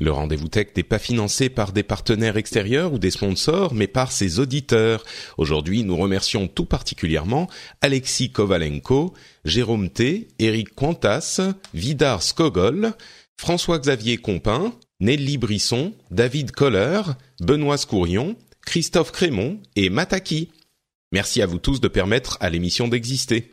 Le rendez-vous tech n'est pas financé par des partenaires extérieurs ou des sponsors, mais par ses auditeurs. Aujourd'hui, nous remercions tout particulièrement Alexis Kovalenko, Jérôme T, Eric Quantas, Vidar Skogol, François-Xavier Compin, Nelly Brisson, David Koller, Benoît Scourion, Christophe Crémont et Mataki. Merci à vous tous de permettre à l'émission d'exister.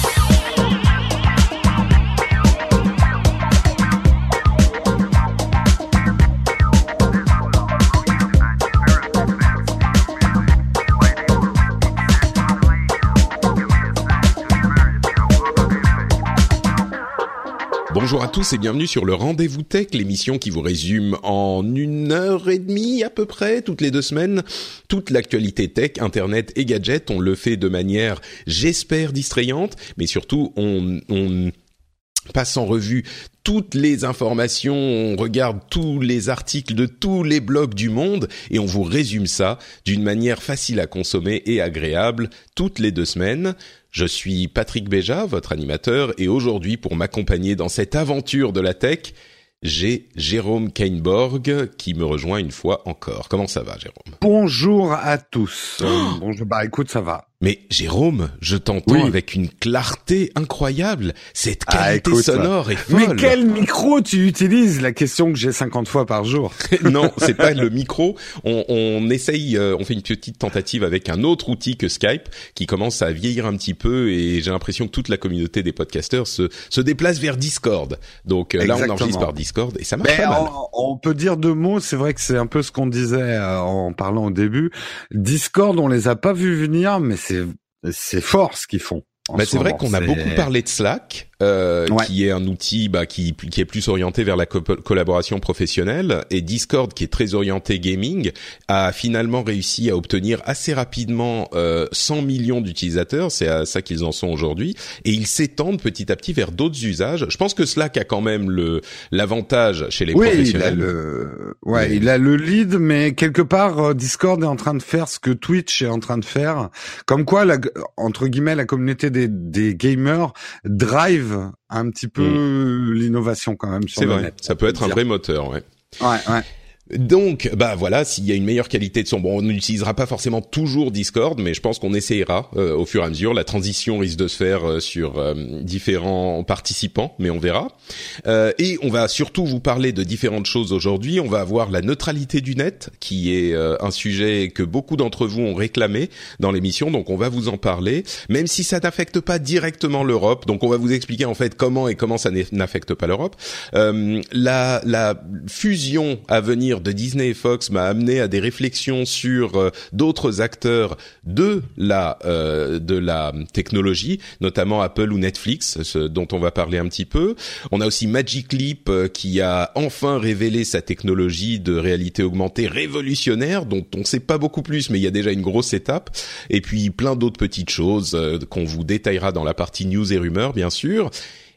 Bonjour à tous et bienvenue sur le Rendez-vous Tech, l'émission qui vous résume en une heure et demie à peu près, toutes les deux semaines, toute l'actualité tech, internet et gadgets. On le fait de manière, j'espère, distrayante, mais surtout on, on passe en revue toutes les informations, on regarde tous les articles de tous les blogs du monde et on vous résume ça d'une manière facile à consommer et agréable toutes les deux semaines. Je suis Patrick Béja, votre animateur, et aujourd'hui, pour m'accompagner dans cette aventure de la tech, j'ai Jérôme Kainborg qui me rejoint une fois encore. Comment ça va, Jérôme? Bonjour à tous. Euh, bonjour. Bah écoute, ça va. Mais Jérôme, je t'entends Oui. avec une clarté incroyable. Cette Ah, qualité écoute, sonore est Mais folle. quel micro tu utilises La question que j'ai 50 fois par jour. non, c'est pas le micro. On, on essaye, euh, on fait une petite tentative avec un autre outil que Skype, qui commence à vieillir un petit peu, et j'ai l'impression que toute la communauté des podcasteurs se, se déplace vers Discord. Donc euh, là, on enregistre par Discord et ça marche Mais pas mal. on, on peut dire deux mots. C'est vrai que c'est un peu ce qu'on disait euh, en parlant au début. Discord, on les a pas vus venir, mais c'est c'est fort ce qu'ils font. Bah, ce c'est vrai qu'on a beaucoup parlé de Slack, euh, Ouais. qui est un outil bah, qui, qui est plus orienté vers la co- collaboration professionnelle, et Discord, qui est très orienté gaming, a finalement réussi à obtenir assez rapidement euh, 100 millions d'utilisateurs, c'est à ça qu'ils en sont aujourd'hui, et ils s'étendent petit à petit vers d'autres usages. Je pense que Slack a quand même le l'avantage chez les Oui, il a professionnels. le, ouais, Mais- il a le lead, mais quelque part, euh, Discord est en train de faire ce que Twitch est en train de faire. Comme quoi, la, entre guillemets, la communauté des, des gamers drive un petit peu l'innovation quand même sur Mm. C'est le vrai, net. ça peut être un dire. vrai moteur, ouais. Ouais, ouais. Donc, bah voilà, s'il y a une meilleure qualité de son, bon, on n'utilisera pas forcément toujours Discord, mais je pense qu'on essayera euh, au fur et à mesure. La transition risque de se faire euh, sur euh, différents participants, mais on verra. Euh, et on va surtout vous parler de différentes choses aujourd'hui. On va avoir la neutralité du net, qui est euh, un sujet que beaucoup d'entre vous ont réclamé dans l'émission, donc on va vous en parler, même si ça n'affecte pas directement l'Europe. Donc on va vous expliquer en fait comment et comment ça n'affecte pas l'Europe. Euh, la, la fusion à venir de Disney et Fox m'a amené à des réflexions sur euh, d'autres acteurs de la euh, de la technologie, notamment Apple ou Netflix, ce dont on va parler un petit peu. On a aussi Magic Leap euh, qui a enfin révélé sa technologie de réalité augmentée révolutionnaire, dont on sait pas beaucoup plus, mais il y a déjà une grosse étape. Et puis plein d'autres petites choses euh, qu'on vous détaillera dans la partie news et rumeurs, bien sûr.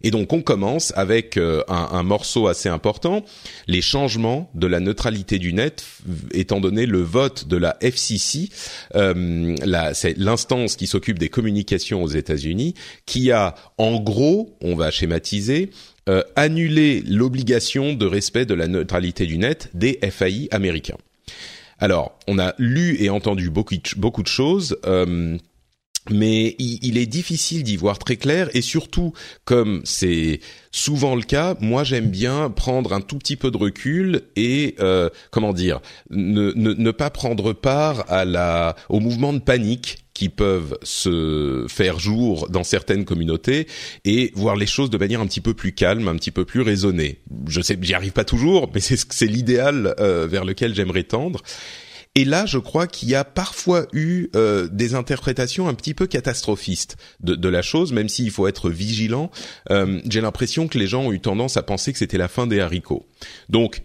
Et donc on commence avec euh, un, morceau assez important, les changements de la neutralité du net, étant donné le vote de la FCC, euh, c'est l'instance qui s'occupe des communications aux États-Unis, qui a en gros, on va schématiser, euh, annulé l'obligation de respect de la neutralité du net des FAI américains. Alors, on a lu et entendu beaucoup beaucoup de choses. Mais il, est difficile d'y voir très clair et surtout comme c'est souvent le cas, moi j'aime bien prendre un tout petit peu de recul et euh, comment dire ne, ne, ne pas prendre part à la au mouvement de panique qui peuvent se faire jour dans certaines communautés et voir les choses de manière un petit peu plus calme, un petit peu plus raisonnée. Je sais, j'y arrive pas toujours, mais c'est c'est l'idéal euh, vers lequel j'aimerais tendre. Et là, je crois qu'il y a parfois eu euh, des interprétations un petit peu catastrophistes de, de la chose, même s'il faut être vigilant. Euh, J'ai l'impression que les gens ont eu tendance à penser que c'était la fin des haricots. Donc,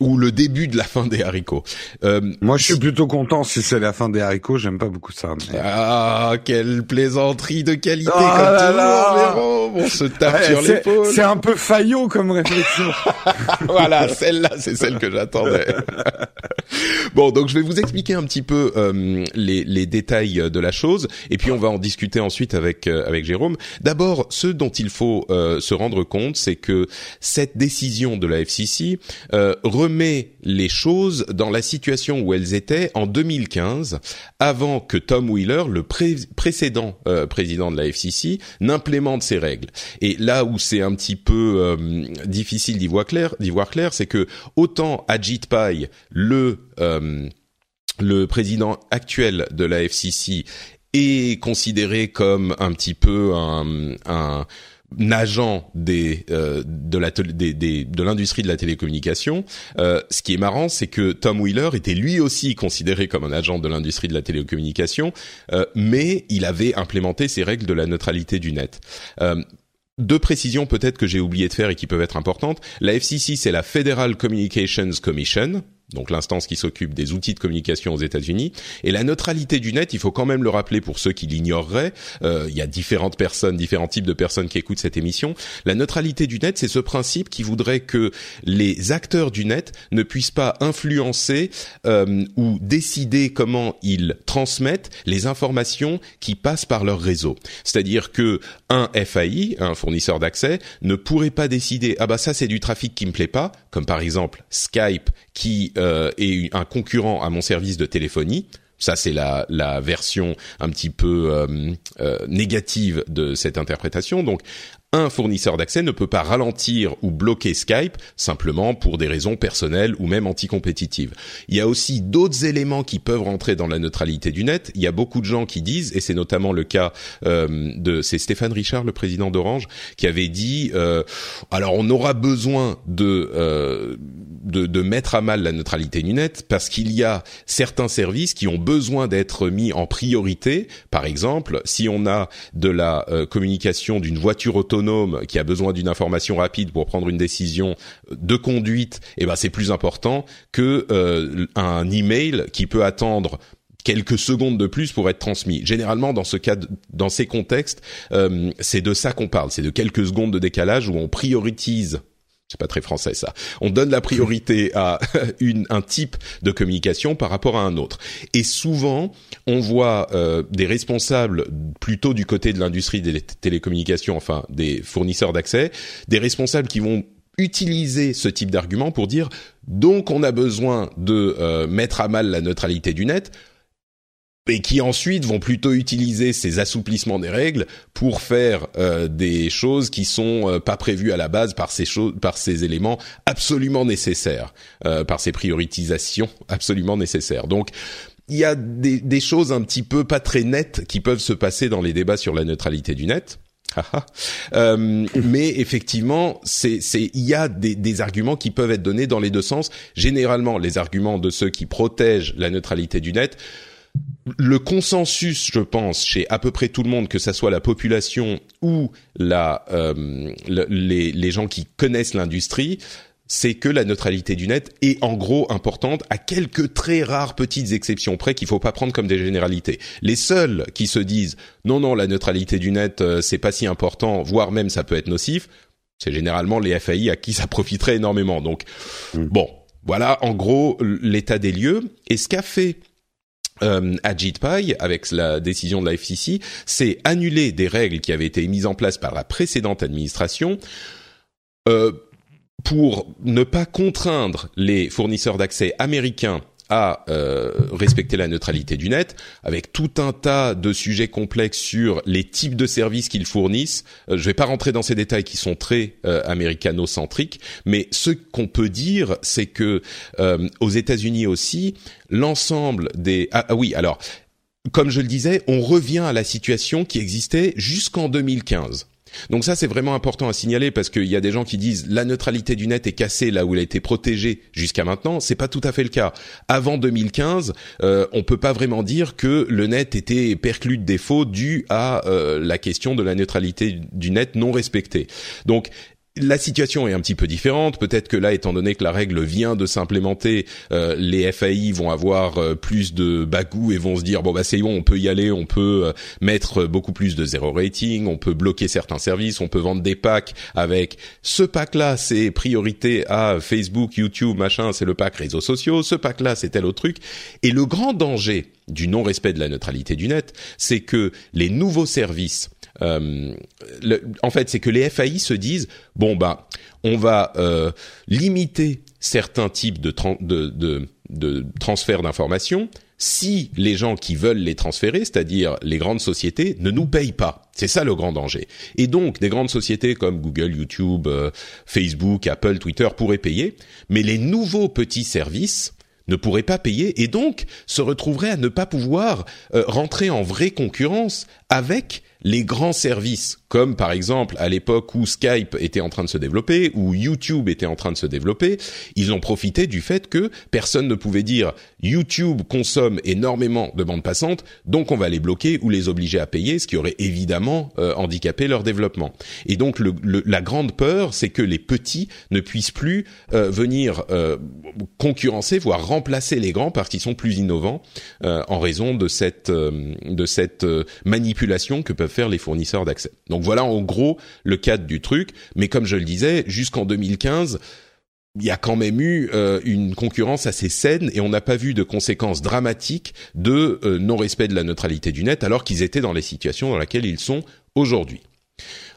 ou le début de la fin des haricots. Euh, Moi, je suis plutôt content si c'est la fin des haricots. J'aime pas beaucoup ça. Ah, quelle plaisanterie de qualité oh comme toujours, On se tape sur l'épaule. C'est un peu faillot comme réflexion. voilà, celle-là, c'est celle que j'attendais. bon, donc je vais vous expliquer un petit peu euh, les, les, détails de la chose, et puis on va en discuter ensuite avec euh, avec Jérôme. D'abord, ce dont il faut euh, se rendre compte, c'est que cette décision de la FCC remet les choses dans la situation où elles étaient en 2015, avant que Tom Wheeler, le précédent euh, président de la FCC, n'implémente ces règles. Et là où c'est un petit peu euh, difficile d'y voir clair, d'y voir clair, c'est que autant Ajit Pai, le euh, le président actuel de la FCC, est considéré comme un petit peu un, un agent des, euh, de de l'industrie de la télécommunication. Euh, ce qui est marrant, c'est que Tom Wheeler était lui aussi considéré comme un agent de l'industrie de la télécommunication, euh, mais il avait implémenté ces règles de la neutralité du net. Euh, deux précisions peut-être que j'ai oublié de faire et qui peuvent être importantes. La FCC, c'est la Federal Communications Commission, donc l'instance qui s'occupe des outils de communication aux États-Unis. Et la neutralité du net, il faut quand même le rappeler pour ceux qui l'ignoreraient. Euh, il y a différentes personnes, différents types de personnes qui écoutent cette émission. La neutralité du net, c'est ce principe qui voudrait que les acteurs du net ne puissent pas influencer euh, ou décider comment ils transmettent les informations qui passent par leur réseau. C'est-à-dire que un FAI, un fournisseur d'accès, ne pourrait pas décider ah bah ça c'est du trafic qui me plaît pas, comme par exemple Skype qui euh, est un concurrent à mon service de téléphonie. Ça, c'est la, la version un petit peu euh, euh, négative de cette interprétation. Donc, un fournisseur d'accès ne peut pas ralentir ou bloquer Skype simplement pour des raisons personnelles ou même anticompétitives. Il y a aussi d'autres éléments qui peuvent rentrer dans la neutralité du net. Il y a beaucoup de gens qui disent, et c'est notamment le cas euh, de, c'est Stéphane Richard, le président d'Orange, qui avait dit, euh, alors on aura besoin de, euh, de, de mettre à mal la neutralité du net parce qu'il y a certains services qui ont besoin d'être mis en priorité. Par exemple, si on a de la euh, communication d'une voiture autonome qui a besoin d'une information rapide pour prendre une décision de conduite, eh ben c'est plus important que euh, un email qui peut attendre quelques secondes de plus pour être transmis. Généralement, dans ce cas, dans ces contextes, euh, c'est de ça qu'on parle. C'est de quelques secondes de décalage où on priorise c'est pas très français ça. On donne la priorité à une, un type de communication par rapport à un autre. Et souvent, on voit euh, des responsables plutôt du côté de l'industrie des télécommunications, enfin des fournisseurs d'accès, des responsables qui vont utiliser ce type d'argument pour dire donc on a besoin de euh, mettre à mal la neutralité du net et qui ensuite vont plutôt utiliser ces assouplissements des règles pour faire euh, des choses qui sont euh, pas prévues à la base par ces choses, par ces éléments absolument nécessaires, euh, par ces prioritisations absolument nécessaires. Donc il y a des, des, choses un petit peu pas très nettes qui peuvent se passer dans les débats sur la neutralité du net. euh, mais effectivement, c'est, il y a des, des, arguments qui peuvent être donnés dans les deux sens. Généralement, les arguments de ceux qui protègent la neutralité du net le consensus, je pense, chez à peu près tout le monde, que ça soit la population ou la, euh, les, les gens qui connaissent l'industrie, c'est que la neutralité du net est en gros importante à quelques très rares petites exceptions près qu'il faut pas prendre comme des généralités. Les seuls qui se disent non non la neutralité du net euh, c'est pas si important voire même ça peut être nocif, c'est généralement les FAI à qui ça profiterait énormément. Donc bon, voilà en gros l'état des lieux et ce qu'a fait euh, Ajit Pai, avec la décision de la FCC, c'est annuler des règles qui avaient été mises en place par la précédente administration euh, pour ne pas contraindre les fournisseurs d'accès américains à euh, respecter la neutralité du net, avec tout un tas de sujets complexes sur les types de services qu'ils fournissent. Euh, je ne vais pas rentrer dans ces détails qui sont très euh, américano-centriques, mais ce qu'on peut dire, c'est que euh, aux États-Unis aussi, l'ensemble des ah, ah oui alors comme je le disais, on revient à la situation qui existait jusqu'en 2015 Donc ça, c'est vraiment important à signaler parce qu'il y a des gens qui disent la neutralité du net est cassée là où elle a été protégée jusqu'à maintenant. C'est pas tout à fait le cas. Avant 2015, euh, on peut pas vraiment dire que le net était perclus de défauts dû à euh, la question de la neutralité du net non respectée. Donc la situation est un petit peu différente. Peut-être que là, étant donné que la règle vient de s'implémenter, euh, les FAI vont avoir euh, plus de bagou et vont se dire bon bah c'est bon, on peut y aller, on peut euh, mettre beaucoup plus de zéro rating, on peut bloquer certains services, on peut vendre des packs avec ce pack-là, c'est priorité à Facebook, YouTube, machin, c'est le pack réseaux sociaux. Ce pack-là, c'est tel autre truc. Et le grand danger du non-respect de la neutralité du net, c'est que les nouveaux services euh, en fait, c'est que les FAI se disent bon bah on va euh, limiter certains types de, de, de, de transferts d'informations si les gens qui veulent les transférer, c'est-à-dire les grandes sociétés, ne nous payent pas. C'est ça le grand danger. Et donc, des grandes sociétés comme Google, YouTube, euh, Facebook, Apple, Twitter pourraient payer, mais les nouveaux petits services ne pourraient pas payer et donc se retrouveraient à ne pas pouvoir rentrer en vraie concurrence avec les grands services, comme par exemple à l'époque où Skype était en train de se développer, où YouTube était en train de se développer, ils ont profité du fait que personne ne pouvait dire YouTube consomme énormément de bandes passantes, donc on va les bloquer ou les obliger à payer, ce qui aurait évidemment euh, handicapé leur développement. Et donc la grande peur, c'est que les petits ne puissent plus euh, venir euh, concurrencer, voire remplacer les grands parce qu'ils sont plus innovants en raison de cette manipulation que peuvent faire les fournisseurs d'accès. Voilà en gros le cadre du truc. Mais comme je le disais, jusqu'en 2015, il y a quand même eu euh, une concurrence assez saine et on n'a pas vu de conséquences dramatiques de euh, non-respect de la neutralité du net alors qu'ils étaient dans les situations dans lesquelles ils sont aujourd'hui.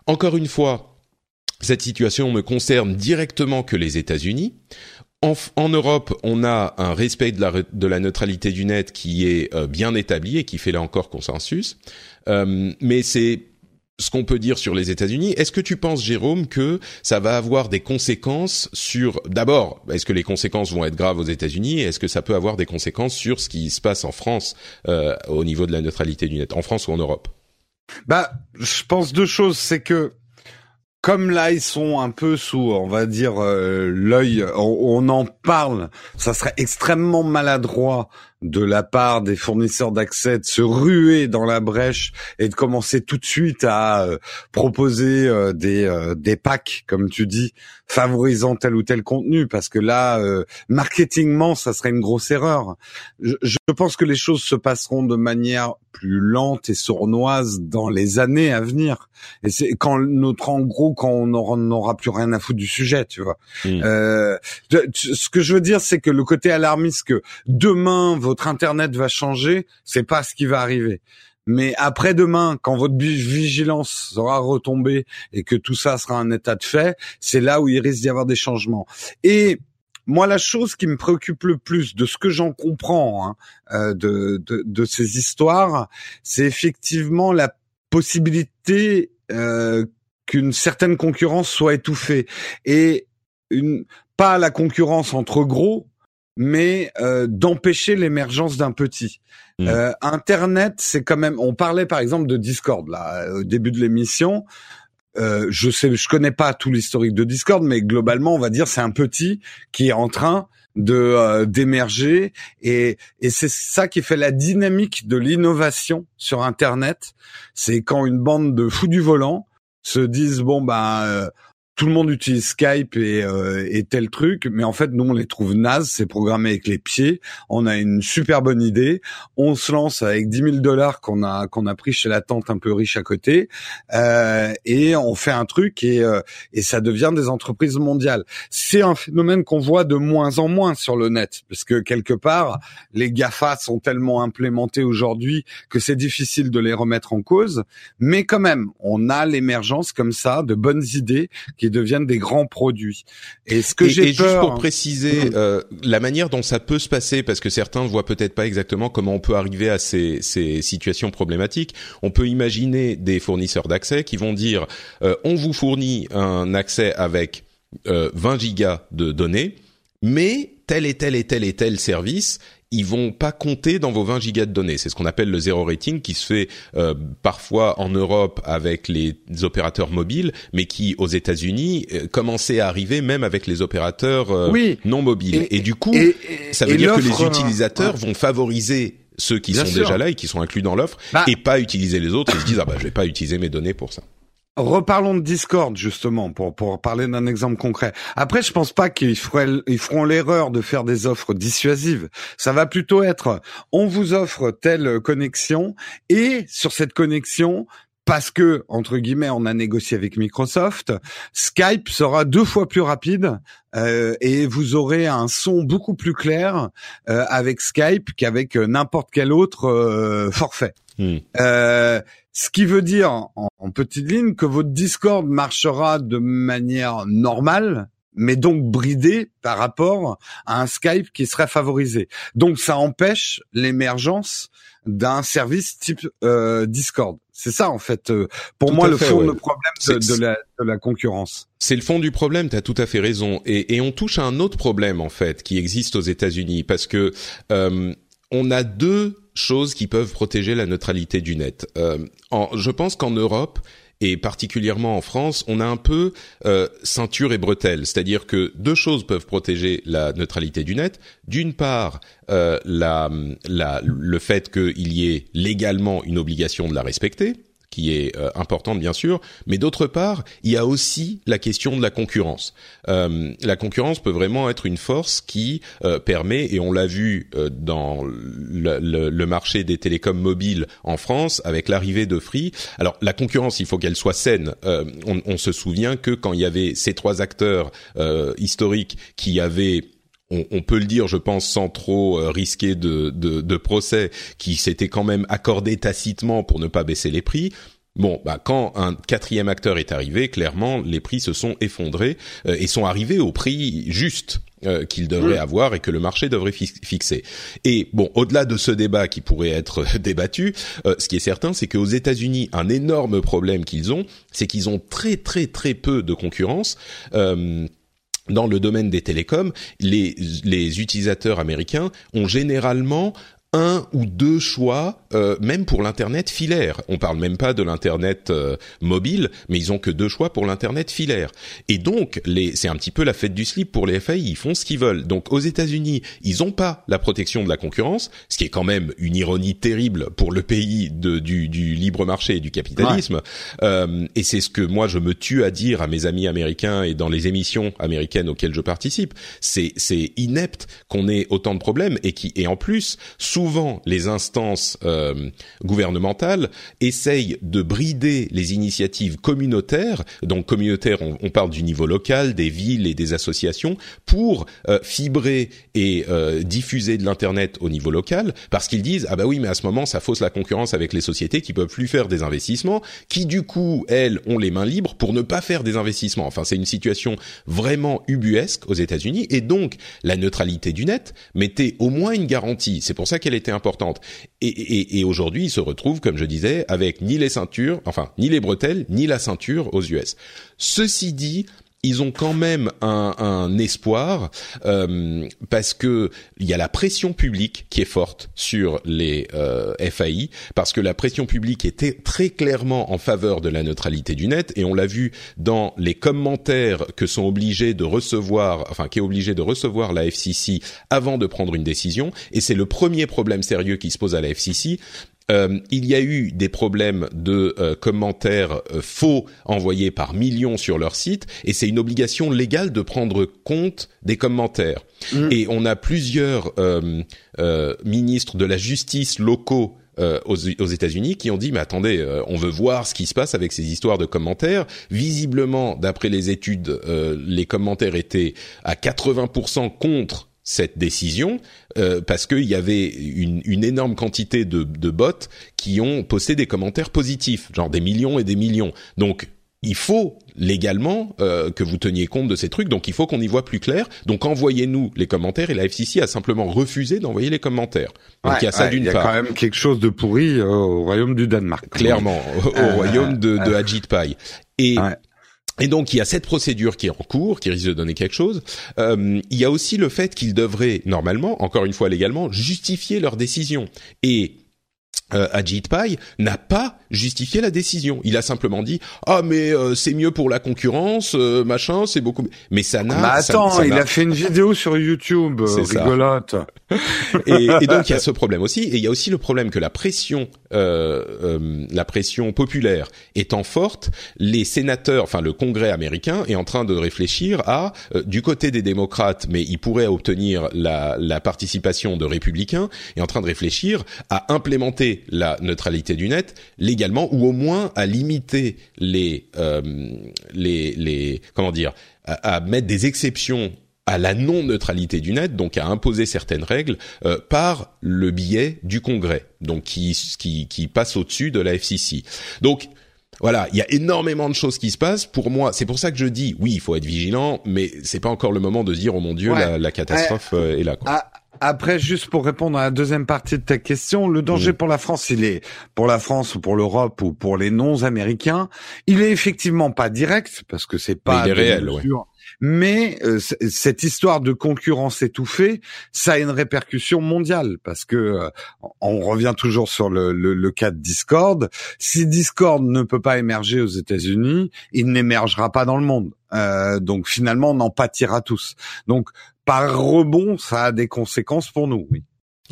Encore une fois, cette situation ne concerne directement que les États-Unis. En, Europe, on a un respect de la, neutralité du net qui est euh, bien établi et qui fait là encore consensus. Mais c'est ce qu'on peut dire sur les États-Unis. Est-ce que tu penses, Jérôme, que ça va avoir des conséquences sur, d'abord, est-ce que les conséquences vont être graves aux États-Unis Est-ce que ça peut avoir des conséquences sur ce qui se passe en France euh, au niveau de la neutralité du net, en France ou en Europe? Bah, je pense deux choses. C'est que comme là ils sont un peu sous, on va dire euh, l'œil, on, en parle, ça serait extrêmement maladroit de la part des fournisseurs d'accès de se ruer dans la brèche et de commencer tout de suite à euh, proposer euh, des euh, des packs comme tu dis favorisant tel ou tel contenu parce que là marketingment ça serait une grosse erreur. Je, je, pense que les choses se passeront de manière plus lente et sournoise dans les années à venir et c'est quand notre en gros quand on n'aura plus rien à foutre du sujet tu vois. Mmh. ce que je veux dire c'est que le côté alarmiste que demain votre internet va changer, c'est pas ce qui va arriver. Mais après-demain, quand votre vigilance sera retombée et que tout ça sera un état de fait, c'est là où il risque d'y avoir des changements. Et moi, la chose qui me préoccupe le plus de ce que j'en comprends hein, euh, de, de, ces histoires, c'est effectivement la possibilité euh, qu'une certaine concurrence soit étouffée et une pas la concurrence entre gros, mais euh, d'empêcher l'émergence d'un petit. Mmh. Euh, Internet, c'est quand même. On parlait par exemple de Discord là au début de l'émission. Euh, je sais, je connais pas tout l'historique de Discord, mais globalement, on va dire c'est un petit qui est en train de euh, d'émerger et, et c'est ça qui fait la dynamique de l'innovation sur Internet. C'est quand une bande de fous du volant se disent bon bah tout le monde utilise Skype et, euh, et tel truc, mais en fait, nous, on les trouve nazes, c'est programmé avec les pieds. On a une super bonne idée. On se lance avec 10 000 dollars qu'on a qu'on a pris chez la tante un peu riche à côté, euh, et on fait un truc et euh, et ça devient des entreprises mondiales. C'est un phénomène qu'on voit de moins en moins sur le net, parce que quelque part, les Gafa sont tellement implémentés aujourd'hui que c'est difficile de les remettre en cause. Mais quand même, on a l'émergence comme ça de bonnes idées qui deviennent des grands produits. Et ce que j'ai juste pour préciser euh, la manière dont ça peut se passer, parce que certains ne voient peut-être pas exactement comment on peut arriver à ces, ces situations problématiques. On peut imaginer des fournisseurs d'accès qui vont dire euh, on vous fournit un accès avec euh, 20 gigas de données, mais tel et tel et tel et tel service ils vont pas compter dans vos 20 gigas de données. C'est ce qu'on appelle le zéro rating qui se fait euh, parfois en Europe avec les opérateurs mobiles, mais qui aux États-Unis euh, commençait à arriver même avec les opérateurs euh, non mobiles. Et, du coup, ça veut dire que les utilisateurs vont favoriser ceux qui sont déjà là et qui sont inclus dans l'offre bah et pas utiliser les autres. Ils se disent ah bah je vais pas utiliser mes données pour ça. Reparlons de Discord justement pour pour parler d'un exemple concret. Après, je pense pas qu'ils feront ils feront l'erreur de faire des offres dissuasives. Ça va plutôt être on vous offre telle connexion et sur cette connexion parce que entre guillemets on a négocié avec Microsoft, Skype sera deux fois plus rapide euh, et vous aurez un son beaucoup plus clair euh, avec Skype qu'avec n'importe quel autre euh, forfait. Hmm. Ce qui veut dire, en, petite ligne, que votre Discord marchera de manière normale, mais donc bridé par rapport à un Skype qui serait favorisé. Donc ça empêche l'émergence d'un service type euh, Discord. C'est ça en fait, euh, pour moi le fond du problème de, la, de, la, concurrence. C'est le fond du problème, tu as tout à fait raison. Et, et, on touche à un autre problème en fait qui existe aux États-Unis parce que euh, on a deux choses qui peuvent protéger la neutralité du net. Euh, en, je pense qu'en Europe et particulièrement en France, on a un peu euh, ceinture et bretelle, c'est-à-dire que deux choses peuvent protéger la neutralité du net. D'une part, euh, la, la, le fait qu'il y ait légalement une obligation de la respecter, qui est euh, importante bien sûr, mais d'autre part, il y a aussi la question de la concurrence. Euh, la concurrence peut vraiment être une force qui euh, permet, et on l'a vu euh, dans le, marché des télécoms mobiles en France avec l'arrivée de Free. Alors la concurrence, il faut qu'elle soit saine. On, on, se souvient que quand il y avait ces trois acteurs historiques qui avaient on, on, peut le dire, je pense, sans trop euh, risquer de, de, de procès, qui s'était quand même accordé tacitement pour ne pas baisser les prix. Bon, bah, quand un quatrième acteur est arrivé, clairement, les prix se sont effondrés euh, et sont arrivés au prix juste euh, qu'ils devraient avoir et que le marché devrait fixer. Et bon, au-delà de ce débat qui pourrait être débattu, ce qui est certain, c'est qu'aux États-Unis, un énorme problème qu'ils ont, c'est qu'ils ont très très très peu de concurrence dans le domaine des télécoms, les, les utilisateurs américains ont généralement un ou deux choix, euh, même pour l'internet filaire. On parle même pas de l'internet euh, mobile, mais ils ont que deux choix pour l'internet filaire. Et donc, les, c'est un petit peu la fête du slip pour les FAI. Ils font ce qu'ils veulent. Donc, aux États-Unis, ils ont pas la protection de la concurrence, ce qui est quand même une ironie terrible pour le pays de, du, du libre marché et du capitalisme. Euh, et c'est ce que moi je me tue à dire à mes amis américains et dans les émissions américaines auxquelles je participe. C'est, c'est inepte qu'on ait autant de problèmes et qui, et en plus, souvent les instances euh, gouvernementales essayent de brider les initiatives communautaires. Donc communautaire, on, parle du niveau local, des villes et des associations, pour euh, fibrer et euh, diffuser de l'internet au niveau local, parce qu'ils disent ah bah oui mais à ce moment ça fausse la concurrence avec les sociétés qui peuvent plus faire des investissements, qui du coup elles ont les mains libres pour ne pas faire des investissements. Enfin c'est une situation vraiment ubuesque aux États-Unis et donc la neutralité du net mettait au moins une garantie. C'est pour ça était importante. Et, aujourd'hui, il se retrouve, comme je disais, avec ni les ceintures, enfin ni les bretelles, ni la ceinture aux US. Ceci dit, ils ont quand même un, espoir euh, parce que il y a la pression publique qui est forte sur les euh, FAI parce que la pression publique était très clairement en faveur de la neutralité du net et on l'a vu dans les commentaires que sont obligés de recevoir enfin qui est obligé de recevoir la FCC avant de prendre une décision et c'est le premier problème sérieux qui se pose à la FCC euh, il y a eu des problèmes de euh, commentaires euh, faux envoyés par millions sur leur site, et c'est une obligation légale de prendre compte des commentaires. Mm. Et on a plusieurs ministres de la justice locaux aux, aux États-Unis qui ont dit mais attendez, on veut voir ce qui se passe avec ces histoires de commentaires. Visiblement, d'après les études, les commentaires étaient à 80% contre cette décision euh, parce qu'il y avait une, une, énorme quantité de, de bots qui ont posté des commentaires positifs, genre des millions et des millions. Donc il faut légalement euh, que vous teniez compte de ces trucs, donc il faut qu'on y voit plus clair. Donc envoyez-nous les commentaires et la FCC a simplement refusé d'envoyer les commentaires. Donc il y a ça d'une part. Il y a quand même quelque chose de pourri euh, au royaume du Danemark. Clairement, au, royaume de, de Ajit Pai. Et et donc il y a cette procédure qui est en cours, qui risque de donner quelque chose. Euh, il y a aussi le fait qu'ils devraient normalement, encore une fois légalement, justifier leur décision. Et euh, Ajit Pai n'a pas justifié la décision. Il a simplement dit ah mais euh, c'est mieux pour la concurrence, euh, machin, c'est beaucoup. Mais ça n'a. Mais attends, il a fait une vidéo sur YouTube, euh, rigolote. et, et, donc il y a ce problème aussi, et il y a aussi le problème que la pression, la pression populaire étant forte, les sénateurs, enfin le Congrès américain est en train de réfléchir à du côté des démocrates, mais il pourrait obtenir la, la participation de républicains, est en train de réfléchir à implémenter la neutralité du net légalement ou au moins à limiter les euh, les les comment dire à, mettre des exceptions à la non-neutralité du net, donc à imposer certaines règles euh, par le biais du Congrès, donc qui qui, qui passe au-dessus de la FCC. Donc voilà, il y a énormément de choses qui se passent. Pour moi, c'est pour ça que je dis oui, il faut être vigilant, mais c'est pas encore le moment de dire oh mon dieu, la, la, catastrophe euh, est là. Quoi. Ah, après, juste pour répondre à la deuxième partie de ta question, le danger pour la France, il est pour la France ou pour l'Europe ou pour les non-américains, il est effectivement pas direct parce que c'est pas mais réel, Mais euh, cette histoire de concurrence étouffée, ça a une répercussion mondiale parce que euh, on revient toujours sur le, le, le, cas de Discord. Si Discord ne peut pas émerger aux États-Unis, il n'émergera pas dans le monde. Euh, donc finalement, on en pâtira tous. Donc par rebond, ça a des conséquences pour nous.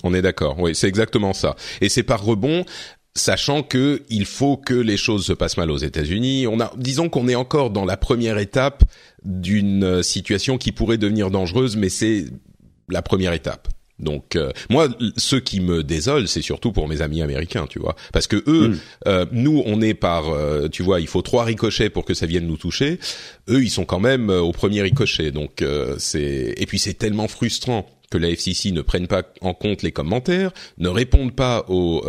On est d'accord, oui, c'est exactement ça. Et c'est par rebond, sachant que il faut que les choses se passent mal aux États-Unis. On a, disons qu'on est encore dans la première étape d'une situation qui pourrait devenir dangereuse, mais c'est la première étape. Donc euh, moi, ce qui me désole, c'est surtout pour mes amis américains, tu vois, parce que eux, mm. euh, nous, on est par, euh, tu vois, il faut trois ricochets pour que ça vienne nous toucher. Eux, ils sont quand même au premier ricochet, donc c'est et puis c'est tellement frustrant que la FCC ne prenne pas en compte les commentaires, ne répondent pas aux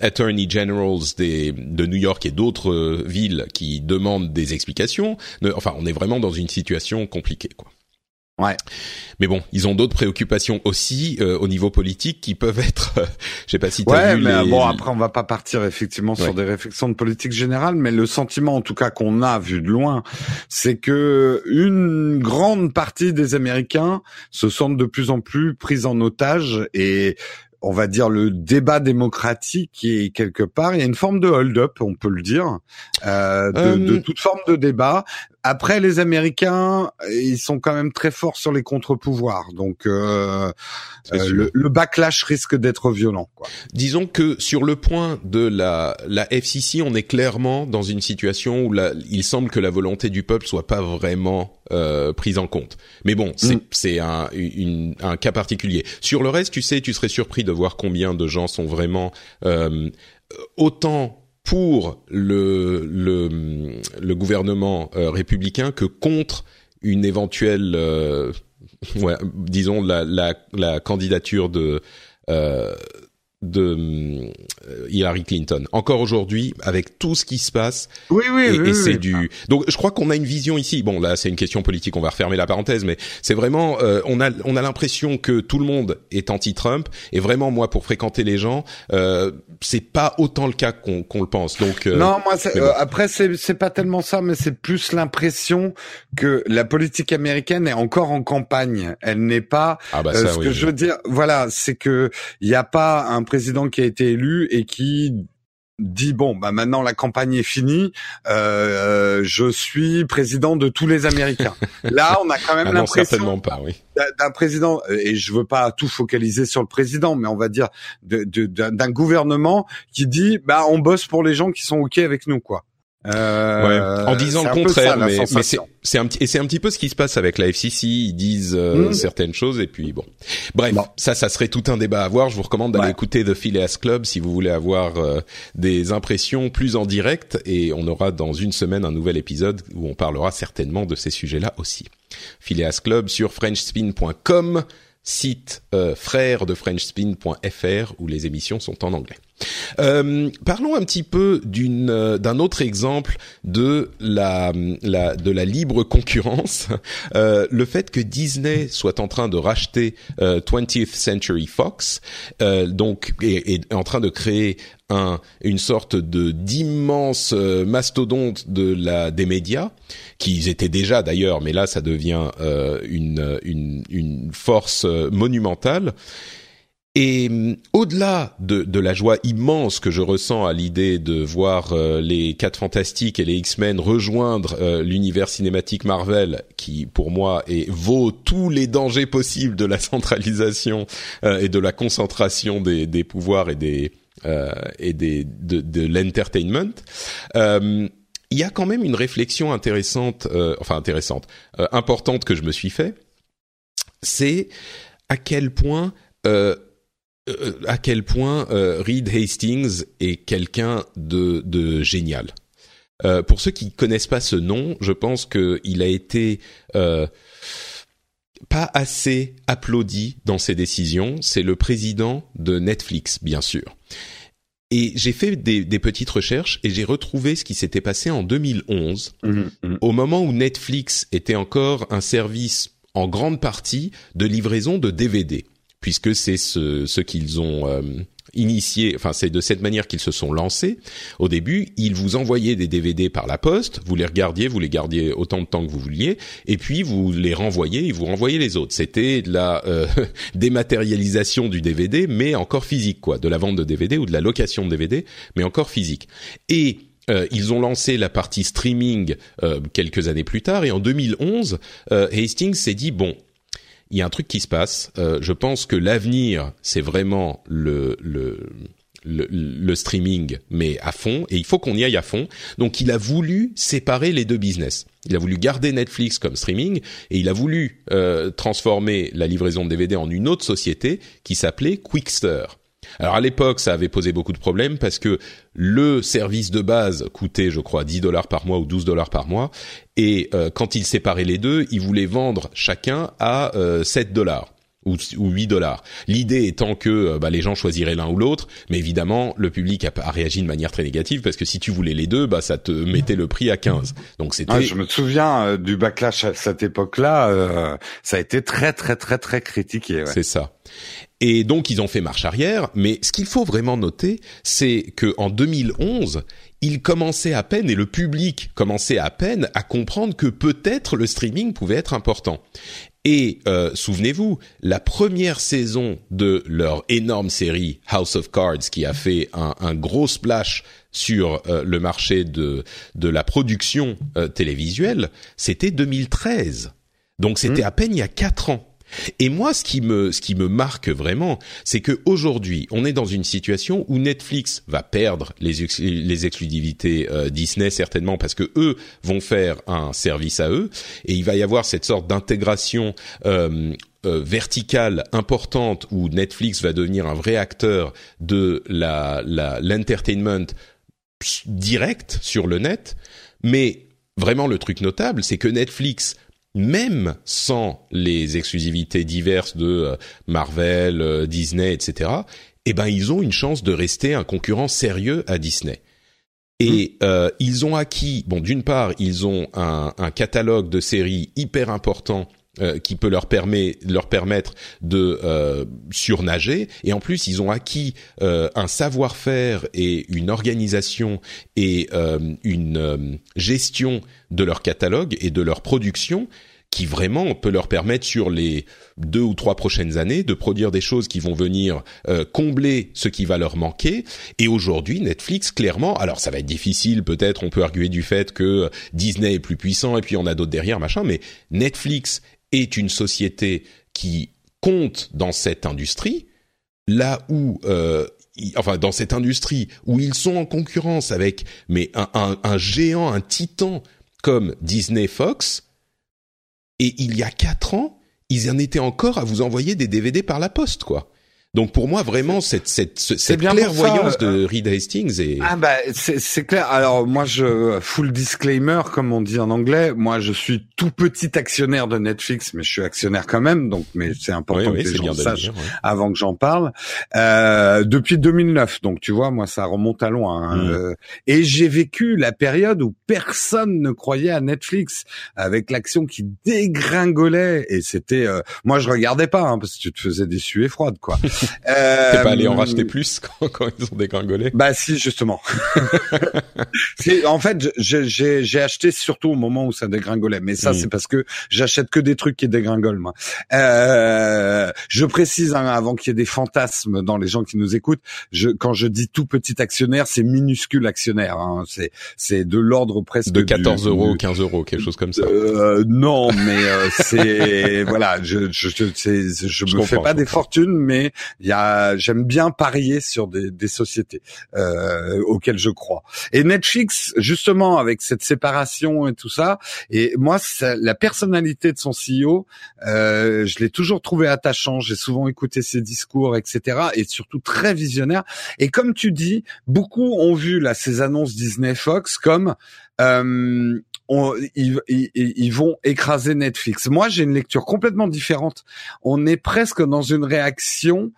attorney generals des, de New York et d'autres villes qui demandent des explications. enfin, on est vraiment dans une situation compliquée, quoi. Ouais. Mais bon, ils ont d'autres préoccupations aussi euh, au niveau politique qui peuvent être. Euh, je sais pas si tu ouais, vu mais bon après on va pas partir effectivement sur des réflexions de politique générale, mais le sentiment en tout cas qu'on a vu de loin, c'est que une grande partie des Américains se sentent de plus en plus pris en otage et on va dire le débat démocratique est quelque part il y a une forme de hold-up on peut le dire euh, de, de, euh, toute forme de débat après, les Américains, ils sont quand même très forts sur les contre-pouvoirs, donc euh, euh le, backlash risque d'être violent. Quoi. Disons que sur le point de la, la FCC, on est clairement dans une situation où la, il semble que la volonté du peuple soit pas vraiment euh, prise en compte. Mais bon, c'est mm. c'est un, un cas particulier. Sur le reste, tu sais, tu serais surpris de voir combien de gens sont vraiment euh, autant pour le, le, le gouvernement euh, républicain que contre une éventuelle, euh, ouais, disons, la, la, la candidature de euh, de euh, Hillary Clinton. Encore aujourd'hui, avec tout ce qui se passe. Oui, oui, et, oui, c'est du. Donc, je crois qu'on a une vision ici. Bon, là, c'est une question politique. On va refermer la parenthèse, mais c'est vraiment. Euh, on a, on a l'impression que tout le monde est anti-Trump. Et vraiment, moi, pour fréquenter les gens, euh, c'est pas autant le cas qu'on qu'on le pense. Donc. Euh, non, moi, après, c'est c'est pas tellement ça, mais c'est plus l'impression que la politique américaine est encore en campagne. Elle n'est pas. Ah bah ça, ce que je veux dire, voilà, c'est que il n'y a pas un président qui a été élu et qui dit bon bah maintenant la campagne est finie euh, je suis président de tous les Américains là on a quand même ah l'impression oui. d'un président et je veux pas tout focaliser sur le président mais on va dire d'un gouvernement qui dit bah on bosse pour les gens qui sont ok avec nous quoi euh, En disant le contraire, mais, mais c'est un petit et c'est un petit peu ce qui se passe avec la FCC. Ils disent euh, mmh. certaines choses et puis bon. Bref, ça, ça serait tout un débat à voir. Je vous recommande d'aller écouter The Phileas Club si vous voulez avoir euh, des impressions plus en direct. Et on aura dans une semaine un nouvel épisode où on parlera certainement de ces sujets-là aussi. Phileas Club sur FrenchSpin.com, site euh, frère de FrenchSpin.fr où les émissions sont en anglais. Euh, parlons un petit peu d'une euh, d'un autre exemple de la, libre concurrence. Euh, le fait que Disney soit en train de racheter 20th Century Fox, donc est, en train de créer un, une sorte de d'immense mastodonte de la des médias qui étaient déjà d'ailleurs, mais là ça devient une force monumentale et mm, au-delà de, de, la joie immense que je ressens à l'idée de voir euh, les Quatre Fantastiques et les X-Men rejoindre euh, l'univers cinématique Marvel, qui pour moi est, vaut tous les dangers possibles de la centralisation euh, et de la concentration des, des pouvoirs et des et des de, de l'entertainment. il y a quand même une réflexion intéressante, enfin intéressante, importante que je me suis fait, c'est à quel point euh, à quel point euh, Reed Hastings est quelqu'un de, de génial. Euh, pour ceux qui connaissent pas ce nom, je pense qu'il a été pas assez applaudi dans ses décisions. C'est le président de Netflix, bien sûr. Et j'ai fait des, des, petites recherches et j'ai retrouvé ce qui s'était passé en 2011, mmh, mmh. au moment où Netflix était encore un service en grande partie de livraison de DVD puisque c'est ce, ce qu'ils ont euh, initié, enfin c'est de cette manière qu'ils se sont lancés. Au début, ils vous envoyaient des DVD par la poste, vous les regardiez, vous les gardiez autant de temps que vous vouliez, et puis vous les renvoyez et vous renvoyez les autres. C'était de la euh, dématérialisation du DVD, mais encore physique, quoi, de la vente de DVD ou de la location de DVD, mais encore physique. Et euh, ils ont lancé la partie streaming quelques années plus tard et en 2011, Hastings s'est dit bon, il y a un truc qui se passe. Euh, je pense que l'avenir, c'est vraiment le, le le, streaming, mais à fond, et il faut qu'on y aille à fond. Donc il a voulu séparer les deux business. Il a voulu garder Netflix comme streaming, et il a voulu euh, transformer la livraison de DVD en une autre société qui s'appelait Quickster. Alors à l'époque, ça avait posé beaucoup de problèmes parce que le service de base coûtait, je crois, 10 dollars par mois ou 12 dollars par mois, et euh, quand ils séparaient les deux, ils voulaient vendre chacun à 7 euh, dollars ou, 8 dollars. L'idée étant que euh, bah, les gens choisiraient l'un ou l'autre, mais évidemment le public a, réagi de manière très négative parce que si tu voulais les deux, bah ça te mettait le prix à 15. Donc c'était. je me souviens du backlash à cette époque-là, ça a été très très très très critiqué. C'est ça. Et donc ils ont fait marche arrière, mais ce qu'il faut vraiment noter, c'est que en 2011, ils commençaient à peine et le public commençait à peine à comprendre que peut-être le streaming pouvait être important. Et euh, souvenez-vous, la première saison de leur énorme série House of Cards, qui a fait un, gros splash sur euh, le marché de de la production euh, télévisuelle, c'était 2013. Donc c'était mmh. à peine il y a quatre ans. Et moi, ce qui me, ce qui me marque vraiment, c'est que aujourd'hui, on est dans une situation où Netflix va perdre les, les exclusivités euh, Disney certainement parce que eux vont faire un service à eux, et il va y avoir cette sorte d'intégration euh, euh, verticale importante où Netflix va devenir un vrai acteur de la l'entertainment direct sur le net, mais vraiment le truc notable, c'est que Netflix même sans les exclusivités diverses de euh, Marvel, euh, Disney, etc., eh ben ils ont une chance de rester un concurrent sérieux à Disney. Et mmh. euh, ils ont acquis, bon, d'une part, ils ont un, un, catalogue de séries hyper important qui peut leur, permet, leur permettre de surnager. Et en plus, ils ont acquis un savoir-faire et une organisation et une gestion de leur catalogue et de leur production qui vraiment peut leur permettre sur les deux ou trois prochaines années de produire des choses qui vont venir euh, combler ce qui va leur manquer. Et aujourd'hui, Netflix, clairement, alors ça va être difficile, peut-être on peut arguer du fait que Disney est plus puissant et puis on a d'autres derrière, machin, mais Netflix est une société qui compte dans cette industrie, là où euh, enfin dans cette industrie où ils sont en concurrence avec mais un, un géant, un titan comme Disney Fox, et il y a quatre ans, ils en étaient encore à vous envoyer des DVD par la poste, quoi. Donc pour moi vraiment cette cette cette clairvoyance de euh, Reed Hastings est ah bah c'est clair. Alors moi je full disclaimer comme on dit en anglais. Moi je suis tout petit actionnaire de Netflix, mais je suis actionnaire quand même. Donc mais c'est important que les gens sachent avant que j'en parle. Euh, depuis 2009, donc tu vois moi ça remonte à loin. Hein. Mm. Euh, et j'ai vécu la période où personne ne croyait à Netflix avec l'action qui dégringolait et c'était euh, moi je regardais pas hein, parce que tu te faisais des suées froides quoi. euh, T'es pas allé en racheter plus quand, quand ils ont dégringolé Bah si justement. en fait j'ai acheté surtout au moment où ça dégringolait, mais ça hmm. c'est parce que j'achète que des trucs qui dégringolent moi. Euh, je précise hein, avant qu'il y ait des fantasmes dans les gens qui nous écoutent, je, quand je dis tout petit actionnaire, c'est minuscule actionnaire. Hein, c'est de l'ordre presque de 14 euros, 15 euros, quelque chose comme ça. Euh, non, mais euh, c'est voilà, je je je, je, me fais pas des fortunes, mais il y a j'aime bien parier sur des, des sociétés euh, auxquelles je crois. Et Netflix, justement, avec cette séparation et tout ça, et moi, la personnalité de son CEO, euh, je l'ai toujours trouvé attachant. J'ai souvent écouté ses discours, etc. Et surtout très visionnaire. Et comme tu dis, beaucoup ont vu là ces annonces Disney Fox comme euh, on, ils, ils, vont écraser Netflix. Moi, j'ai une lecture complètement différente. On est presque dans une réaction.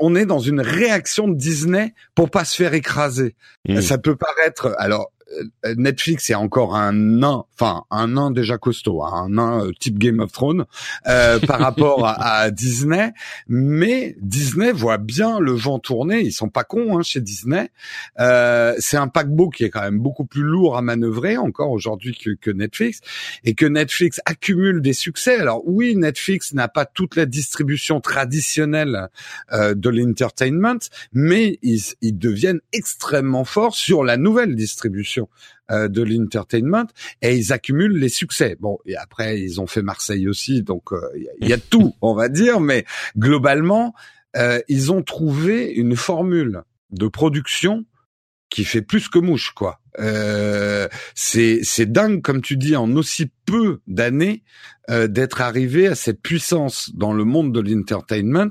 On est dans une réaction de Disney pour pas se faire écraser. Mmh. Ça peut paraître, alors Netflix est encore un nain, enfin un nain déjà costaud, hein, un nain euh, type Game of Thrones euh, par rapport à, Disney, mais Disney voit bien le vent tourner. Ils sont pas cons hein, chez Disney. Euh, c'est un paquebot qui est quand même beaucoup plus lourd à manœuvrer encore aujourd'hui que, que, Netflix, et que Netflix accumule des succès. Alors oui, Netflix n'a pas toute la distribution traditionnelle euh, de l'entertainment, mais ils, ils deviennent extrêmement forts sur la nouvelle distribution euh, de l'entertainment et ils accumulent les succès. Bon, et après ils ont fait Marseille aussi, donc euh, il y, a tout, on va dire, mais globalement euh, ils ont trouvé une formule de production qui fait plus que mouche, quoi. Euh, c'est c'est dingue, comme tu dis, en aussi peu d'années, euh, d'être arrivé à cette puissance dans le monde de l'entertainment.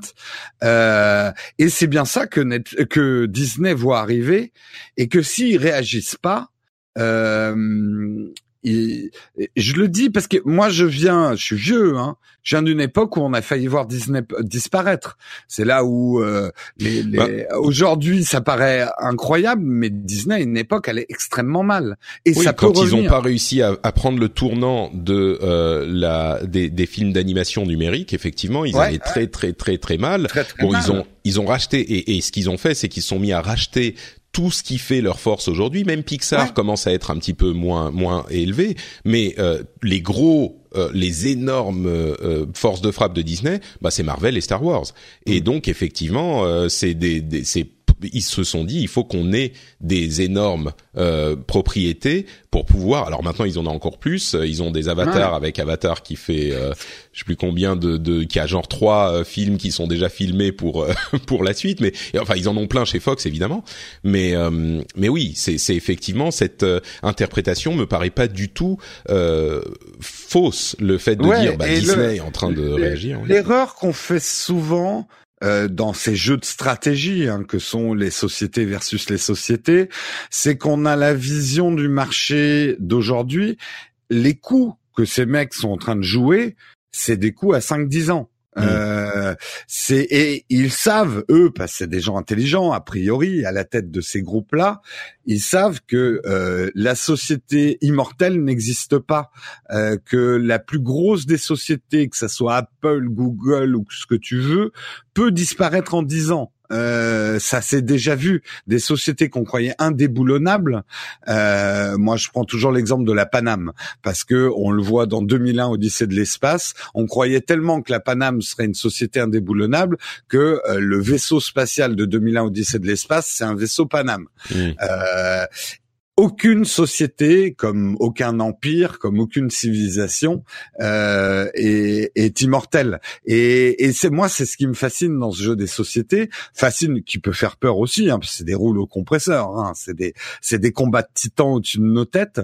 Euh, et c'est bien ça que, Net, que Disney voit arriver, et que s'ils réagissent pas, euh, je le dis parce que moi je viens, je suis vieux, hein, je viens d'une époque où on a failli voir Disney disparaître. C'est là où euh, les, les... Bah. aujourd'hui ça paraît incroyable, mais Disney à une époque elle est extrêmement mal. Et ça quand ils n'ont pas réussi à, à, prendre le tournant de euh, la des, des films d'animation numérique, effectivement ils allaient très très très très mal. bon ils ont ils ont racheté et, et ce qu'ils ont fait c'est qu'ils sont mis à racheter tout ce qui fait leur force aujourd'hui. Même Pixar commence à être un petit peu moins moins élevé, mais euh, les gros, euh, les énormes euh, forces de frappe de Disney, bah c'est Marvel et Star Wars. Et mm. donc effectivement, c'est des, des c'est ils se sont dit il faut qu'on ait des énormes euh, propriétés pour pouvoir. Alors maintenant ils en ont encore plus. Ils ont des avatars avec Avatar qui fait euh, je sais plus combien de, de qui a genre trois euh, films qui sont déjà filmés pour euh, pour la suite. Mais enfin ils en ont plein chez Fox évidemment. Mais mais oui c'est c'est effectivement cette interprétation me paraît pas du tout fausse le fait de dire bah, Disney est en train de réagir. L'erreur qu'on fait souvent euh, dans ces jeux de stratégie hein, que sont les sociétés versus les sociétés, c'est qu'on a la vision du marché d'aujourd'hui. Les coûts que ces mecs sont en train de jouer, c'est des coûts à 5-10 ans. Mm. Euh, et ils savent eux parce que c'est des gens intelligents a priori à la tête de ces groupes-là, ils savent que euh, la société immortelle n'existe pas, euh, que la plus grosse des sociétés, que ça soit Apple, Google ou ce que tu veux, peut disparaître en dix ans. Euh, ça s'est déjà vu. Des sociétés qu'on croyait indéboulonnables. Euh, moi, je prends toujours l'exemple de la Paname parce que on le voit dans 2001 Odyssée de l'espace. On croyait tellement que la Paname serait une société indéboulonnable que euh, le vaisseau spatial de 2001 Odyssée de l'espace, c'est un vaisseau Paname. Mmh. Aucune société, comme aucun empire, comme aucune civilisation euh, est, est immortelle. Et, et c'est moi, c'est ce qui me fascine dans ce jeu des sociétés, fascine qui peut faire peur aussi. Hein, c'est des rouleaux compresseurs, hein, c'est des c'est des combats de titans au-dessus de nos têtes.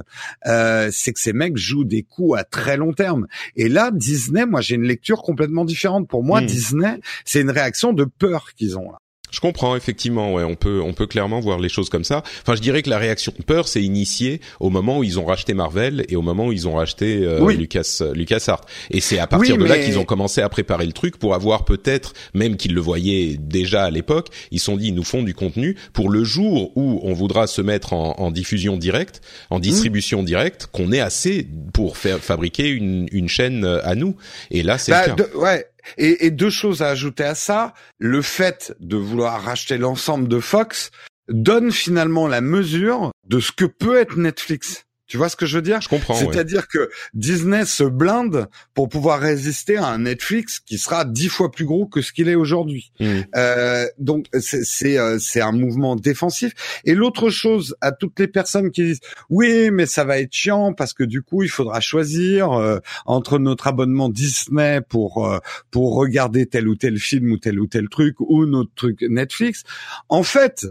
Euh, c'est que ces mecs jouent des coups à très long terme. Et là, Disney, moi, j'ai une lecture complètement différente. Pour moi, Hmm. Disney, c'est une réaction de peur qu'ils ont là. Je comprends effectivement, ouais, on peut on peut clairement voir les choses comme ça. Enfin, je dirais que la réaction de peur s'est initiée au moment où ils ont racheté Marvel et au moment où ils ont racheté euh, Oui. Lucas LucasArts. Et c'est à partir Oui, de là qu'ils ont commencé à préparer le truc pour avoir peut-être, même qu'ils le voyaient déjà à l'époque, ils se sont dit ils nous font du contenu pour le jour où on voudra se mettre en, en diffusion directe, en distribution directe, qu'on ait assez pour faire fabriquer une, une chaîne euh, à nous. Et là, c'est Bah, le cas. de- ouais. Et, deux choses à ajouter à ça. Le fait de vouloir racheter l'ensemble de Fox donne finalement la mesure de ce que peut être Netflix. Tu vois ce que je veux dire? Je comprends. ouais. C'est-à-dire que Disney se blinde pour pouvoir résister à un Netflix qui sera dix fois plus gros que ce qu'il est aujourd'hui. Mm. Euh, donc c'est c'est euh, c'est un mouvement défensif. Et l'autre chose à toutes les personnes qui disent oui mais ça va être chiant parce que du coup il faudra choisir euh, entre notre abonnement Disney pour euh, pour regarder tel ou tel film ou tel ou tel truc ou notre truc Netflix. En fait,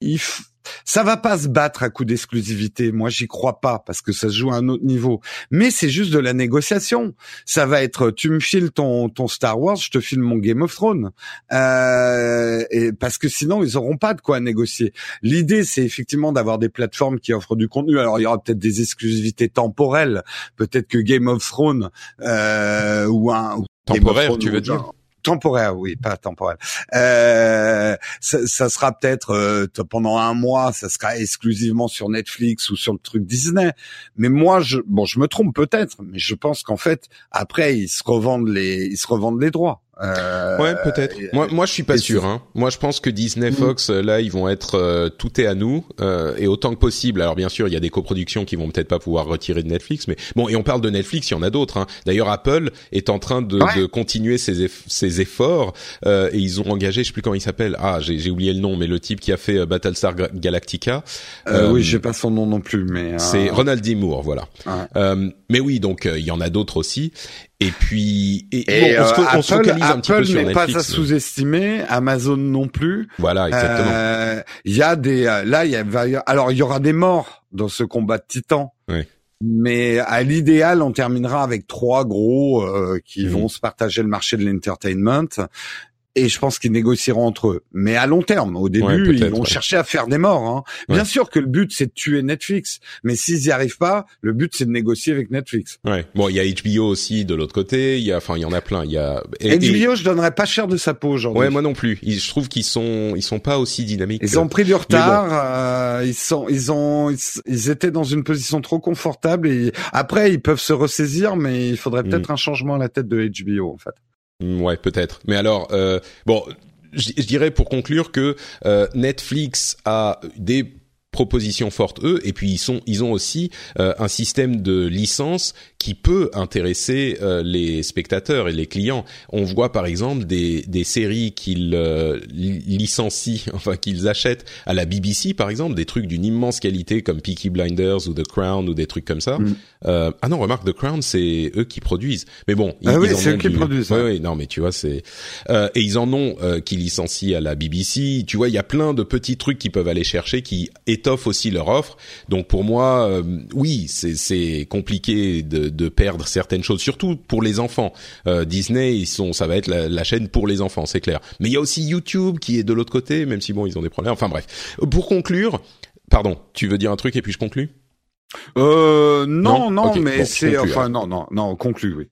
il f- ça va pas se battre à coup d'exclusivité. Moi, j'y crois pas parce que ça se joue à un autre niveau. Mais c'est juste de la négociation. Ça va être, tu me files ton, ton Star Wars, je te file mon Game of Thrones. Euh, et parce que sinon, ils auront pas de quoi négocier. L'idée, c'est effectivement d'avoir des plateformes qui offrent du contenu. Alors, il y aura peut-être des exclusivités temporelles. Peut-être que Game of Thrones euh, ou un ou Temporaire, tu veux dire? Temporaire, oui, pas temporel. Euh, ça, ça sera peut-être euh, pendant un mois, ça sera exclusivement sur Netflix ou sur le truc Disney. Mais moi, je, bon, je me trompe peut-être, mais je pense qu'en fait, après, ils se revendent les, ils se revendent les droits. Euh, Ouais, peut-être. Moi, moi, je suis pas sûr. Hein. Moi, je pense que Disney, Mm. Fox, euh, là, ils vont être euh, tout est à nous euh, et autant que possible. Alors, bien sûr, il y a des coproductions qui vont peut-être pas pouvoir retirer de Netflix, mais bon. Et on parle de Netflix, il y en a d'autres. Hein. D'ailleurs, Apple est en train de, Ouais. de continuer ses, eff- ses efforts euh, et ils ont engagé, je sais plus comment il s'appelle. Ah, j'ai j'ai oublié le nom, mais le type qui a fait euh, Battlestar Galactica. Oui, j'ai pas son nom non plus, mais euh, C'est Ronald D. Moore, voilà. Ouais. Euh, mais oui, donc il y en a d'autres aussi. Et puis, et, Et bon, on, se, euh, on se Apple, focalise un petit peu Apple n'est pas à sous-estimer, Amazon non plus. Voilà, exactement. Euh, Il y a des, euh, là, il y a, alors il y aura des morts dans ce combat de titans. Ouais. Mais à l'idéal, on terminera avec trois gros euh, qui Mhm. vont se partager le marché de l'entertainment. Et je pense qu'ils négocieront entre eux. Mais à long terme, au début, Ouais, ils vont ouais. chercher à faire des morts. Hein. Bien Ouais. sûr que le but, c'est de tuer Netflix. Mais s'ils y arrivent pas, le but, c'est de négocier avec Netflix. Ouais. Bon, il y a HBO aussi de l'autre côté. Il y a, enfin, il y en a plein. Il y a. et- et- HBO, je donnerais pas cher de sa peau aujourd'hui. Ouais, moi non plus. Ils- je trouve qu'ils sont, ils sont pas aussi dynamiques. Ils que- ont pris du retard. euh, ils sont, ils ont, ils, ils étaient dans une position trop confortable et après ils peuvent se ressaisir, mais il faudrait peut-être Mm. un changement à la tête de HBO en fait. Mm, Ouais, peut-être. Mais alors, euh, bon, je dirais pour conclure que euh, Netflix a des propositions fortes eux et puis ils sont ils ont aussi euh, un système de licence qui peut intéresser euh, les spectateurs et les clients. On voit par exemple des des séries qu'ils euh, li- licencient enfin qu'ils achètent à la BBC par exemple des trucs d'une immense qualité comme Peaky Blinders ou The Crown ou des trucs comme ça. Mm. Euh, ah non, remarque The Crown c'est eux qui produisent. Mais bon, ils, Ah oui, c'est eux qui du- produisent, Ouais, ouais. ouais, non mais tu vois c'est euh, et ils en ont euh, qui licencient à la BBC. Tu vois, il y a plein de petits trucs qu'ils peuvent aller chercher qui étoffent aussi leur offre. Donc pour moi, euh, oui, c'est compliqué de, de perdre certaines choses, surtout pour les enfants. Euh, Disney, ils sont, ça va être la, la chaîne pour les enfants, c'est clair. Mais il y a aussi YouTube qui est de l'autre côté, même si bon, ils ont des problèmes. Enfin bref. Pour conclure, pardon, tu veux dire un truc et puis je conclue? Euh, non, Non mais bon, c'est, enfin non, non, non, conclu, oui.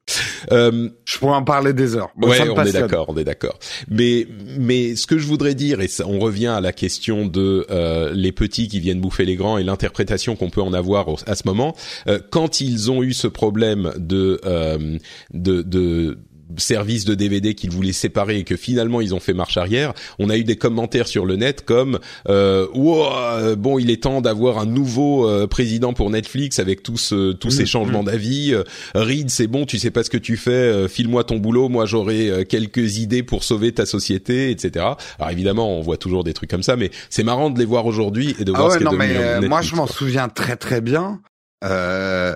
Euh, Je pourrais en parler des heures. Bon, ouais, ça me on est d'accord, on est d'accord. Mais mais ce que je voudrais dire et ça, on revient à la question de euh, les petits qui viennent bouffer les grands et l'interprétation qu'on peut en avoir au- à ce moment. Euh, quand ils ont eu ce problème de euh, de, de service de DVD qu'ils voulaient séparer et que finalement ils ont fait marche arrière. On a eu des commentaires sur le net comme euh, wow, bon il est temps d'avoir un nouveau euh, président pour Netflix avec tous tous ces mmh, changements mmh. d'avis. Reed c'est bon tu sais pas ce que tu fais, file-moi ton boulot, moi j'aurai quelques idées pour sauver ta société, etc. Alors évidemment on voit toujours des trucs comme ça, mais c'est marrant de les voir aujourd'hui et de ah voir ce qu'est devenu mais, Moi je m'en souviens très très bien. Euh,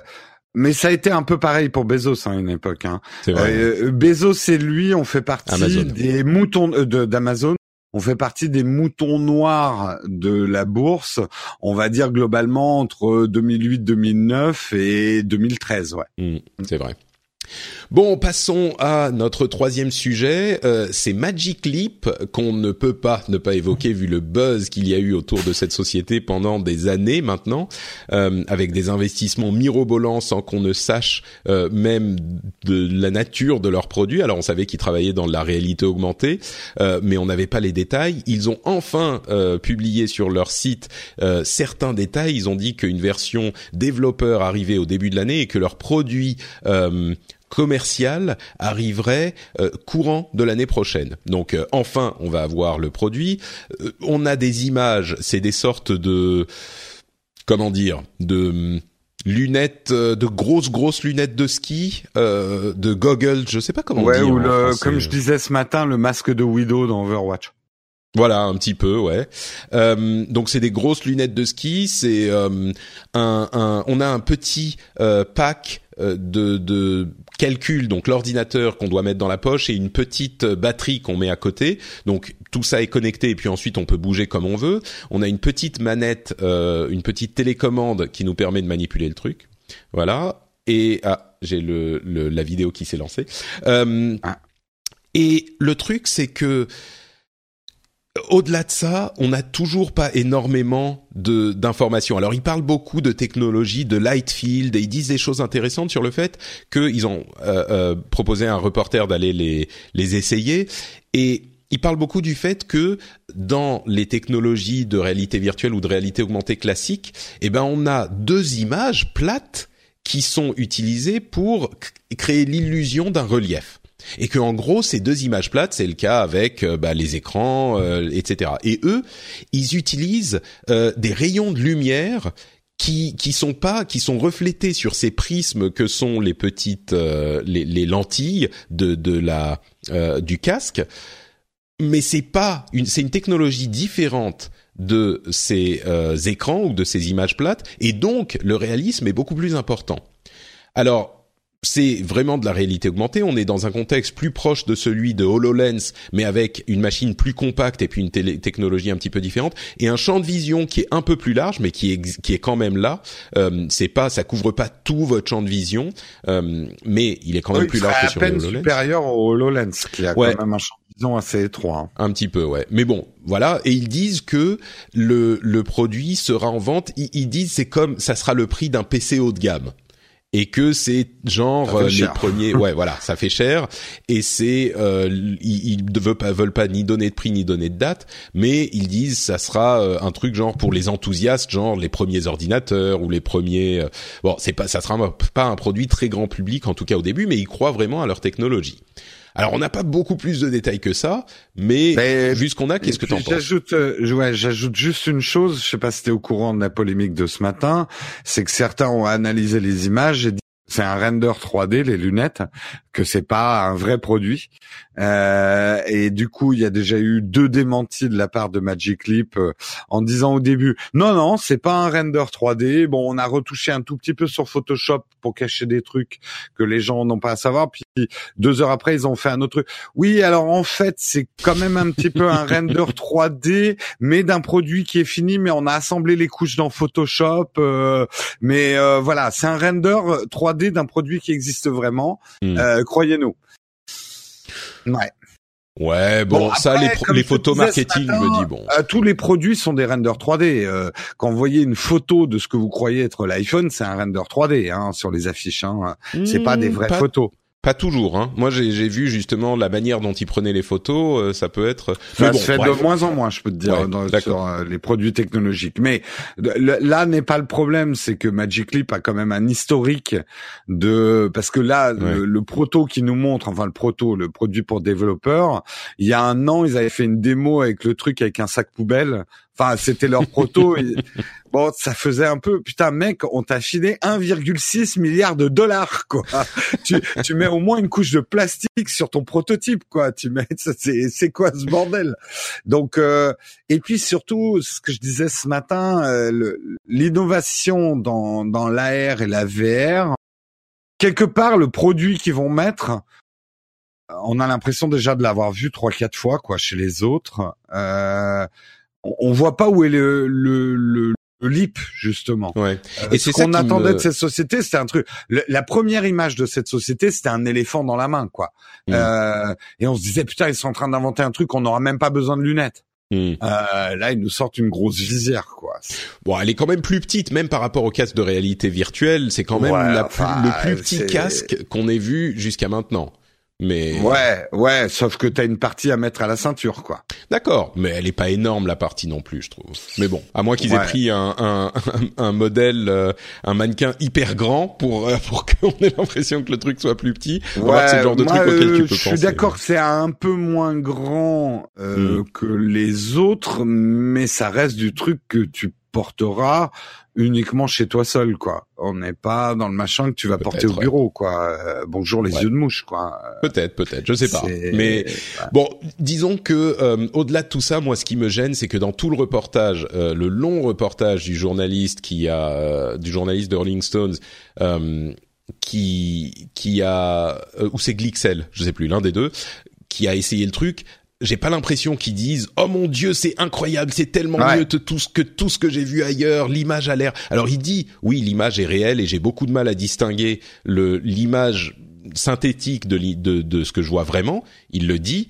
mais ça a été un peu pareil pour Bezos à hein, une époque. Hein. Euh, Bezos et lui, on fait partie des moutons euh, d'Amazon. On fait partie des moutons noirs de la bourse. On va dire globalement entre 2008-2009 et 2013. Ouais. Mmh, c'est vrai. Bon, passons à notre troisième sujet. Euh, c'est Magic Leap qu'on ne peut pas ne pas évoquer vu le buzz qu'il y a eu autour de cette société pendant des années maintenant, euh, avec des investissements mirobolants sans qu'on ne sache euh, même de la nature de leurs produits. Alors on savait qu'ils travaillaient dans la réalité augmentée, mais on n'avait pas les détails. Ils ont enfin publié sur leur site certains détails. Ils ont dit qu'une version développeur arrivait au début de l'année et que leurs produits commercial arriverait euh, courant de l'année prochaine. Donc euh, enfin, on va avoir le produit. Euh, on a des images, c'est des sortes de comment dire, de hum, lunettes, de grosses grosses lunettes de ski, de goggles, je sais pas comment ouais, Ou le, comme je disais ce matin, le masque de Widow dans Overwatch. Voilà, un petit peu, ouais. Euh, donc c'est des grosses lunettes de ski. C'est un, un, on a un petit pack de, de calcul, donc l'ordinateur qu'on doit mettre dans la poche et une petite batterie qu'on met à côté. Donc tout ça est connecté et puis ensuite on peut bouger comme on veut. On a une petite manette, euh, une petite télécommande qui nous permet de manipuler le truc. Voilà. Et ah, j'ai le, la vidéo qui s'est lancée. Euh, ah. Et le truc c'est que au-delà de ça, on n'a toujours pas énormément de d'informations. Alors ils parlent beaucoup de technologie, de light field, et ils disent des choses intéressantes sur le fait qu'ils ont euh, euh, proposé à un reporter d'aller les les essayer et ils parlent beaucoup du fait que dans les technologies de réalité virtuelle ou de réalité augmentée classique, eh ben on a deux images plates qui sont utilisées pour créer l'illusion d'un relief et que en gros ces deux images plates c'est le cas avec euh, bah, les écrans euh, etc et eux ils utilisent euh, des rayons de lumière qui qui sont pas qui sont reflétés sur ces prismes que sont les petites les, les, lentilles de de la du casque. Mais c'est pas une c'est une technologie différente de ces écrans ou de ces images plates. Et donc le réalisme est beaucoup plus important. Alors c'est vraiment de la réalité augmentée. On est dans un contexte plus proche de celui de HoloLens, mais avec une machine plus compacte et puis une technologie un petit peu différente et un champ de vision qui est un peu plus large, mais qui est qui est quand même là. Euh, c'est pas, ça couvre pas tout votre champ de vision, euh, mais il est quand même plus large que sur le HoloLens. supérieur au HoloLens, qui a quand même un champ de vision assez étroit. Hein. Un petit peu, ouais. Mais bon, voilà. Et ils disent que le le produit sera en vente. Ils, ils disent c'est comme ça sera le prix d'un PC haut de gamme et que c'est genre euh, les premiers ouais voilà ça fait cher. Et c'est euh, ils, ne veulent pas veulent pas ni donner de prix ni donner de date mais ils disent ça sera euh, un truc genre pour les enthousiastes genre les premiers ordinateurs ou les premiers euh, bon c'est pas ça sera pas un produit très grand public en tout cas au début mais ils croient vraiment à leur technologie alors on n'a pas beaucoup plus de détails que ça, mais, vu ce qu'on a, qu'est-ce que t'en penses? J'ajoute, euh, ouais, j'ajoute juste une chose. Je sais pas si t'es au courant de la polémique de ce matin, c'est que certains ont analysé les images et c'est un render 3D les lunettes, que c'est pas un vrai produit. Euh, et du coup, il y a déjà eu deux démentis de la part de Magic Leap euh, en disant au début non non, c'est pas un render 3D. Bon, on a retouché un tout petit peu sur Photoshop pour cacher des trucs que les gens n'ont pas à savoir. Puis deux heures après, ils ont fait un autre truc. Oui, alors en fait, c'est quand même un petit peu un render 3D, mais d'un produit qui est fini, mais on a assemblé les couches dans Photoshop. Euh, mais euh, voilà, c'est un render 3D d'un produit qui existe vraiment. Hmm. Croyez-nous. Ouais. Ouais, bon, ça, les, les photos marketing, me dit bon. Euh, tous les produits sont des renders 3D. Euh, quand vous voyez une photo de ce que vous croyez être l'iPhone, c'est un render 3D hein, sur les affiches. Hein. C'est pas des hmm, vraies photos. Pas toujours. Hein. Moi, j'ai vu justement la manière dont ils prenaient les photos. Euh, ça peut être. Ça se fait de moins en moins, je peux te dire, dans, sur euh, les produits technologiques. Mais là n'est pas le problème, c'est que Magic Leap a quand même un historique de parce que là, le, proto qui nous montre, enfin le proto, le produit pour développeurs, il y a un an, ils avaient fait une démo avec le truc avec un sac poubelle Enfin, c'était leur proto. Bon, ça faisait un peu, putain, mec, on t'a filé 1,6 milliard de dollars, quoi. tu, tu mets au moins une couche de plastique sur ton prototype, quoi. Tu mets, c'est, c'est quoi ce bordel? Donc, euh, et puis surtout, ce que je disais ce matin, euh, l'innovation dans dans l'AR et la VR, quelque part, le produit qu'ils vont mettre, on a l'impression déjà de l'avoir vu trois quatre fois, quoi, chez les autres. Euh, on voit pas où est le, le, le, leap justement. Ouais. Euh, et c'est ce qu'on attendait de cette société, c'était un truc. la première image de cette société, c'était un éléphant dans la main, quoi. Mm. Euh, et on se disait putain, ils sont en train d'inventer un truc, on n'aura même pas besoin de lunettes. Mm. Euh, là, ils nous sortent une grosse visière, quoi. Bon, elle est quand même plus petite, même par rapport au casque de réalité virtuelle. C'est quand même la le plus petit casque qu'on ait vu jusqu'à maintenant. Mais ouais, ouais, sauf que t'as une partie à mettre à la ceinture, quoi. D'accord, mais elle est pas énorme la partie non plus, je trouve. Mais bon, à moins qu'ils aient pris un un, un, modèle, euh, un mannequin hyper grand pour euh, pour qu'on ait l'impression que le truc soit plus petit. Ouais, c'est le genre de truc auquel tu peux penser. Je suis d'accord que c'est un peu moins grand euh, hmm. que les autres, mais ça reste du truc que tu porteras uniquement chez toi seul, quoi. On n'est pas dans le machin que tu vas porter au bureau, quoi. Euh, bonjour les yeux de mouche, quoi. Peut-être, peut-être, je sais pas. Mais bon, disons que euh, au-delà de tout ça, moi, ce qui me gêne, c'est que dans tout le reportage, euh, le long reportage du journaliste qui a, du journaliste de Rolling Stones, qui qui a, ou c'est Glixel, je sais plus, l'un des deux, qui a essayé le truc j'ai pas l'impression qu'ils disent oh mon dieu c'est incroyable c'est tellement mieux que tout ce que tout ce que j'ai vu ailleurs l'image a l'air. Alors il dit oui l'image est réelle et j'ai beaucoup de mal à distinguer le l'image synthétique de, de de ce que je vois vraiment. Il le dit.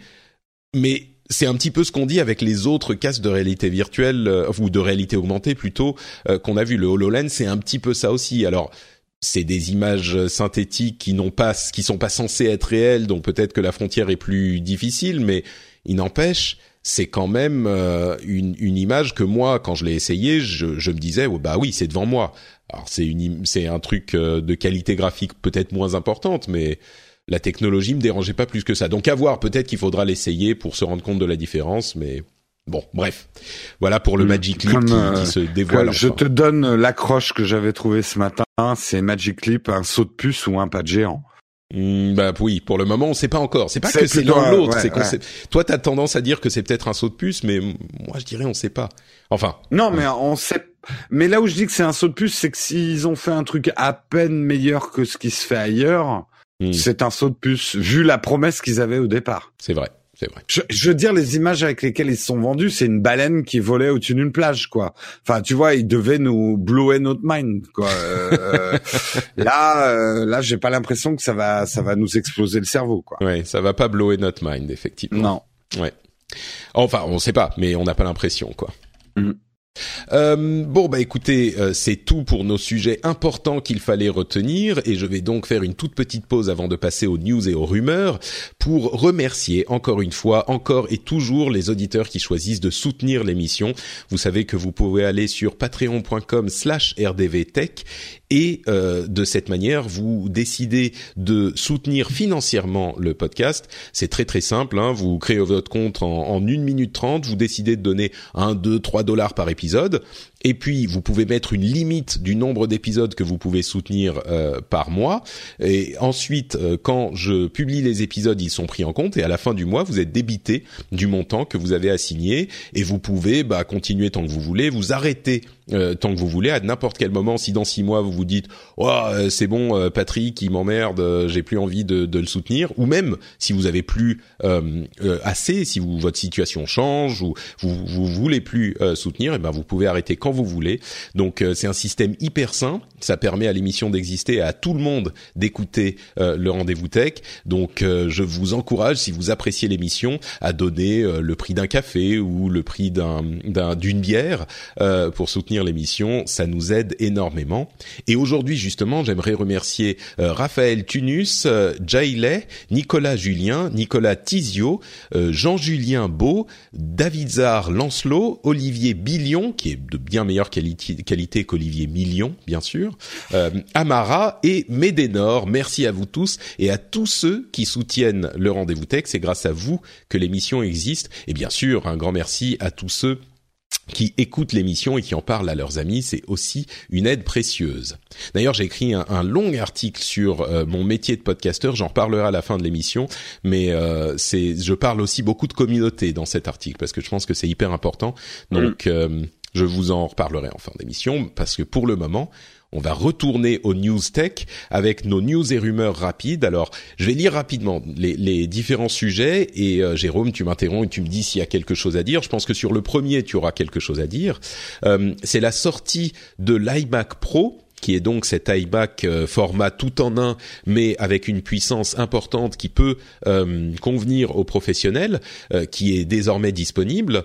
Mais c'est un petit peu ce qu'on dit avec les autres casques de réalité virtuelle euh, ou de réalité augmentée plutôt euh, qu'on a vu. Le HoloLens c'est un petit peu ça aussi. Alors c'est des images synthétiques qui n'ont pas qui sont pas censées être réelles donc peut-être que la frontière est plus difficile mais il n'empêche, c'est quand même euh, une, une, image que moi, quand je l'ai essayé, je, je, me disais, oh, bah oui, c'est devant moi. Alors c'est une, c'est un truc euh, de qualité graphique peut-être moins importante, mais la technologie me dérangeait pas plus que ça. Donc à voir, peut-être qu'il faudra l'essayer pour se rendre compte de la différence, mais bon, bref. Voilà pour le mm. Magic Leap qui, euh, se dévoile. Je te donne l'accroche que j'avais trouvé ce matin. C'est Magic Leap, un saut de puce ou un pas de géant. Hmm, bah oui, pour le moment, on sait pas encore. C'est pas que c'est l'un l'autre. c'est qu'on sait. Toi, t'as tendance à dire que c'est peut-être un saut de puce, mais moi, je dirais on sait pas. Enfin. Non, mais on sait. Mais là où je dis que c'est un saut de puce, c'est que s'ils ont fait un truc à peine meilleur que ce qui se fait ailleurs, hmm. c'est un saut de puce vu la promesse qu'ils avaient au départ. C'est vrai c'est vrai. Je, veux dire, les images avec lesquelles ils se sont vendus, c'est une baleine qui volait au-dessus d'une plage, quoi. Enfin, tu vois, ils devaient nous blower notre mind, quoi. Euh, là, euh, là, j'ai pas l'impression que ça va, ça va nous exploser le cerveau, quoi. Ouais, ça va pas blower notre mind, effectivement. Non. Ouais. Enfin, on sait pas, mais on n'a pas l'impression, quoi. Mm. Euh, bon bah écoutez, euh, c'est tout pour nos sujets importants qu'il fallait retenir et je vais donc faire une toute petite pause avant de passer aux news et aux rumeurs pour remercier encore une fois, encore et toujours les auditeurs qui choisissent de soutenir l'émission. Vous savez que vous pouvez aller sur patreon.com/slash rdvtech et euh, de cette manière vous décidez de soutenir financièrement le podcast. C'est très très simple, hein. vous créez votre compte en, en 1 minute 30, vous décidez de donner 1, 2, 3 dollars par épisode et puis, vous pouvez mettre une limite du nombre d'épisodes que vous pouvez soutenir euh, par mois. Et ensuite, euh, quand je publie les épisodes, ils sont pris en compte. Et à la fin du mois, vous êtes débité du montant que vous avez assigné. Et vous pouvez bah, continuer tant que vous voulez, vous arrêter euh, tant que vous voulez. À n'importe quel moment, si dans six mois, vous vous dites oh, c'est bon, Patrick, il m'emmerde, j'ai plus envie de, de, le soutenir. Ou même, si vous avez plus assez, si vous, votre situation change ou vous, vous voulez plus soutenir, et eh ben vous pouvez arrêter quand vous voulez. Donc euh, c'est un système hyper sain. Ça permet à l'émission d'exister à tout le monde d'écouter euh, le rendez-vous tech. Donc euh, je vous encourage, si vous appréciez l'émission, à donner le prix d'un café ou le prix d'un d'une bière pour soutenir l'émission. Ça nous aide énormément. Et aujourd'hui, justement, j'aimerais remercier Raphaël Tunus, Jailey, Nicolas Julien, Nicolas Tizio, Jean-Julien Beau, David Zar Lancelot, Olivier Billion, qui est de bien meilleure qualité, qualité qu'Olivier Million, bien sûr, Amara et Médénor. Merci à vous tous et à tous ceux qui soutiennent le rendez-vous tech. C'est grâce à vous que l'émission existe. Et bien sûr, un grand merci à tous ceux qui écoutent l'émission et qui en parlent à leurs amis, c'est aussi une aide précieuse. D'ailleurs, j'ai écrit un, long article sur euh, mon métier de podcasteur, j'en reparlerai à la fin de l'émission, mais euh, c'est, je parle aussi beaucoup de communauté dans cet article parce que je pense que c'est hyper important. Donc, euh, je vous en reparlerai en fin d'émission parce que pour le moment, on va retourner aux news tech avec nos news et rumeurs rapides. Alors, je vais lire rapidement les, différents sujets et euh, Jérôme, tu m'interromps et tu me dis s'il y a quelque chose à dire. Je pense que sur le premier, tu auras quelque chose à dire. Euh, c'est la sortie de l'iMac Pro qui est donc cet iMac euh, format tout en un, mais avec une puissance importante qui peut euh, convenir aux professionnels, euh, qui est désormais disponible.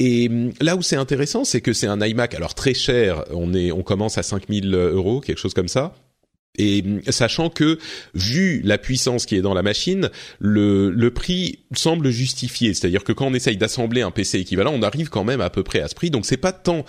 Et là où c'est intéressant, c'est que c'est un iMac, alors très cher, on est, on commence à 5000 euros, quelque chose comme ça. Et sachant que, vu la puissance qui est dans la machine, le, le prix semble justifié. C'est-à-dire que quand on essaye d'assembler un PC équivalent, on arrive quand même à peu près à ce prix. Donc c'est pas tant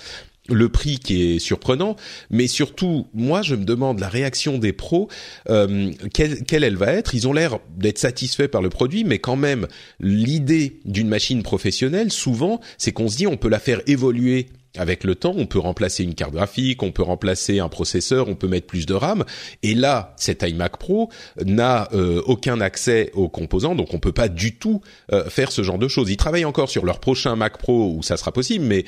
le prix qui est surprenant, mais surtout, moi, je me demande la réaction des pros, euh, quelle, quelle, elle va être. Ils ont l'air d'être satisfaits par le produit, mais quand même, l'idée d'une machine professionnelle, souvent, c'est qu'on se dit, on peut la faire évoluer avec le temps, on peut remplacer une carte graphique, on peut remplacer un processeur, on peut mettre plus de RAM. Et là, cet iMac Pro n'a euh, aucun accès aux composants, donc on peut pas du tout euh, faire ce genre de choses. Ils travaillent encore sur leur prochain Mac Pro où ça sera possible, mais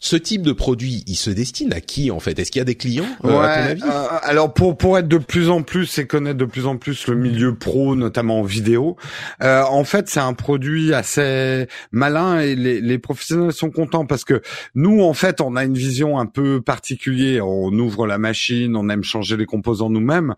ce type de produit, il se destine à qui en fait? Est-ce qu'il y a des clients euh, à ton avis? euh, Alors pour pour être de plus en plus et connaître de plus en plus le milieu pro, notamment en vidéo, euh, en fait c'est un produit assez malin et les, les professionnels sont contents parce que nous en fait on a une vision un peu particulière. On ouvre la machine, on aime changer les composants nous-mêmes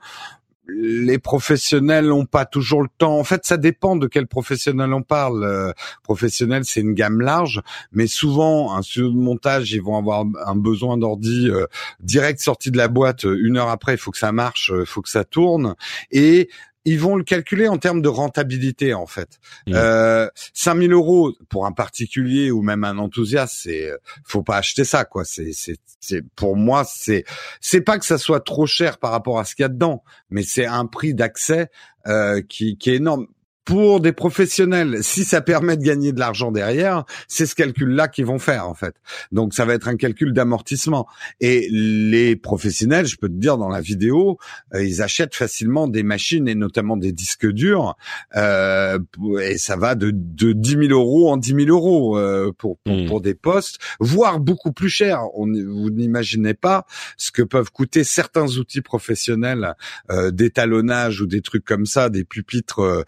les professionnels n'ont pas toujours le temps. En fait, ça dépend de quel professionnel on parle. Euh, professionnel, c'est une gamme large, mais souvent, un studio de montage, ils vont avoir un besoin d'ordi euh, direct sorti de la boîte. Une heure après, il faut que ça marche, il faut que ça tourne. Et ils vont le calculer en termes de rentabilité en fait. Mmh. Euh, 5000 euros pour un particulier ou même un enthousiaste, c'est faut pas acheter ça quoi. C'est c'est c'est pour moi c'est c'est pas que ça soit trop cher par rapport à ce qu'il y a dedans, mais c'est un prix d'accès euh, qui qui est énorme pour des professionnels, si ça permet de gagner de l'argent derrière, c'est ce calcul-là qu'ils vont faire en fait. Donc ça va être un calcul d'amortissement. Et les professionnels, je peux te dire dans la vidéo, euh, ils achètent facilement des machines et notamment des disques durs, euh, et ça va de, de 10 000 euros en 10 000 euros euh, pour, pour, hmm. pour, des postes, voire beaucoup plus cher. On, vous n'imaginez pas ce que peuvent coûter certains outils professionnels euh, d'étalonnage ou des trucs comme ça, des pupitres euh,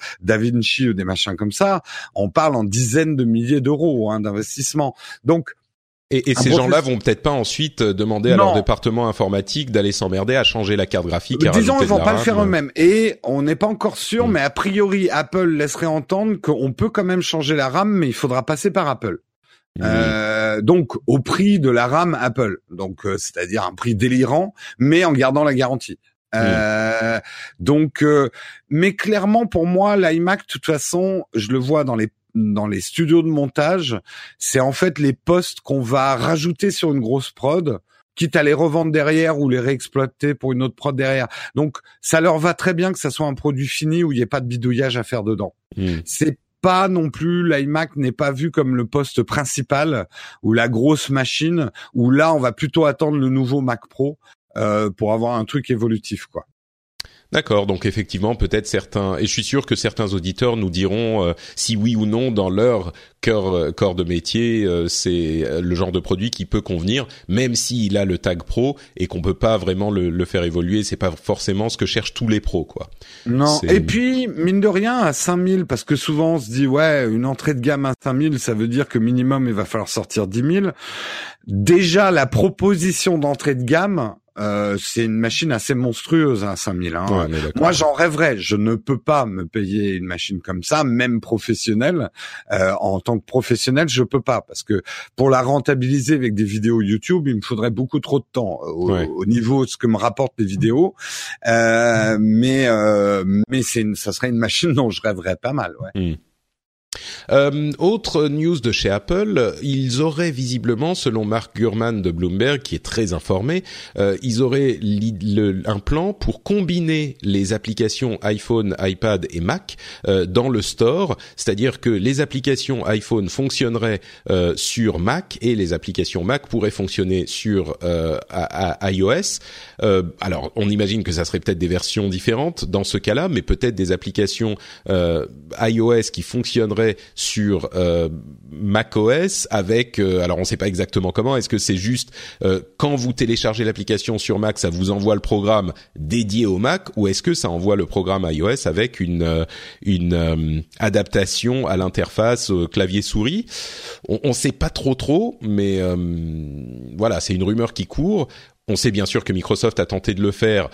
Ou des machins comme ça, on parle en dizaines de milliers d'euros hein, d'investissement. Donc et, ces gens-là vont peut-être pas ensuite euh, demander à leur département informatique d'aller s'emmerder à changer la carte graphique. Disons, ils vont pas le faire eux-mêmes. Et on n'est pas encore sûr, mm. mais a priori, Apple laisserait entendre qu'on peut quand même changer la RAM, mais il faudra passer par Apple. Euh, donc au prix de la RAM Apple, donc euh, c'est-à-dire un prix délirant, mais en gardant la garantie. Euh, donc, euh, mais clairement pour moi, l'iMac, de toute façon, je le vois dans les dans les studios de montage, c'est en fait les postes qu'on va rajouter sur une grosse prod, quitte à les revendre derrière ou les réexploiter pour une autre prod derrière. Donc, ça leur va très bien que ça soit un produit fini où il n'y ait pas de bidouillage à faire dedans. Hmm. C'est pas non plus l'iMac n'est pas vu comme le poste principal ou la grosse machine où là on va plutôt attendre le nouveau Mac Pro euh, pour avoir un truc évolutif, quoi. D'accord, donc effectivement, peut-être certains, et je suis sûr que certains auditeurs nous diront euh, si oui ou non dans leur cœur euh, corps de métier, euh, c'est le genre de produit qui peut convenir, même s'il a le tag pro et qu'on peut pas vraiment le, le, faire évoluer. C'est pas forcément ce que cherchent tous les pros, quoi. Non. Et puis mine de rien à 5000, parce que souvent on se dit ouais, une entrée de gamme à 5000, ça veut dire que minimum il va falloir sortir 10 000. Déjà la proposition d'entrée de gamme euh, c'est une machine assez monstrueuse, hein, 5000. Hein. Moi, j'en rêverais. Je ne peux pas me payer une machine comme ça, même professionnelle. Euh, en tant que professionnel, je peux pas parce que pour la rentabiliser avec des vidéos YouTube, il me faudrait beaucoup trop de temps au, niveau de ce que me rapportent les vidéos. Euh, mais mais c'est ça serait une machine dont je rêverais pas mal. Ouais. Hmm. Euh, autre news de chez Apple, ils auraient visiblement, selon Mark Gurman de Bloomberg, qui est très informé, euh, ils auraient un plan pour combiner les applications iPhone, iPad et Mac euh, dans le store, c'est-à-dire que les applications iPhone fonctionneraient euh, sur Mac et les applications Mac pourraient fonctionner sur iOS. alors, on imagine que ça serait peut-être des versions différentes dans ce cas-là, mais peut-être des applications iOS qui fonctionneraient sur euh, macOS avec euh, alors on ne sait pas exactement comment est-ce que c'est juste euh, quand vous téléchargez l'application sur Mac ça vous envoie le programme dédié au Mac ou est-ce que ça envoie le programme iOS avec une une adaptation à l'interface clavier souris on, on sait pas trop trop mais voilà c'est une rumeur qui court. On sait bien sûr que Microsoft a tenté de le faire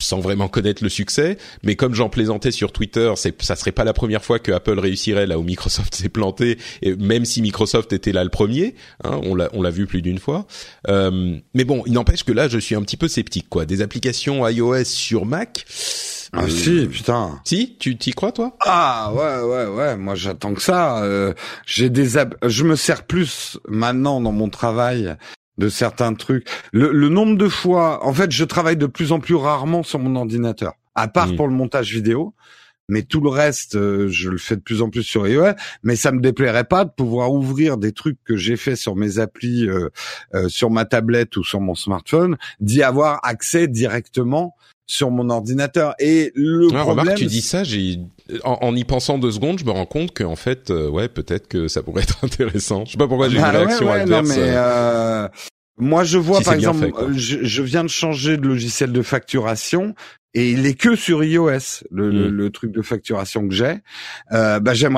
sans vraiment connaître le succès, mais comme j'en plaisantais sur Twitter, c'est ça serait pas la première fois que Apple réussirait là où Microsoft s'est planté, et même si Microsoft était là le premier, hein, on l'a on l'a vu plus d'une fois. Euh, mais bon, il n'empêche que là, je suis un petit peu sceptique quoi. Des applications iOS sur Mac. Ah euh, si, putain. Si, tu t'y crois toi? Ah ouais ouais ouais, moi j'attends que ça. Euh, j'ai des je me sers plus maintenant dans mon travail de certains trucs. Le, nombre de fois, en fait, je travaille de plus en plus rarement sur mon ordinateur, à part mmh. pour le montage vidéo. Mais tout le reste, euh, je le fais de plus en plus sur iOS. Mais ça me déplairait pas de pouvoir ouvrir des trucs que j'ai fait sur mes applis, euh, euh, sur ma tablette ou sur mon smartphone, d'y avoir accès directement sur mon ordinateur. Et le ah, problème, tu dis ça, j'ai en, y pensant deux secondes, je me rends compte qu'en fait, euh, ouais, peut-être que ça pourrait être intéressant. Je sais pas pourquoi j'ai bah une réaction adverse. mais euh, euh, moi, je vois par exemple, je, viens de changer de logiciel de facturation et il est que sur iOS, le, le, hmm. truc de facturation que j'ai. bah, j'aimerais.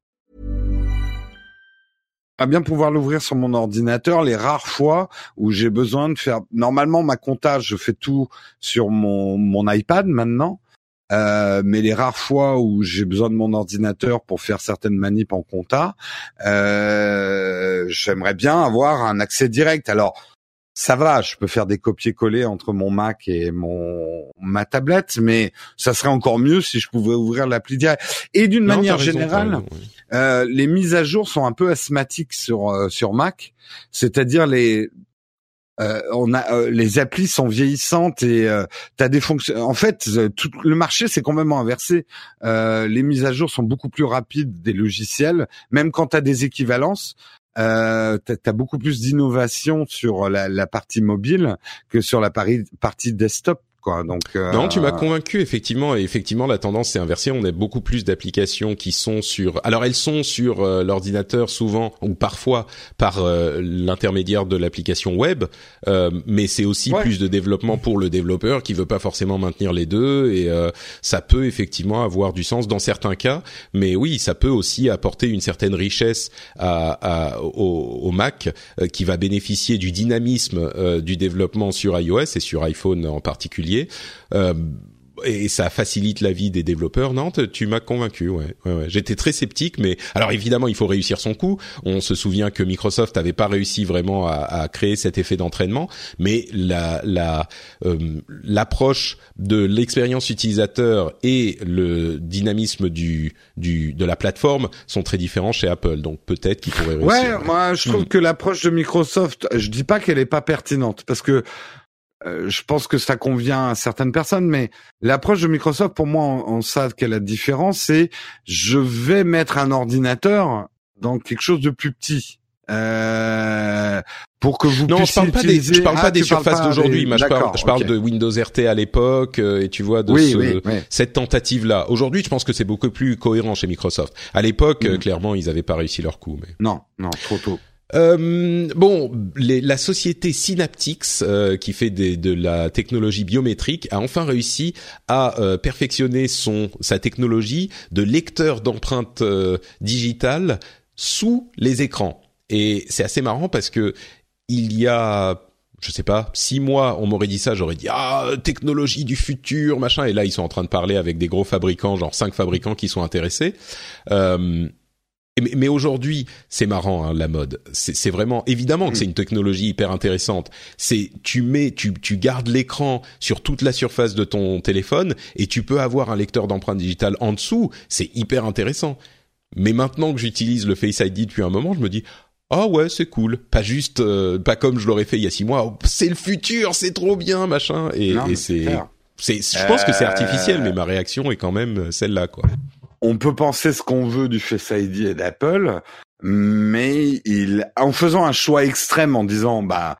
À bien pouvoir l'ouvrir sur mon ordinateur les rares fois où j'ai besoin de faire normalement ma comptage, je fais tout sur mon mon iPad maintenant. Euh, mais les rares fois où j'ai besoin de mon ordinateur pour faire certaines manips en compta, euh, j'aimerais bien avoir un accès direct. Alors ça va, je peux faire des copier-coller entre mon Mac et mon ma tablette, mais ça serait encore mieux si je pouvais ouvrir l'appli direct. Et d'une manière générale, euh, les mises à jour sont un peu asthmatiques sur euh, sur Mac, c'est-à-dire les euh, on a euh, les applis sont vieillissantes et des fonctions. En fait, tout le marché s'est complètement inversé. les mises à jour sont beaucoup plus rapides des logiciels, même quand tu des équivalences. Euh, tu as, beaucoup plus d'innovation sur la, la, partie mobile que sur la partie desktop. Donc euh, non, tu m'as convaincu effectivement et effectivement la tendance s'est inversée. On a beaucoup plus d'applications qui sont sur. Alors elles sont sur euh, l'ordinateur souvent ou parfois par euh, l'intermédiaire de l'application web, mais c'est aussi plus de développement pour le développeur qui veut pas forcément maintenir les deux et ça peut effectivement avoir du sens dans certains cas. Mais oui, ça peut aussi apporter une certaine richesse à, à au, au, Mac qui va bénéficier du dynamisme du développement sur iOS et sur iPhone en particulier euh, et ça facilite la vie des développeurs. Non, tu m'as convaincu. Ouais, ouais, J'étais très sceptique, mais alors évidemment, il faut réussir son coup. On se souvient que Microsoft n'avait pas réussi vraiment à, à créer cet effet d'entraînement, mais la la euh, l'approche de l'expérience utilisateur et le dynamisme du du de la plateforme sont très différents chez Apple. Donc peut-être qu'il pourrait réussir. Ouais, moi je trouve hmm. que l'approche de Microsoft, je dis pas qu'elle est pas pertinente parce que euh, je pense que ça convient à certaines personnes, mais l'approche de Microsoft, pour moi, on, on sait quelle est la différence, c'est je vais mettre un ordinateur dans quelque chose de plus petit. Euh, pour que vous non, puissiez je parle pas utiliser... des, je parle Ah, pas des parles surfaces d'aujourd'hui, des- je parle, je parle de Windows RT à l'époque, euh, et tu vois de Oui, ce- oui, oui. cette tentative là. Aujourd'hui, je pense que c'est beaucoup plus cohérent chez Microsoft. À l'époque, euh, Mm. clairement, ils avaient pas réussi leur coup, mais. Non, non, trop tôt. Euh, bon, les- la société Synaptics, euh, qui fait des- de la technologie biométrique, a enfin réussi à euh, perfectionner son sa technologie de lecteur d'empreintes euh, digitales sous les écrans. Et c'est assez marrant parce que il y a je sais pas, six mois, on m'aurait dit ça, j'aurais dit ah technologie du futur, machin. Et là, ils sont en train de parler avec des gros fabricants, genre cinq fabricants qui sont intéressés. Euh, mais, mais aujourd'hui, c'est marrant hein, la mode. C'est vraiment évidemment que c'est une technologie hyper intéressante. C'est tu mets, tu tu gardes l'écran sur toute la surface de ton téléphone et tu peux avoir un lecteur d'empreintes digitales en dessous. C'est hyper intéressant. Mais maintenant que j'utilise le Face ID depuis un moment, je me dis ah ouais c'est cool. Pas juste, euh, pas comme je l'aurais fait il y a six mois. Oh, c'est le futur, c'est trop bien machin. Et, et c'est je pense que c'est Euh, artificiel, mais ma réaction est quand même euh, celle-là quoi. On peut penser ce qu'on veut du Face ID et d'Apple, mais il, en faisant un choix extrême en disant, bah,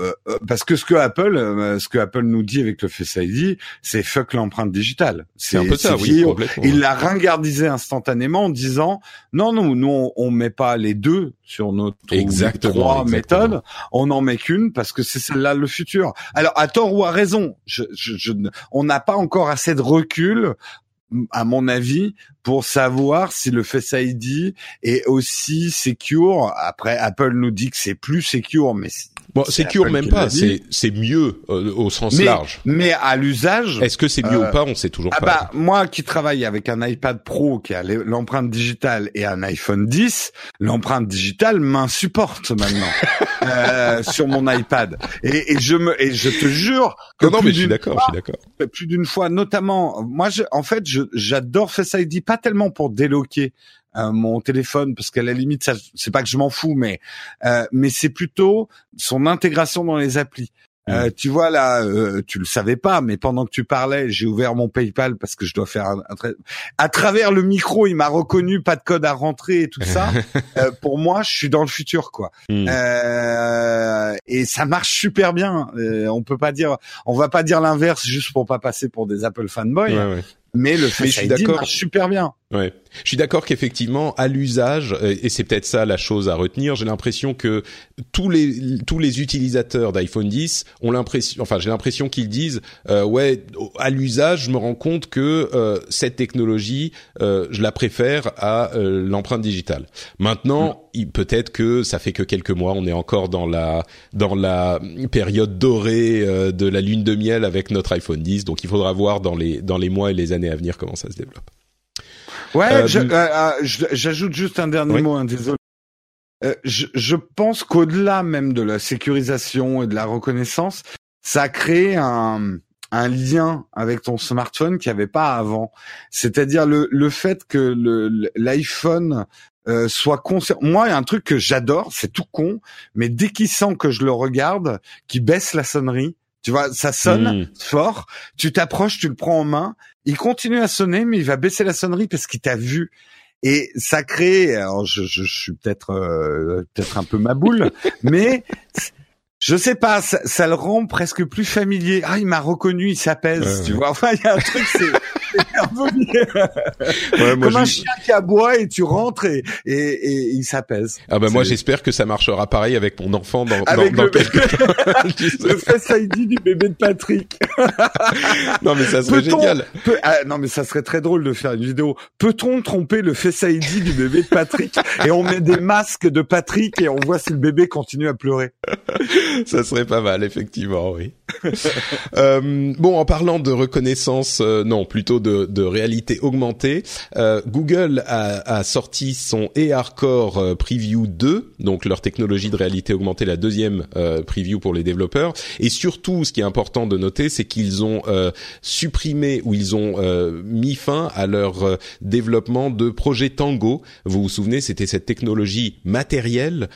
euh, euh, parce que ce que Apple, euh, ce que Apple nous dit avec le Face ID, c'est fuck l'empreinte digitale. C'est un peu ça, oui. Il l'a ringardisé instantanément en disant non non nous on, met pas les deux sur notre Exactement, trois exactement. méthodes, on en met qu'une parce que c'est celle-là le futur. Alors à tort ou à raison, je, je, je on n'a pas encore assez de recul à mon avis pour savoir si le Face ID est aussi secure. Après Apple nous dit que c'est plus secure mais Bon, Apple même pas, c'est c'est mieux euh, au sens mais, large. mais à l'usage Est-ce que c'est mieux Euh, ou pas On sait toujours Ah pas. bah moi qui travaille avec un iPad Pro qui a l'empreinte digitale et un iPhone 10, l'empreinte digitale m'insupporte maintenant euh, sur mon iPad. Et, et je me et je te jure que non, mais je suis d'accord, je suis d'accord. plus d'une fois, notamment moi je, en fait j'adore Face ID pas tellement pour déloquer euh, mon téléphone parce qu'à la limite ça c'est pas que je m'en fous mais euh, mais c'est plutôt son intégration dans les applis. Euh, tu vois là, euh, tu le savais pas, mais pendant que tu parlais, j'ai ouvert mon PayPal parce que je dois faire un, un à travers le micro, il m'a reconnu, pas de code à rentrer et tout ça. Euh, pour moi, je suis dans le futur, quoi. Hmm. Euh, et ça marche super bien. Euh, on peut pas dire, on va pas dire l'inverse juste pour pas passer pour des Apple fanboys, Ouais, ouais. Mais le Mais Face je suis d'accord. marche super bien. Ouais. Je suis d'accord qu'effectivement, à l'usage, et c'est peut-être ça la chose à retenir, j'ai l'impression que tous les tous les utilisateurs d'iPhone 10 ont l'impression, enfin j'ai l'impression qu'ils disent, euh, ouais, à l'usage, je me rends compte que euh, cette technologie, euh, je la préfère à euh, l'empreinte digitale. Maintenant, il- peut-être que ça fait que quelques mois, on est encore dans la dans la période dorée euh, de la lune de miel avec notre iPhone 10, donc il faudra voir dans les dans les mois et les années à venir comment ça se développe. Ouais, Euh, euh, euh, j'ajoute juste un dernier Oui. mot, hein, désolé. Je, je pense qu'au-delà même de la sécurisation et de la reconnaissance, ça crée un, un lien avec ton smartphone qu'il n'y avait pas avant. C'est-à-dire le, le fait que l'iPhone euh, soit conscient. Moi, il y a un truc que j'adore, c'est tout con, mais dès qu'il sent que je le regarde, qu'il baisse la sonnerie, tu vois, ça sonne Mm. fort, tu t'approches, tu le prends en main, il continue à sonner, mais il va baisser la sonnerie parce qu'il t'a vu. Et ça crée, alors je, je, je suis peut-être euh, peut-être un peu ma boule, mais je sais pas, ça, ça le rend presque plus familier. Ah, il m'a reconnu, il s'apaise, Ouais, tu ouais. vois. Enfin, il y a un truc, c'est c'est un peu Ouais, moi, comme un chien qui aboie et tu rentres et et, et il s'apaise. Ah bah moi j'espère que ça marchera pareil avec mon enfant dans, Avec dans, dans le- quelques temps. Le Face ID du bébé de Patrick. non mais ça serait génial. Peut- ah, non, mais ça serait très drôle de faire une vidéo. Peut-on tromper le Face ID du bébé de Patrick Et on met des masques de Patrick et on voit si le bébé continue à pleurer? Ça serait pas mal effectivement, oui. Euh, bon, en parlant de reconnaissance, euh, non, plutôt de, de réalité augmentée, euh, Google a, a sorti son ARCore euh, Preview 2, donc leur technologie de réalité augmentée, la deuxième euh, preview pour les développeurs. Et surtout, ce qui est important de noter, c'est qu'ils ont euh, supprimé ou ils ont mis fin à leur développement de projet Tango. Vous vous souvenez, c'était cette technologie matérielle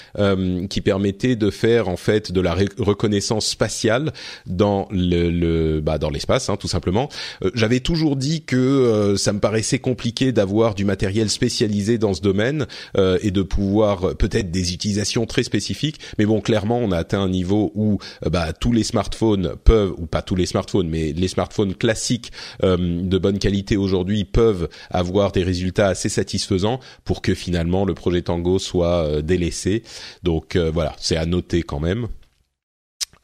qui permettait de faire en fait de la ré- reconnaissance spatiale dans le, le bah, dans l'espace, hein, tout simplement. Euh, J'avais toujours dit que euh, ça me paraissait compliqué d'avoir du matériel spécialisé dans ce domaine euh, et de pouvoir peut-être des utilisations très spécifiques. Mais bon, clairement, on a atteint un niveau où bah, tous les smartphones peuvent, ou pas tous les smartphones, mais les smartphones classiques de bonne qualité aujourd'hui peuvent avoir des résultats assez satisfaisants pour que finalement le projet Tango soit délaissé. Donc voilà, c'est à noter quand même.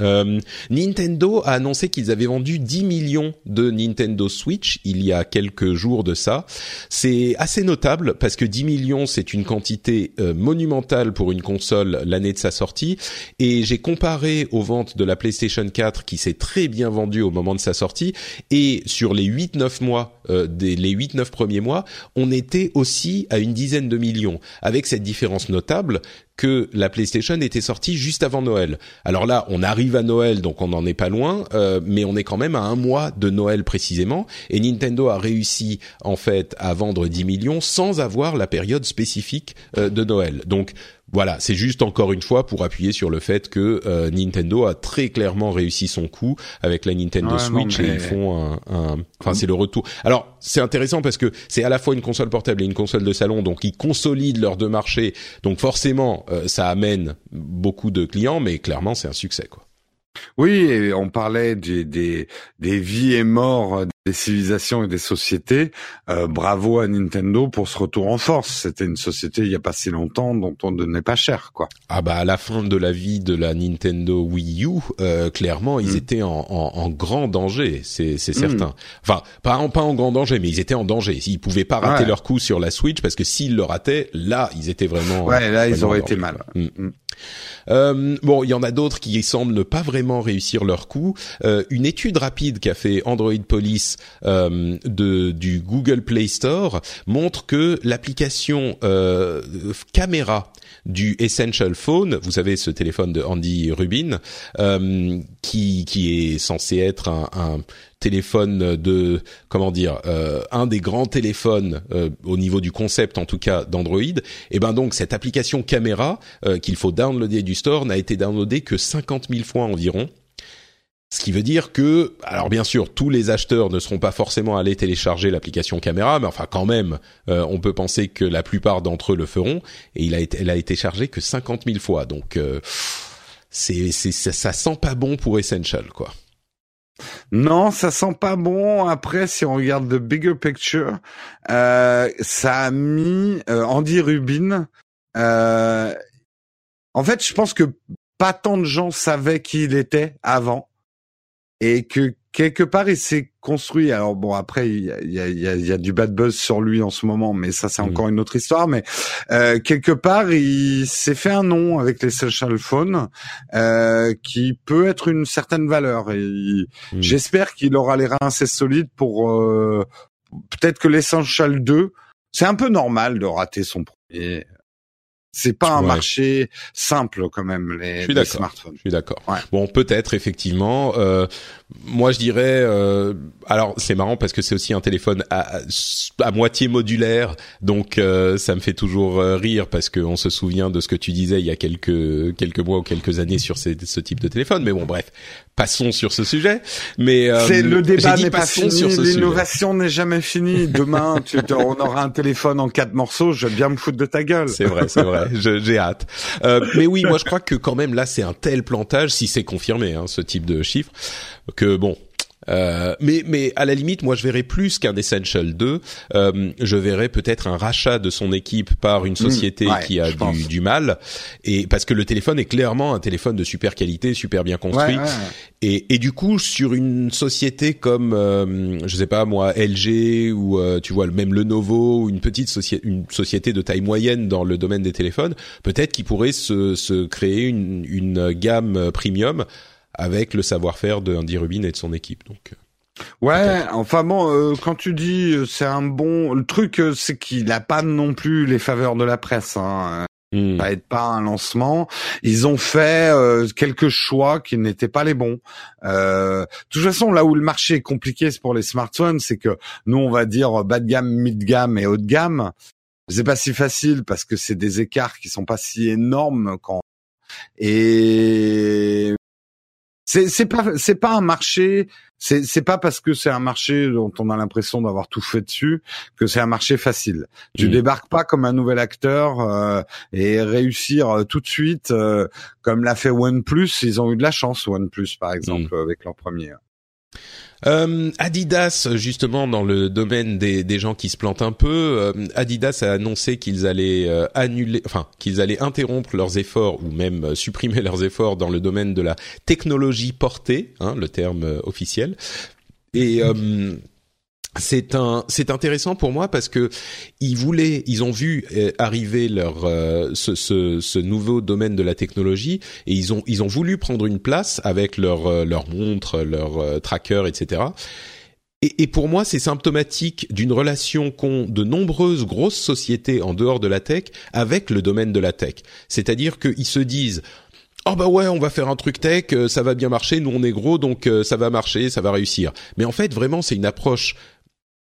Euh, Nintendo a annoncé qu'ils avaient vendu 10 millions de Nintendo Switch il y a quelques jours de ça. C'est assez notable parce que 10 millions c'est une quantité euh, monumentale pour une console l'année de sa sortie. Et j'ai comparé aux ventes de la PlayStation 4 qui s'est très bien vendue au moment de sa sortie. Et sur les 8-9 mois euh, des les 8-9 premiers mois, on était aussi à une dizaine de millions. Avec cette différence notable que la PlayStation était sortie juste avant Noël. Alors là, on arrive à Noël, donc on n'en est pas loin, euh, mais on est quand même à un mois de Noël précisément. Et Nintendo a réussi en fait à vendre 10 millions sans avoir la période spécifique euh, de Noël. Donc voilà, c'est juste encore une fois pour appuyer sur le fait que euh, Nintendo a très clairement réussi son coup avec la Nintendo Switch et ils font un, un... enfin c'est le retour. Alors c'est intéressant parce que c'est à la fois une console portable et une console de salon, donc ils consolident leurs deux marchés, donc forcément euh, ça amène beaucoup de clients, mais clairement c'est un succès quoi. Oui, on parlait des, des, des vies et morts des civilisations et des sociétés. Euh, bravo à Nintendo pour ce retour en force. C'était une société il y a pas si longtemps dont on ne donnait pas cher, quoi. Ah bah à la fin de la vie de la Nintendo Wii U, euh, clairement ils mm. étaient en, en, en, grand danger, c'est mm. certain. Enfin pas en pas en grand danger, mais ils étaient en danger. Ils pouvaient pas rater leur coup sur la Switch parce que s'ils le rataient, là ils étaient vraiment. Ouais, là ils auraient été mal. Mm. Euh, bon, il y en a d'autres qui semblent ne pas vraiment réussir leur coup. Euh, une étude rapide qu'a fait Android Police euh, du Google Play Store montre que l'application caméra du Essential Phone, vous savez ce téléphone de Andy Rubin, euh, qui, qui est censé être un, un téléphone de comment dire euh, un des grands téléphones euh, au niveau du concept en tout cas d'Android. Et ben donc cette application caméra euh, qu'il faut downloader du store n'a été downloadée que 50 000 fois environ ce qui veut dire que, alors bien sûr, tous les acheteurs ne seront pas forcément allés télécharger l'application caméra, mais enfin quand même, on peut penser que la plupart d'entre eux le feront. Et il a été, elle a été chargée que 50 000 fois, donc c'est, c'est, ça, ça sent pas bon pour Essential, quoi. Non, ça sent pas bon. Après, si on regarde the bigger picture, euh, ça a mis euh, Andy Rubin. Euh, en fait, je pense que pas tant de gens savaient qui il était avant et que quelque part il s'est construit. Alors bon, après il y a, y, a, y a, du bad buzz sur lui en ce moment, mais ça c'est mm. encore une autre histoire. Mais euh, quelque part il s'est fait un nom avec les social phones euh, qui peut être une certaine valeur. Et mm. j'espère qu'il aura les reins assez solides pour euh, peut-être que l'essential 2 c'est un peu normal de rater son premier c'est pas un marché simple quand même les, les smartphones. Je suis d'accord. Ouais. Bon, peut-être effectivement. Euh, moi, je dirais. Euh, alors, c'est marrant parce que c'est aussi un téléphone à, à moitié modulaire, donc euh, ça me fait toujours euh, rire parce qu'on se souvient de ce que tu disais il y a quelques quelques mois ou quelques années sur ces, ce type de téléphone. Mais bon, bref, passons sur ce sujet. Mais euh, c'est le débat n'est pas fini. L'innovation n'est jamais finie. Demain, tu, on aura un téléphone en quatre morceaux. Je vais bien me foutre de ta gueule. C'est vrai, c'est vrai j'ai hâte. Euh, mais oui, moi je crois que quand même là c'est un tel plantage, si c'est confirmé, hein, ce type de chiffre, que bon, euh, mais mais à la limite, moi je verrais plus qu'un Essential 2. Euh, je verrais peut-être un rachat de son équipe par une mmh, société qui a du, du, mal. Et parce que le téléphone est clairement un téléphone de super qualité, super bien construit. et, et du coup, sur une société comme euh, je sais pas moi LG ou euh, tu vois même Lenovo ou une petite société, une société de taille moyenne dans le domaine des téléphones, peut-être qu'il pourrait se, se créer une, une gamme premium avec le savoir-faire de Andy Rubin et de son équipe. Donc. Euh, ouais, enfin bon, euh, quand tu dis euh, c'est un bon, le truc c'est qu'il n'a pas non plus les faveurs de la presse. Hein. Hmm. Ça aide pas un lancement. Ils ont fait quelques choix qui n'étaient pas les bons. de toute façon, là où le marché est compliqué, c'est pour les smartphones, c'est que nous on va dire bas de gamme, mid de gamme et haut de gamme. C'est pas si facile parce que c'est des écarts qui sont pas si énormes quand et C'est c'est pas c'est pas un marché. C'est c'est pas parce que c'est un marché dont on a l'impression d'avoir tout fait dessus que c'est un marché facile. Tu Mm. débarques pas comme un nouvel acteur euh, et réussir euh, tout de suite euh, comme l'a fait OnePlus. Ils ont eu de la chance OnePlus par exemple avec leur premier. Euh, Adidas, justement, dans le domaine des, des gens qui se plantent un peu, euh, Adidas a annoncé qu'ils allaient euh, annuler, enfin qu'ils allaient interrompre leurs efforts ou même supprimer leurs efforts dans le domaine de la technologie portée, hein, le terme officiel. Et c'est un, c'est intéressant pour moi parce que ils voulaient, ils ont vu euh, arriver leur euh, ce, ce, ce nouveau domaine de la technologie et ils ont ils ont voulu prendre une place avec leur euh, leur montre, leur euh, tracker, etc. Et, et pour moi, c'est symptomatique d'une relation qu'ont de nombreuses grosses sociétés en dehors de la tech avec le domaine de la tech. C'est-à-dire qu'ils se disent Oh bah ouais, on va faire un truc tech, ça va bien marcher, nous on est gros donc ça va marcher, ça va réussir. Mais en fait, vraiment, c'est une approche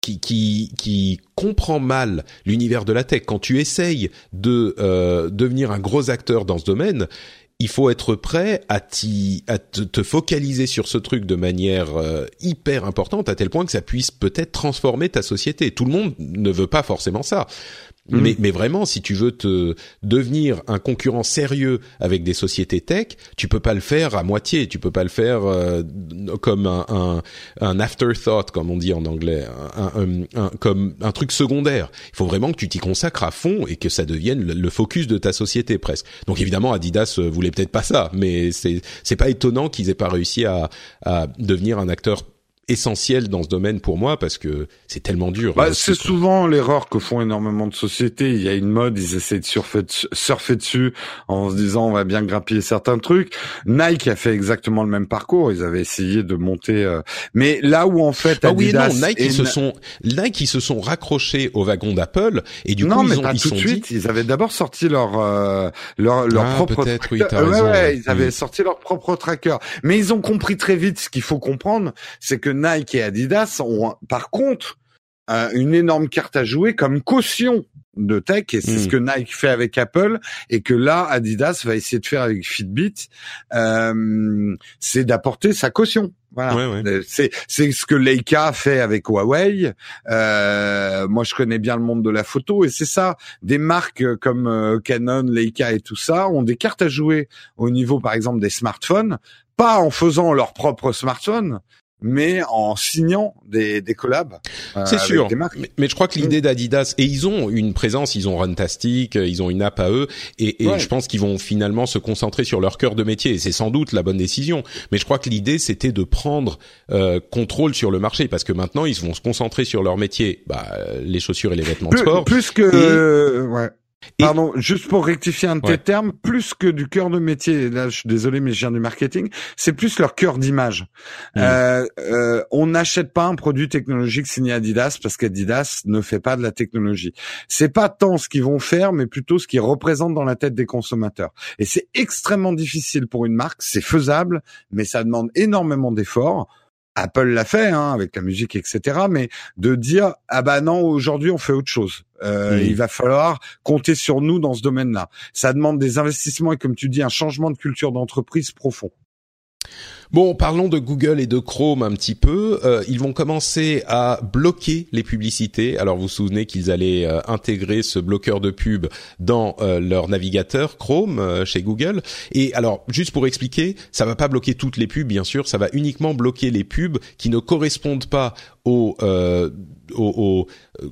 qui, qui, qui comprend mal l'univers de la tech. Quand tu essayes de euh, devenir un gros acteur dans ce domaine, il faut être prêt à, à te, te focaliser sur ce truc de manière euh, hyper importante, à tel point que ça puisse peut-être transformer ta société. Tout le monde ne veut pas forcément ça. Mhm. Mais, mais vraiment, si tu veux te devenir un concurrent sérieux avec des sociétés tech, tu peux pas le faire à moitié. Tu peux pas le faire euh, comme un, un, un afterthought, comme on dit en anglais, un- comme un truc secondaire. Il faut vraiment que tu t'y consacres à fond et que ça devienne le, le focus de ta société presque. Donc évidemment, Adidas euh, voulait peut-être pas ça, mais c'est c'est pas étonnant qu'ils aient pas réussi à, à devenir un acteur essentiel dans ce domaine pour moi parce que c'est tellement dur. Bah, c'est souvent l'erreur que font énormément de sociétés. Il y a une mode, ils essaient de surfer, dessus- surfer dessus en se disant on va bien grappiller certains trucs. Nike a fait exactement le même parcours. Ils avaient essayé de monter, euh, mais là où en fait Ah oui non, Nike ils se sont Nike ils se sont raccrochés au wagon d'Apple et du non, coup mais ils ont pas ils tout de dit suite. Ils avaient d'abord sorti leur euh, leur leur Ah, propre oui, Ouais, ouais, ouais. ils avaient sorti leur propre tracker. Mais ils ont compris très vite ce qu'il faut comprendre, c'est que Nike et Adidas ont par contre euh, une énorme carte à jouer comme caution de tech et c'est ce que Nike fait avec Apple et que là Adidas va essayer de faire avec Fitbit euh, c'est d'apporter sa caution. Voilà. Ouais, ouais. Euh, c'est c'est ce que Leica fait avec Huawei. Euh, moi je connais bien le monde de la photo et c'est ça. Des marques comme euh, Canon Leica et tout ça ont des cartes à jouer au niveau par exemple des smartphones pas en faisant leur propre smartphone mais en signant des, des collabs euh, C'est sûr, des marques. mais, mais je crois que l'idée d'Adidas et ils ont une présence, ils ont Runtastic, euh, ils ont une app à eux et, et Ouais. je pense qu'ils vont finalement se concentrer sur leur cœur de métier et c'est sans doute la bonne décision. Mais je crois que l'idée c'était de prendre euh, contrôle sur le marché parce que maintenant ils vont se concentrer sur leur métier, bah, euh, les chaussures et les vêtements de sport. plus que Et- euh, ouais. Et- Pardon, juste pour rectifier un de tes Ouais. termes, plus que du cœur de métier, là je suis désolé mais je viens du marketing, c'est plus leur cœur d'image. Mm. Euh, euh, on n'achète pas un produit technologique signé Adidas parce qu'Adidas ne fait pas de la technologie. C'est pas tant ce qu'ils vont faire, mais plutôt ce qu'ils représentent dans la tête des consommateurs. Et c'est extrêmement difficile pour une marque, c'est faisable, mais ça demande énormément d'efforts. Apple l'a fait hein, avec la musique, etc. Mais de dire ah bah non aujourd'hui on fait autre chose. Euh. Il va falloir compter sur nous dans ce domaine-là. Ça demande des investissements et comme tu dis un changement de culture d'entreprise profond. Bon, parlons de Google et de Chrome un petit peu. Euh, ils vont commencer à bloquer les publicités. Alors vous vous souvenez qu'ils allaient euh, intégrer ce bloqueur de pub dans euh, leur navigateur Chrome euh, chez Google. Et alors, juste pour expliquer, ça va pas bloquer toutes les pubs, bien sûr. Ça va uniquement bloquer les pubs qui ne correspondent pas aux, euh, aux, aux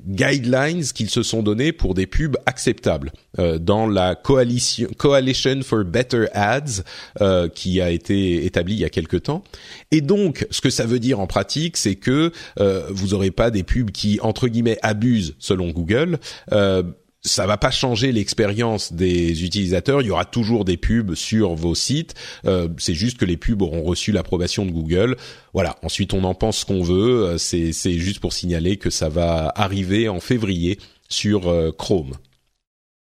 guidelines qu'ils se sont donnés pour des pubs acceptables euh, dans la coalition Coalition for Better Ads euh, qui a été établie il y a temps. Et donc, ce que ça veut dire en pratique, c'est que euh, vous aurez pas des pubs qui entre guillemets abusent selon Google. Euh, ça va pas changer l'expérience des utilisateurs. Il y aura toujours des pubs sur vos sites. Euh, c'est juste que les pubs auront reçu l'approbation de Google. Voilà. Ensuite, on en pense ce qu'on veut. Euh, C'est c'est juste pour signaler que ça va arriver en février sur Chrome.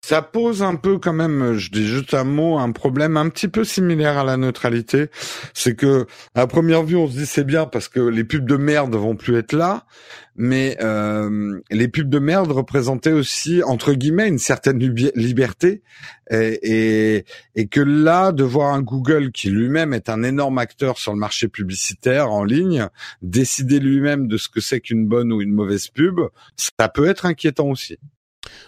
Ça pose un peu quand même, je dis juste un mot, un problème un petit peu similaire à la neutralité. C'est que à première vue, on se dit c'est bien parce que les pubs de merde vont plus être là, mais euh, les pubs de merde représentaient aussi entre guillemets une certaine liberté et, que là, de voir un Google qui lui-même est un énorme acteur sur le marché publicitaire en ligne, décider lui-même de ce que c'est qu'une bonne ou une mauvaise pub, ça peut être inquiétant aussi.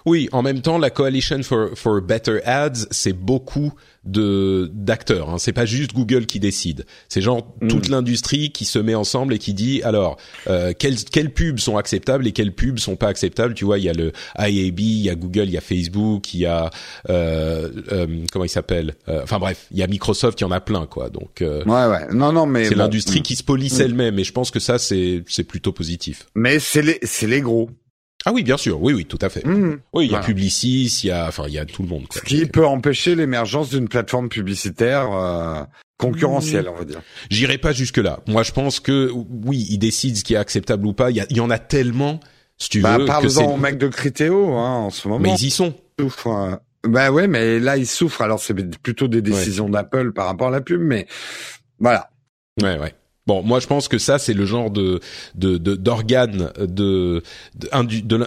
Oui, en même temps, la Coalition for, for Better Ads, c'est beaucoup de d'acteurs. Hein. C'est pas juste Google qui décide. C'est genre mm. toute l'industrie qui se met ensemble et qui dit alors euh, quelles quelles pubs sont acceptables et quelles pubs sont pas acceptables. Tu vois, il y a le IAB, il y a Google, il y a Facebook, il y a euh, euh, comment il s'appelle. Euh, enfin bref, il y a Microsoft, il y en a plein quoi. Donc euh, ouais ouais non non mais c'est l'industrie qui se police mm. elle-même et je pense que ça c'est c'est plutôt positif. Mais c'est les c'est les gros. Ah oui, bien sûr, oui, oui, tout à fait. Mmh. Oui, il y a Publicis, il y a, enfin, il y a tout le monde. Quoi. Ce qui peut empêcher l'émergence d'une plateforme publicitaire euh, concurrentielle, on va dire. J'irai pas jusque là. Moi, je pense que oui, ils décident ce qui est acceptable ou pas. Il y, en a tellement, si tu bah, veux. Parle-en au mec de Criteo, hein, en ce moment. Mais ils y sont. Souffrent. Bah ouais, mais là ils souffrent. Alors c'est plutôt des décisions d'Apple par rapport à la pub, mais voilà. Ouais, ouais. Bon, moi je pense que ça c'est le genre de d'organe de,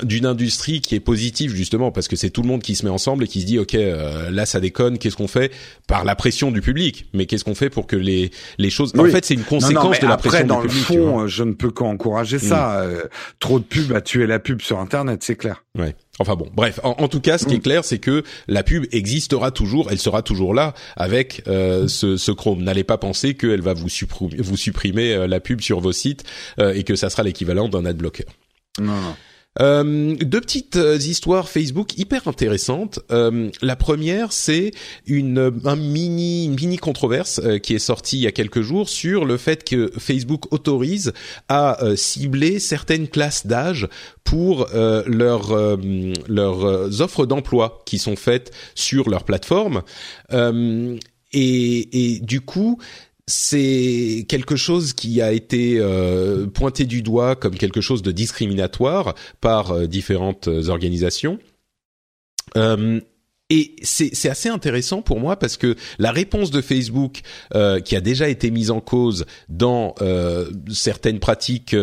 d'une industrie qui est positive justement parce que c'est tout le monde qui se met ensemble et qui se dit ok euh, là ça déconne qu'est-ce qu'on fait par la pression du public? Mais qu'est-ce qu'on fait pour que les les choses en fait c'est une conséquence de la pression dans du public. le fond, je ne peux qu'encourager ça. Mm. Euh, trop de pub a tué la pub sur internet, c'est clair. Ouais. Enfin bon, bref. En, tout cas, ce qui est mm. clair, c'est que la pub existera toujours, elle sera toujours là avec euh, ce, ce, Chrome. N'allez pas penser qu'elle va vous, supprimer, vous supprimer euh, la pub sur vos sites euh, et que ça sera l'équivalent d'un adblocker. Non, non. Euh, deux petites euh, histoires Facebook hyper intéressantes. Euh, la première, c'est une un mini mini controverse euh, qui est sortie il y a quelques jours sur le fait que Facebook autorise à cibler certaines classes d'âge pour leurs offres d'emploi qui sont faites sur leur plateforme. Et, du coup, c'est quelque chose qui a été euh, pointé du doigt comme quelque chose de discriminatoire par euh, différentes organisations. Euh, et c'est assez intéressant pour moi parce que la réponse de Facebook, qui a déjà été mise en cause dans certaines pratiques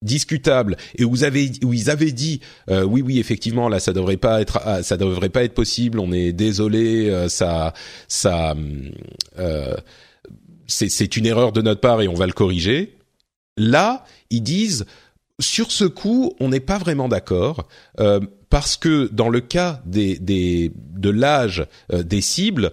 discutables et où, vous avez, où ils avaient dit oui oui effectivement là ça devrait pas être ah, ça devrait pas être possible on est désolé ça ça c'est une erreur de notre part et on va le corriger. Là, ils disent sur ce coup, on n'est pas vraiment d'accord euh, parce que dans le cas des, de l'âge euh, des cibles,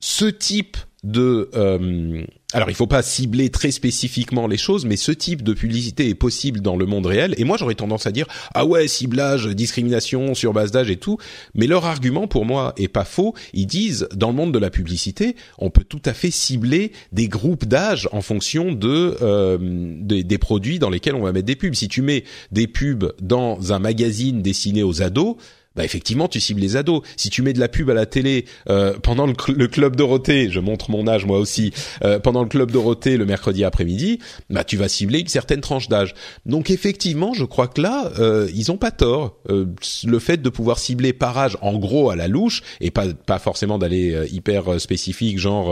ce type de euh, alors il faut pas cibler très spécifiquement les choses, mais ce type de publicité est possible dans le monde réel. Et moi j'aurais tendance à dire ah ouais ciblage, discrimination sur base d'âge et tout. Mais leur argument pour moi est pas faux. Ils disent dans le monde de la publicité, on peut tout à fait cibler des groupes d'âge en fonction de euh, des, des produits dans lesquels on va mettre des pubs. Si tu mets des pubs dans un magazine destiné aux ados, bah effectivement tu cibles les ados. Si tu mets de la pub à la télé euh, pendant le, club Dorothée, je montre mon âge moi aussi, euh, pendant le club Dorothée le mercredi après-midi, bah tu vas cibler une certaine tranche d'âge. Donc effectivement, je crois que là euh, ils ont pas tort. le fait de pouvoir cibler par âge en gros à la louche et pas pas forcément d'aller hyper spécifique genre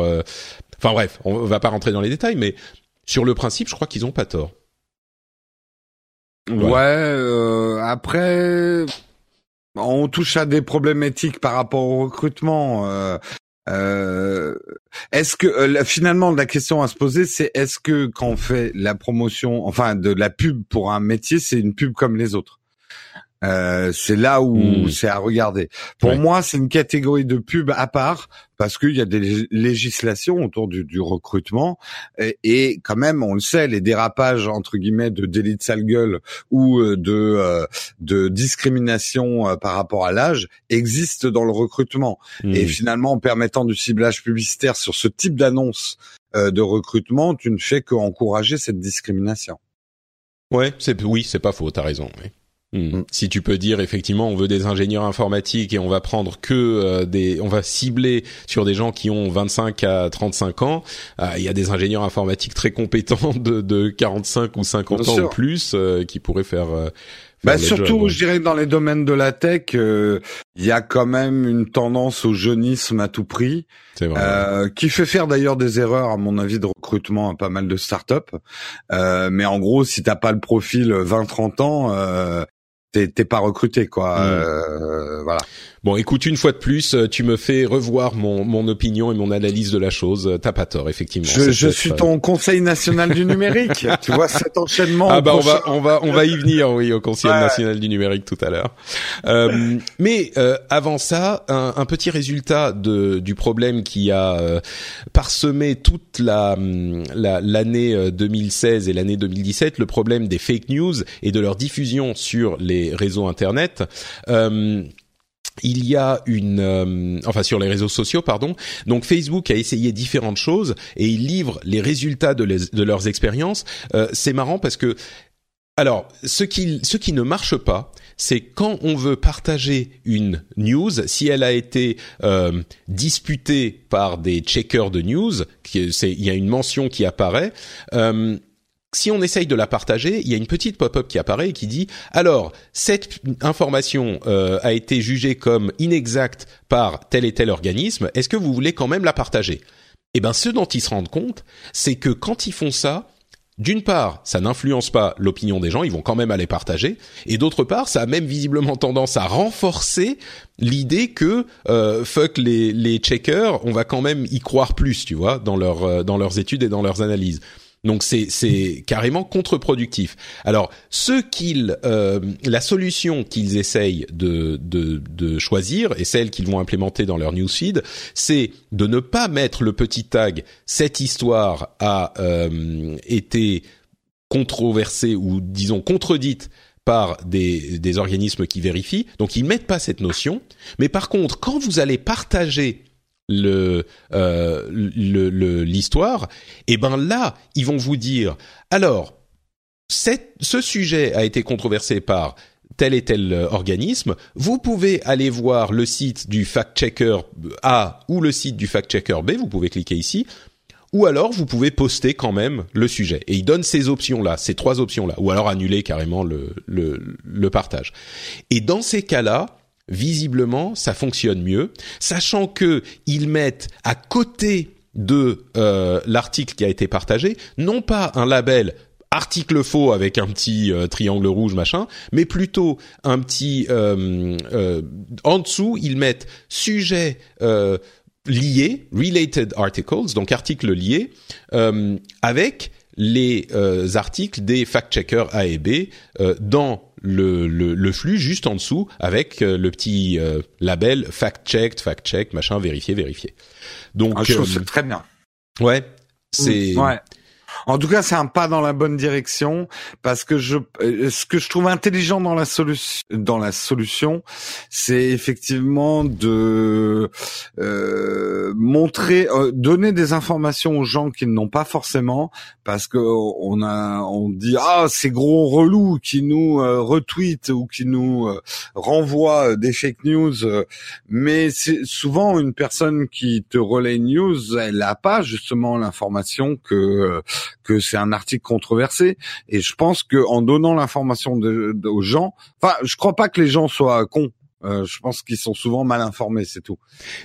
enfin bref, on va pas rentrer dans les détails mais sur le principe, je crois qu'ils ont pas tort. Ouais, après on touche à des problématiques par rapport au recrutement. Euh, euh, est-ce que euh, finalement la question à se poser, c'est est-ce que quand on fait la promotion, enfin de la pub pour un métier, c'est une pub comme les autres? Euh, c'est là où hmm. c'est à regarder. Pour moi, c'est une catégorie de pub à part parce qu'il y a des législations autour du, du recrutement et, quand même, on le sait, les dérapages entre guillemets de délit de sale gueule ou euh, de euh, de discrimination par rapport à l'âge existent dans le recrutement. Et hmm. finalement, en permettant du ciblage publicitaire sur ce type d'annonce de recrutement, tu ne fais qu'encourager cette discrimination. Ouais, c'est oui, c'est pas faux, t'as raison. Oui. Hmm. Si tu peux dire effectivement on veut des ingénieurs informatiques et on va prendre que euh, des on va cibler sur des gens qui ont 25 à 35 ans, euh, il y a des ingénieurs informatiques très compétents de, de 45 ou 50 ans ou plus euh, qui pourraient faire Bah surtout, je dirais que dans les domaines de la tech, il y a quand même une tendance au jeunisme à tout prix, vrai. qui fait faire d'ailleurs des erreurs à mon avis de recrutement à pas mal de startups. mais en gros, si t'as pas le profil 20-30 ans, t'es pas recruté quoi. Mm. Euh, voilà. Bon, écoute, une fois de plus, euh, tu me fais revoir mon, mon opinion et mon analyse de la chose. Euh, t'as pas tort, effectivement. Je, je suis ton Conseil national du numérique. tu vois cet enchaînement. Ah bah on va on va on va y venir, oui, au Conseil national du numérique tout à l'heure. Euh, mais avant ça, un, un, petit résultat de du problème qui a parsemé toute la l'année 2016 et l'année 2017, le problème des fake news et de leur diffusion sur les réseaux internet. Euh, il y a une, euh, enfin sur les réseaux sociaux, pardon. Donc Facebook a essayé différentes choses et ils livrent les résultats de, leurs expériences. Euh, c'est marrant parce que, alors, ce qui, ce qui ne marche pas, c'est quand on veut partager une news, si elle a été disputée par des checkers de news, il y a une mention qui apparaît. Si on essaye de la partager, il y a une petite pop-up qui apparaît et qui dit alors cette information euh, a été jugée comme inexacte par tel et tel organisme. Est-ce que vous voulez quand même la partager? Eh ben, ce dont ils se rendent compte, c'est que quand ils font ça, d'une part, ça n'influence pas l'opinion des gens, ils vont quand même aller partager, et d'autre part, ça a même visiblement tendance à renforcer l'idée que euh, fuck les, les checkers, on va quand même y croire plus, tu vois, dans leur euh, dans leurs études et dans leurs analyses. Donc c'est carrément contre-productif. Alors ce qu'ils euh, la solution qu'ils essayent de, de de choisir et celle qu'ils vont implémenter dans leur newsfeed, c'est de ne pas mettre le petit tag cette histoire a euh, été controversée ou disons contredite par des, des organismes qui vérifient. Donc ils mettent pas cette notion. Mais par contre, quand vous allez partager euh, l'histoire, et eh ben là, ils vont vous dire alors ce sujet a été controversé par tel et tel euh, organisme, vous pouvez aller voir le site du fact-checker A ou le site du fact-checker B, vous pouvez cliquer ici, ou alors vous pouvez poster quand même le sujet. Et il donne ces options-là, ces trois options-là, ou alors annuler carrément le partage. Et dans ces cas-là, visiblement, ça fonctionne mieux, sachant que ils mettent à côté de euh, l'article qui a été partagé, non pas un label article faux avec un petit euh, triangle rouge machin, mais plutôt un petit euh, en dessous ils mettent sujet lié, related articles, donc articles liés, avec les articles des fact-checkers A et B dans le, le, flux juste en dessous avec euh, le petit euh, label fact-checked, fact-checked, machin, vérifié, vérifié. Donc, ah, je trouve euh, très bien. Ouais, c'est. Ouais. En tout cas, c'est un pas dans la bonne direction parce que je, euh, ce que je trouve intelligent dans la solution, dans la solution, c'est effectivement de euh, montrer, euh, donner des informations aux gens qui n'ont pas forcément, parce que on a, on dit ah ces gros relous qui nous euh, retweetent ou qui nous euh, renvoient des fake news, mais c'est souvent une personne qui te relaie news, elle n'a pas justement l'information que que c'est un article controversé. Et je pense que en donnant l'information aux gens, enfin, je crois pas que les gens soient cons. Euh, je pense qu'ils sont souvent mal informés, c'est tout.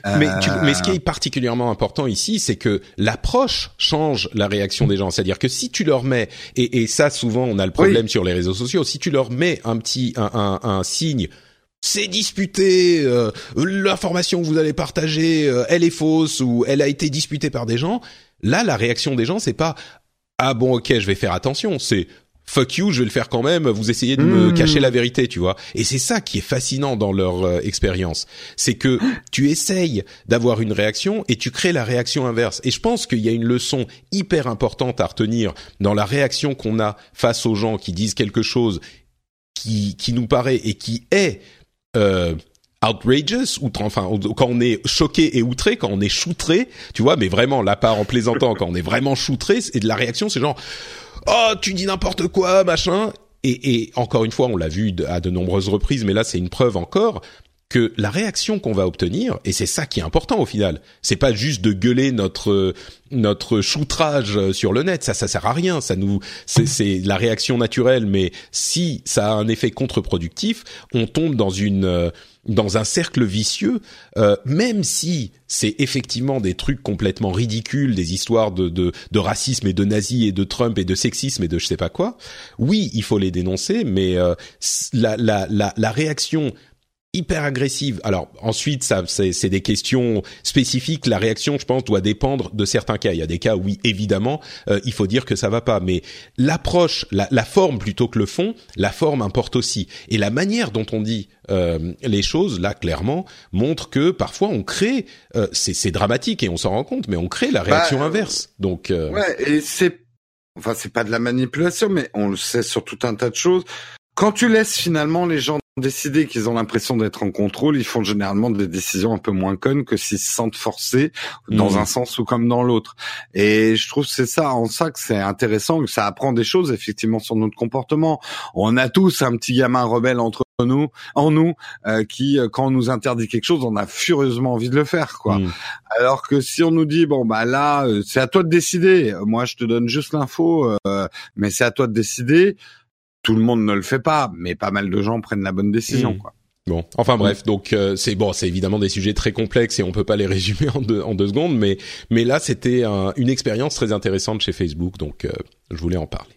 Mais, mais ce qui est particulièrement important ici, c'est que l'approche change la réaction des gens. C'est-à-dire que si tu leur mets, et, et ça souvent on a le problème sur les réseaux sociaux, si tu leur mets un petit un, un, un signe c'est disputé, euh, l'information que vous allez partager, euh, elle est fausse ou elle a été disputée par des gens. Là, la réaction des gens, c'est pas ah bon ok je vais faire attention, c'est fuck you, je vais le faire quand même, vous essayez de me hmm. cacher la vérité, tu vois. Et c'est ça qui est fascinant dans leur euh, expérience, c'est que tu essayes d'avoir une réaction et tu crées la réaction inverse. Et je pense qu'il y a une leçon hyper importante à retenir dans la réaction qu'on a face aux gens qui disent quelque chose qui, qui nous paraît et qui est euh, outrageous, outre, enfin, quand on est choqué et outré, quand on est choutré, tu vois, mais vraiment, la part en plaisantant, quand on est vraiment choutré, et de la réaction, c'est genre, oh, tu dis n'importe quoi, machin. Et, et encore une fois, on l'a vu à de nombreuses reprises, mais là, c'est une preuve encore. que la réaction qu'on va obtenir, et c'est ça qui est important au final, c'est pas juste de gueuler notre notre choutrage sur le net, ça ça sert à rien, ça nous c'est la réaction naturelle, mais si ça a un effet contre-productif, on tombe dans une dans un cercle vicieux, euh, même si c'est effectivement des trucs complètement ridicules, des histoires de, de, de, racisme et de nazis et de Trump et de sexisme et de je sais pas quoi. Oui, il faut les dénoncer, mais euh, la, la, la, la réaction hyper agressive. Alors ensuite, ça, c'est, des questions spécifiques. La réaction, je pense, doit dépendre de certains cas. Il y a des cas où, oui, évidemment, euh, il faut dire que ça va pas. Mais l'approche, la, la, forme plutôt que le fond, la forme importe aussi. Et la manière dont on dit euh, les choses, là, clairement, montre que parfois on crée. Euh, c'est, c'est dramatique et on s'en rend compte, mais on crée la réaction bah, inverse. Donc. Ouais, et c'est. Enfin, c'est pas de la manipulation, mais on le sait sur tout un tas de choses. Quand tu laisses finalement les gens décider qu'ils ont l'impression d'être en contrôle, ils font généralement des décisions un peu moins connes que s'ils se sentent forcés dans mmh. un sens ou comme dans l'autre. Et je trouve c'est ça en ça que c'est intéressant, que ça apprend des choses effectivement sur notre comportement. On a tous un petit gamin rebelle entre nous, en nous, euh, qui euh, quand on nous interdit quelque chose, on a furieusement envie de le faire, quoi. Mmh. Alors que si on nous dit bon bah là, euh, c'est à toi de décider. Moi, je te donne juste l'info, mais c'est à toi de décider tout le monde ne le fait pas, mais pas mal de gens prennent la bonne décision. Mmh. Quoi. Bon, enfin bref, donc euh, c'est bon, c'est évidemment des sujets très complexes et on peut pas les résumer en deux, en deux secondes, mais mais là c'était une expérience très intéressante chez Facebook, donc euh, je voulais en parler.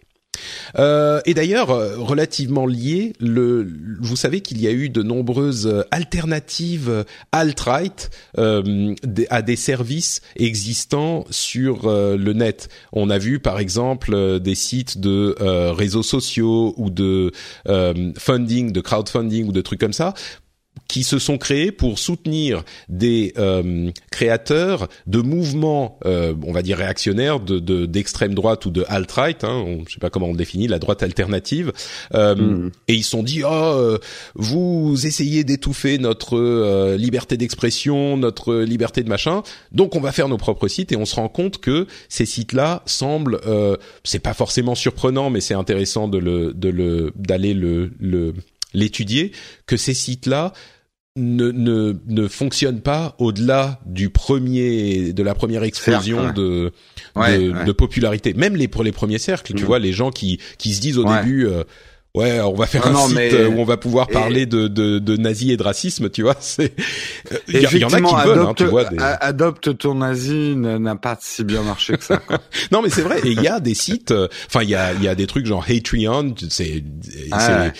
Euh, et d'ailleurs, euh, relativement lié, le, vous savez qu'il y a eu de nombreuses euh, alternatives alt-right à des services existants sur le net. On a vu par exemple des sites de réseaux sociaux ou de funding, de crowdfunding ou de trucs comme ça qui se sont créés pour soutenir des euh, créateurs de mouvements, euh, on va dire réactionnaires, de d'extrême droite ou de alt-right, hein, on, je sais pas comment on le définit, la droite alternative, euh, mm. et ils se sont dit oh vous essayez d'étouffer notre liberté d'expression, notre liberté de machin, donc on va faire nos propres sites et on se rend compte que ces sites-là semblent, c'est pas forcément surprenant, mais c'est intéressant de le de le d'aller le, le l'étudier, que ces sites-là ne, ne, ne fonctionnent pas au-delà du premier de la première explosion de, de, popularité. Même les pour les premiers cercles, tu mm. vois, les gens qui qui se disent au début. Euh, ouais, on va faire un site où on va pouvoir parler de, de, de nazis et de racisme, tu vois. C'est il y, en a qui veulent, hein, tu vois. Adopte ton nazi n'a pas si bien marché que ça. non, mais c'est vrai. Et il y a des sites. Euh, enfin, il y a il y a des trucs genre Patreon. C'est ah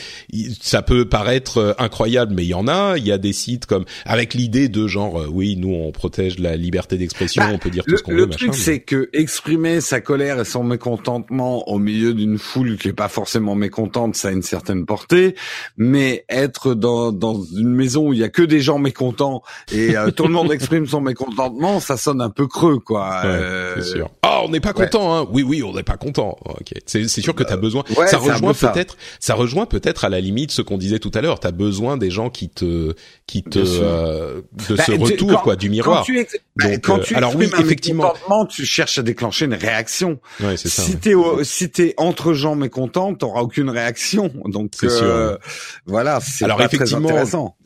ça peut paraître euh, incroyable, mais il y en a. Il y a des sites comme avec l'idée de genre euh, oui, nous on protège la liberté d'expression, bah, on peut dire tout ce qu'on veut. Le truc, c'est que exprimer sa colère et son mécontentement au milieu d'une foule qui est pas forcément mécontente à une certaine portée, mais être dans, dans une maison où il y a que des gens mécontents et euh, tout le monde exprime son mécontentement, ça sonne un peu creux, quoi. Euh, c'est sûr. Ah, on n'est pas content, hein. Oui, oui, on n'est pas content. Ok. C'est, sûr que tu as besoin. ça rejoint peut-être, ça. rejoint peut-être à la limite ce qu'on disait tout à l'heure. Tu as besoin des gens qui te, qui te, euh, de bah, ce retour, quoi, du miroir. Quand tu, bah, Donc, quand tu alors oui, effectivement, tu cherches à déclencher une réaction. Ouais, c'est ça. Si t'es, si t'es entre gens mécontents, t'auras aucune réaction donc euh, voilà, c'est Alors effectivement,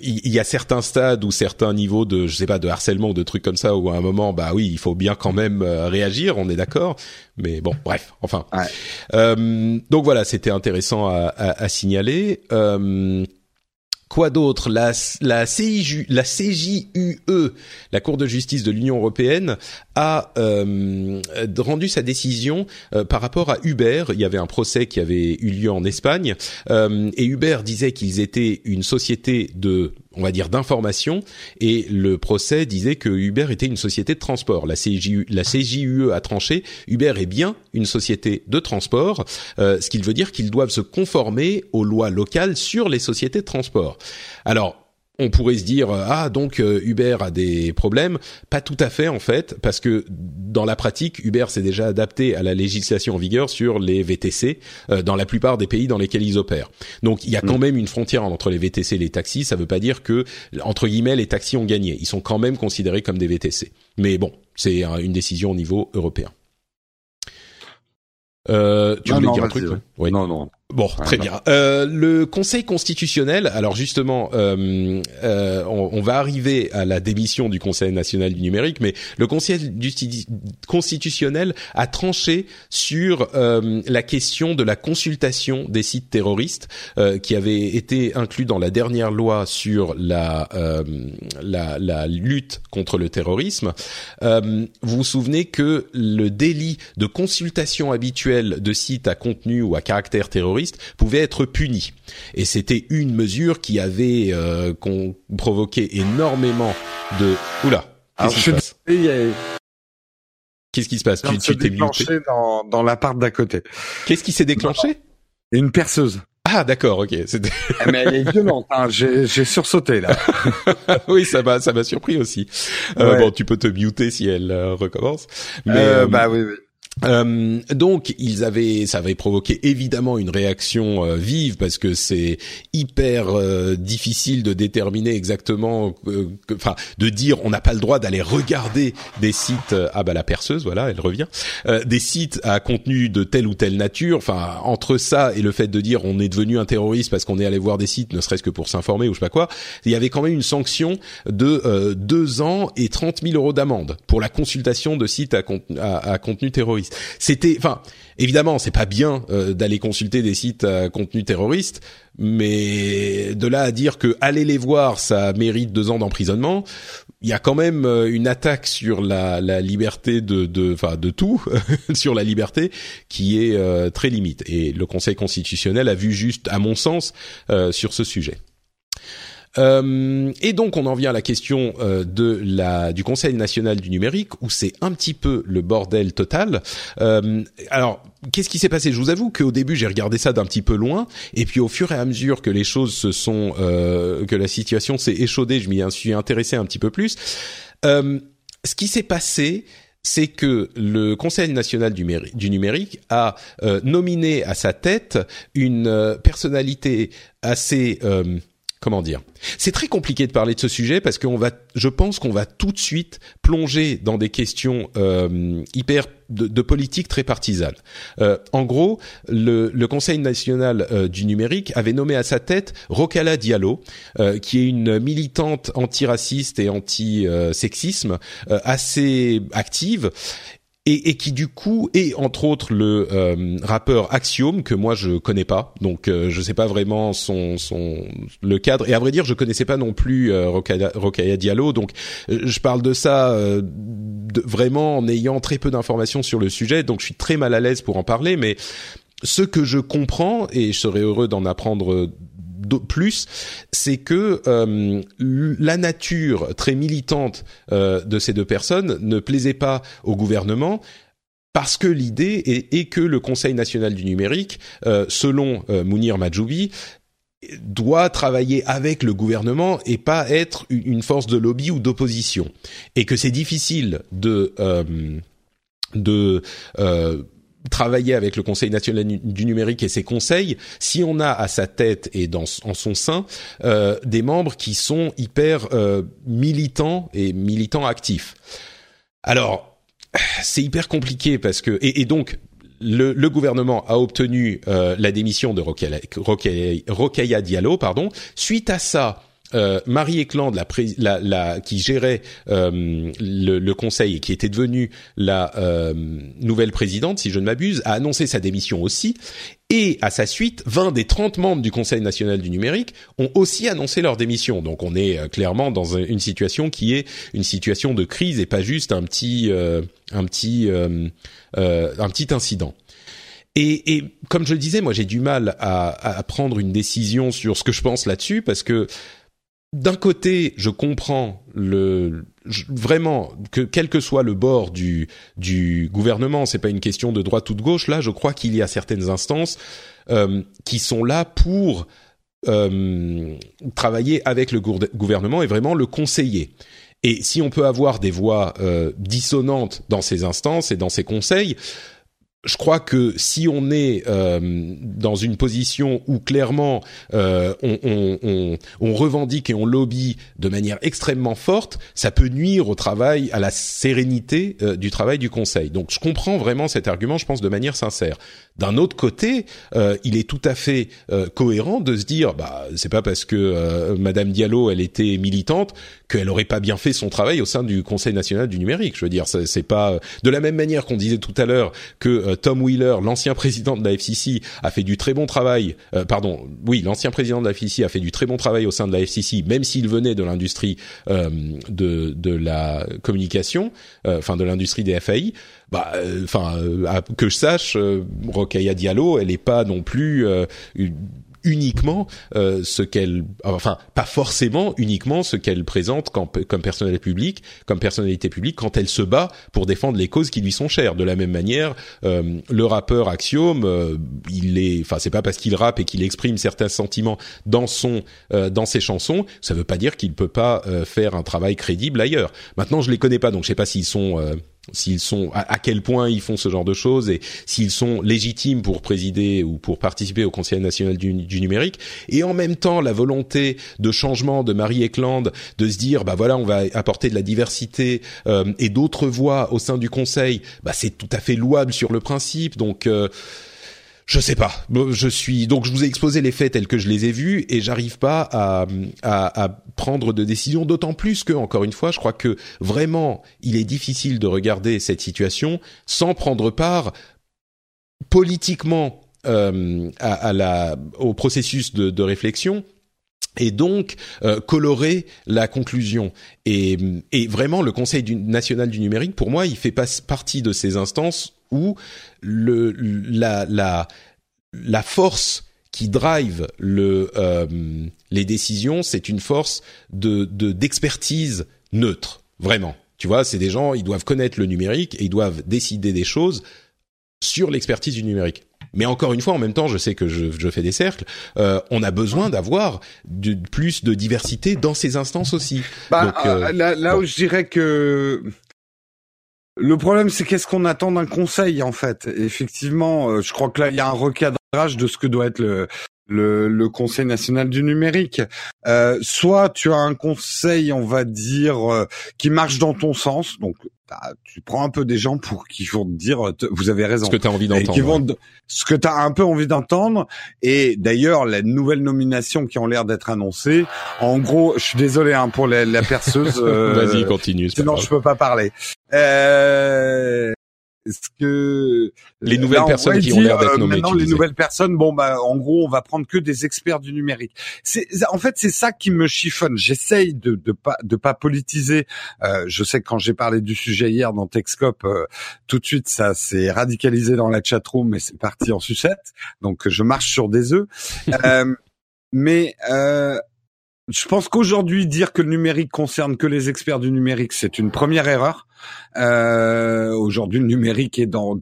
il y, a certains stades ou certains niveaux de, je sais pas, de harcèlement ou de trucs comme ça où à un moment, bah oui, il faut bien quand même euh, réagir. On est d'accord. Mais bon, bref, enfin. Euh, donc voilà, c'était intéressant à, à, à signaler. Euh, Quoi d'autre? La, CJUE, la Cour de justice de l'Union européenne, a euh, rendu sa décision euh, par rapport à Uber. Il y avait un procès qui avait eu lieu en Espagne euh, et Uber disait qu'ils étaient une société de on va dire d'information et le procès disait que Uber était une société de transport. La CJU, la CJUE a tranché, Uber est bien une société de transport, euh, ce qui veut dire qu'ils doivent se conformer aux lois locales sur les sociétés de transport. Alors on pourrait se dire ah donc euh, Uber a des problèmes, pas tout à fait en fait parce que dans la pratique Uber s'est déjà adapté à la législation en vigueur sur les VTC euh, dans la plupart des pays dans lesquels ils opèrent. Donc il y a quand mm. même une frontière entre les VTC et les taxis, ça veut pas dire que entre guillemets les taxis ont gagné, ils sont quand même considérés comme des VTC. Mais bon, c'est une décision au niveau européen. Euh, tu voulais dire un truc Oui. Non non. Bon, très bien. Euh, le Conseil constitutionnel, alors justement, euh, euh, on, on, va arriver à la démission du Conseil national du numérique, mais le Conseil constitutionnel a tranché sur euh, la question de la consultation des sites terroristes euh, qui avait été inclus dans la dernière loi sur la, euh, la, la, lutte contre le terrorisme. vous vous souvenez que le délit de consultation habituelle de sites à contenu ou à caractère terroriste pouvait être puni. Et c'était une mesure qui avait euh, provoqué énormément de... Oula Qu'est-ce qui se passe? Tu t'es déclenché dans, dans l'appart d'à côté. Qu'est-ce qui s'est déclenché? Une perceuse. Ah d'accord, ok. Ah, mais elle est violente. Hein. J'ai, sursauté là. oui, ça m'a ça m'a surpris aussi. Euh, bon, tu peux te muter si elle euh, recommence. Mais euh, bah oui, oui. Euh, donc ils avaient, ça avait provoqué évidemment une réaction euh, vive parce que c'est hyper euh, difficile de déterminer exactement, enfin de dire on n'a pas le droit d'aller regarder des sites. ah bah la perceuse, voilà, elle revient. des sites à contenu de telle ou telle nature. Enfin entre ça et le fait de dire on est devenu un terroriste parce qu'on est allé voir des sites, ne serait-ce que pour s'informer ou je sais pas quoi, il y avait quand même une sanction de deux ans et 30 000 euros d'amende pour la consultation de sites à contenu terroriste. C'était, enfin, évidemment, c'est pas bien euh, d'aller consulter des sites à contenu terroriste, mais de là à dire que aller les voir, ça mérite deux ans d'emprisonnement, il y a quand même euh, une attaque sur la, liberté de, enfin, de, tout, sur la liberté, qui est euh, très limite. Et le Conseil constitutionnel a vu juste, à mon sens, sur ce sujet. Euh, et donc on en vient à la question euh, de la du Conseil national du numérique où c'est un petit peu le bordel total. Euh, alors qu'est-ce qui s'est passé? Je vous avoue qu'au début j'ai regardé ça d'un petit peu loin et puis au fur et à mesure que les choses se sont que la situation s'est échaudée, je m'y suis intéressé un petit peu plus. ce qui s'est passé, c'est que le Conseil national du, numérique a nominé à sa tête une personnalité assez comment dire? C'est très compliqué de parler de ce sujet parce qu'on va, je pense qu'on va tout de suite plonger dans des questions euh, hyper de, politique très partisane. Euh, en gros, le, Conseil national euh, du numérique avait nommé à sa tête Rokala Diallo, qui est une militante antiraciste et anti-sexisme assez active et, et, qui du coup est entre autres le euh, rappeur Axiom que moi je connais pas. Donc euh, je sais pas vraiment son son le cadre. Et à vrai dire je connaissais pas non plus euh, Rokaya, Diallo. Donc euh, je parle de ça de, vraiment en ayant très peu d'informations sur le sujet. Donc je suis très mal à l'aise pour en parler. Mais ce que je comprends et je serais heureux d'en apprendre plus, c'est que euh, la nature très militante euh, de ces deux personnes ne plaisait pas au gouvernement parce que l'idée est, que le Conseil national du numérique, euh, selon Mounir Majoubi, doit travailler avec le gouvernement et pas être une force de lobby ou d'opposition, et que c'est difficile de de travailler avec le Conseil national du numérique et ses conseils si on a à sa tête et dans en son sein euh, des membres qui sont hyper euh, militants et militants actifs. Alors c'est hyper compliqué parce que et, donc le, gouvernement a obtenu euh, la démission de Rokhaya Diallo, pardon. Suite à ça, euh, Marie Eklund, la, la, qui gérait euh, le, conseil et qui était devenue la euh, nouvelle présidente, si je ne m'abuse, a annoncé sa démission aussi. Et à sa suite, 20 des 30 membres du Conseil national du numérique ont aussi annoncé leur démission. Donc on est clairement dans une situation qui est une situation de crise et pas juste un petit un petit un petit incident. Et, et, comme je le disais, moi j'ai du mal à, à, prendre une décision sur ce que je pense là-dessus parce que d'un côté, je comprends le vraiment que quel que soit le bord du du gouvernement, c'est pas une question de droite ou de gauche. Là, je crois qu'il y a certaines instances euh, qui sont là pour euh, travailler avec le gouvernement et vraiment le conseiller. Et si on peut avoir des voix euh, dissonantes dans ces instances et dans ces conseils, je crois que si on est euh, dans une position où clairement euh, on, on, on, on, revendique et on lobby de manière extrêmement forte, ça peut nuire au travail, à la sérénité euh, du travail du Conseil. Donc je comprends vraiment cet argument, je pense de manière sincère. D'un autre côté, euh, il est tout à fait cohérent de se dire, bah c'est pas parce que Madame Diallo elle était militante qu'elle aurait pas bien fait son travail au sein du Conseil national du numérique. Je veux dire, c'est pas de la même manière qu'on disait tout à l'heure que euh, Tom Wheeler, l'ancien président de la FCC, a fait du très bon travail. Euh, pardon, oui, l'ancien président de la FCC a fait du très bon travail au sein de la FCC, même s'il venait de l'industrie euh, de, de la communication, enfin de l'industrie des FAI. Bah, enfin, que je sache, Rokhaya Diallo, elle n'est pas non plus une uniquement euh, ce qu'elle, enfin pas forcément uniquement ce qu'elle présente comme, personnalité publique, comme personnalité publique quand elle se bat pour défendre les causes qui lui sont chères. De la même manière, euh, le rappeur Axiom, euh, il est, enfin c'est pas parce qu'il rappe et qu'il exprime certains sentiments dans son, dans ses chansons, ça veut pas dire qu'il peut pas faire un travail crédible ailleurs. Maintenant, je les connais pas, donc je sais pas s'ils sont s'ils sont à, quel point ils font ce genre de choses et s'ils sont légitimes pour présider ou pour participer au Conseil national du, numérique. Et en même temps la volonté de changement de Marie Eklund de se dire bah voilà on va apporter de la diversité euh, et d'autres voix au sein du Conseil bah c'est tout à fait louable sur le principe. Donc euh, je sais pas. Je suis donc je vous ai exposé les faits tels que je les ai vus et j'arrive pas à, à, à, prendre de décision. D'autant plus que encore une fois, je crois que vraiment il est difficile de regarder cette situation sans prendre part politiquement euh, à, à, la au processus de, de réflexion et donc euh, colorer la conclusion. Et, et, vraiment, le Conseil national du numérique, pour moi, il fait pas partie de ces instances où le, la, la, la force qui drive le, euh, les décisions, c'est une force de d'expertise neutre, vraiment. Tu vois, c'est des gens, ils doivent connaître le numérique et ils doivent décider des choses sur l'expertise du numérique. Mais encore une fois, en même temps, je sais que je, je fais des cercles. Euh, on a besoin d'avoir plus de diversité dans ces instances aussi. Bah, Donc, euh, là, là où je dirais que le problème, c'est qu'est-ce qu'on attend d'un conseil, en fait? effectivement, euh, je crois que là, il y a un recadrage de ce que doit être le, le, le Conseil national du numérique. Euh, soit tu as un conseil, on va dire, euh, qui marche dans ton sens, donc bah, tu prends un peu des gens pour qui vont te dire vous avez raison. Ce que tu as envie d'entendre. Ce que tu as un peu envie d'entendre. Et d'ailleurs, les nouvelles nominations qui ont l'air d'être annoncées, en gros, je suis désolé hein, pour la, la perceuse. Vas-y, continue. Sinon, je peux pas parler. Euh, est-ce que les nouvelles personnes qui ont l'air d'être euh, nommées maintenant les nouvelles personnes bon bah en gros on va prendre que des experts du numérique. C'est en fait c'est ça qui me chiffonne. J'essaye de de pas de pas politiser. Euh, je sais que quand j'ai parlé du sujet hier dans Techscope euh, tout de suite ça s'est radicalisé dans la chatroom et c'est parti en sucette. Donc je marche sur des œufs. Euh, mais euh, je pense qu'aujourd'hui, dire que le numérique concerne que les experts du numérique, c'est une première erreur. Euh, aujourd'hui, le numérique est dans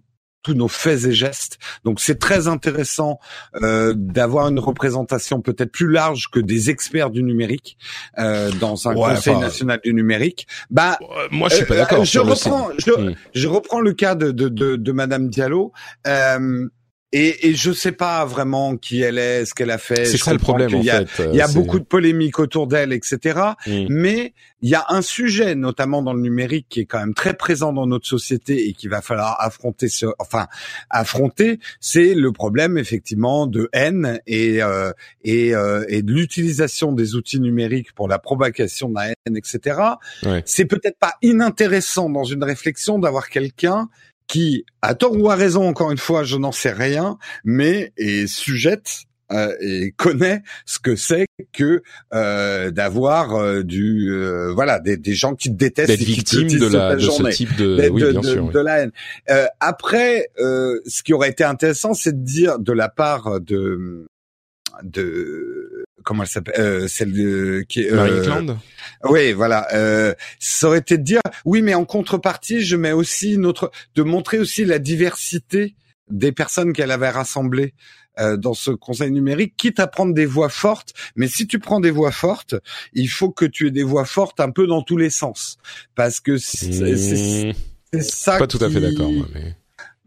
tous nos faits et gestes. Donc c'est très intéressant euh, d'avoir une représentation peut-être plus large que des experts du numérique euh, dans un Conseil national du numérique. Bah, moi je suis pas euh, d'accord. je reprends, je, hmm. je, reprends le cas de de, de, de Madame Diallo. Euh, et, et je sais pas vraiment qui elle est, ce qu'elle a fait. C'est ça le problème en fait. Il y a beaucoup de polémiques autour d'elle, etc. Mm. Mais il y a un sujet, notamment dans le numérique, qui est quand même très présent dans notre société et qu'il va falloir affronter. Ce, enfin, affronter, c'est le problème effectivement de haine et euh, et, euh, et de l'utilisation des outils numériques pour la propagation de la haine, etc. Ouais. C'est peut-être pas inintéressant dans une réflexion d'avoir quelqu'un qui, à tort ou à raison, encore une fois, je n'en sais rien, mais est sujette euh, et connaît ce que c'est que euh, d'avoir euh, du euh, voilà des, des, gens qui te détestent d'être victime de la de ce type de oui, bien sûr, de la haine. Euh, après ce qui aurait été intéressant c'est de dire de la part de de comment elle s'appelle euh, celle de qui euh, oui voilà euh, ça aurait été de dire oui mais en contrepartie je mets aussi notre de montrer aussi la diversité des personnes qu'elle avait rassemblées euh, dans ce conseil numérique, quitte à prendre des voix fortes. Mais si tu prends des voix fortes, il faut que tu aies des voix fortes un peu dans tous les sens, parce que c'est mmh. ça. Pas tout à fait d'accord, moi, mais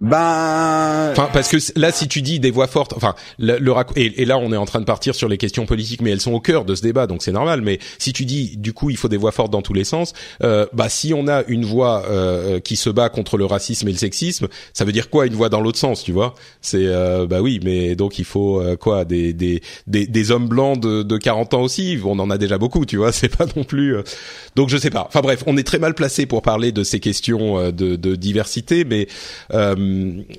Ben, parce que là si tu dis des voix fortes, enfin le, le et, et, là on est en train de partir sur les questions politiques, mais elles sont au cœur de ce débat, donc c'est normal. Mais si tu dis du coup il faut des voix fortes dans tous les sens, euh, bah si on a une voix euh, qui se bat contre le racisme et le sexisme, ça veut dire quoi une voix dans l'autre sens, tu vois? C'est euh, bah oui, mais donc il faut euh, quoi des, des des des hommes blancs de, de 40 ans aussi? On en a déjà beaucoup, tu vois. C'est pas non plus. Euh, donc je sais pas. Enfin bref, on est très mal placé pour parler de ces questions de, de diversité, mais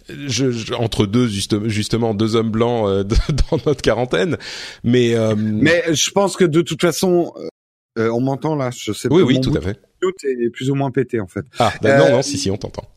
je, entre deux justement deux hommes blancs euh, dans notre quarantaine, mais euh, mais je pense que de toute façon, euh, on m'entend là, je sais pas. Oui, oui, tout à fait. Est plus ou moins pété en fait. Ah bah non, non, si si, on t'entend.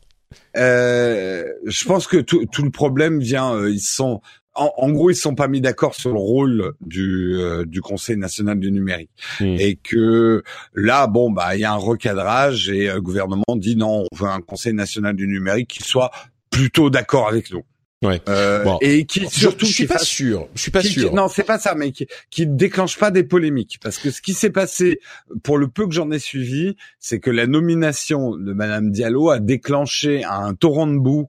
je pense que tout, tout le problème vient, ils sont en, gros, ils sont pas mis d'accord sur le rôle du, du Conseil national du numérique hmm. et que là, bon, bah, il y a un recadrage et le gouvernement dit non, on veut un Conseil national du numérique qui soit plutôt d'accord avec nous. Ouais. Euh, et qui surtout, je, suis pas sûr. Je suis pas sûr. non, c'est pas ça, mais qui, qui déclenche pas des polémiques, parce que ce qui s'est passé, pour le peu que j'en ai suivi, c'est que la nomination de Madame Diallo a déclenché un torrent de boue,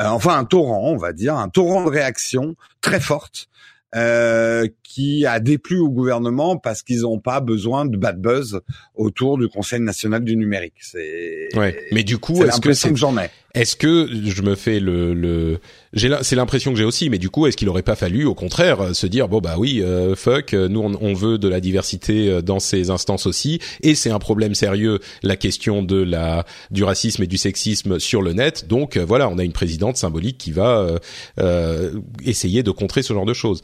euh, enfin un torrent, on va dire, un torrent de réactions très forte euh, qui a déplu au gouvernement parce qu'ils n'ont pas besoin de bad buzz autour du Conseil national du numérique. C'est. Ouais. Mais du coup, est-ce que c'est j'en ai Est-ce que je me fais le, le... j'ai c'est l'impression que j'ai aussi, mais du coup, est-ce qu'il aurait pas fallu, au contraire, se dire bon bah oui, euh, fuck, nous on, on, veut de la diversité euh, dans ces instances aussi, et c'est un problème sérieux la question de la du racisme et du sexisme sur le net. Donc voilà, on a une présidente symbolique qui va essayer de contrer ce genre de choses.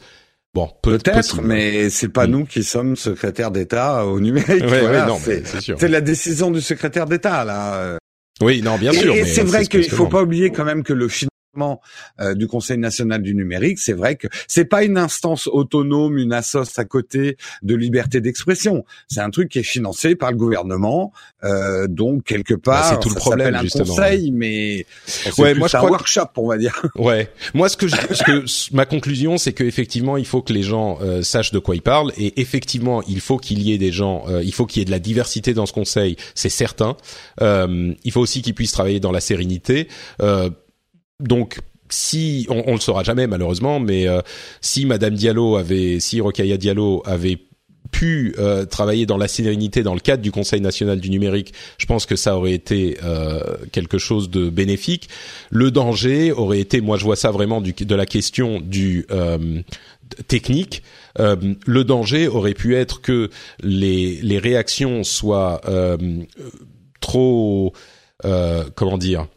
Bon, peut-être, mais c'est pas mm. nous qui sommes secrétaire d'État au numérique. voilà, c'est la décision du secrétaire d'État là. Oui, non, bien sûr. Et c'est vrai qu'il faut pas oublier quand même que le euh, du Conseil national du numérique, c'est vrai que c'est pas une instance autonome, une assoce à côté de liberté d'expression. C'est un truc qui est financé par le gouvernement, euh, donc quelque bah, part, c'est tout le problème un justement. Conseil, mais ouais, moi je un workshop, on va dire. Ouais, moi ce que, je, ce que ma conclusion, c'est qu'effectivement, il faut que les gens euh, sachent de quoi ils parlent, et effectivement, il faut qu'il y ait des gens, euh, il faut qu'il y ait de la diversité dans ce Conseil, c'est certain. il faut aussi qu'ils puissent travailler dans la sérénité. Euh, donc si on, on le saura jamais malheureusement, mais euh, si Madame Diallo avait, si Rokhaya Diallo avait pu euh, travailler dans la sérénité dans le cadre du Conseil national du numérique, je pense que ça aurait été euh, quelque chose de bénéfique. Le danger aurait été, moi je vois ça vraiment du, de la question du technique. le danger aurait pu être que les, les réactions soient trop, comment dire, euh,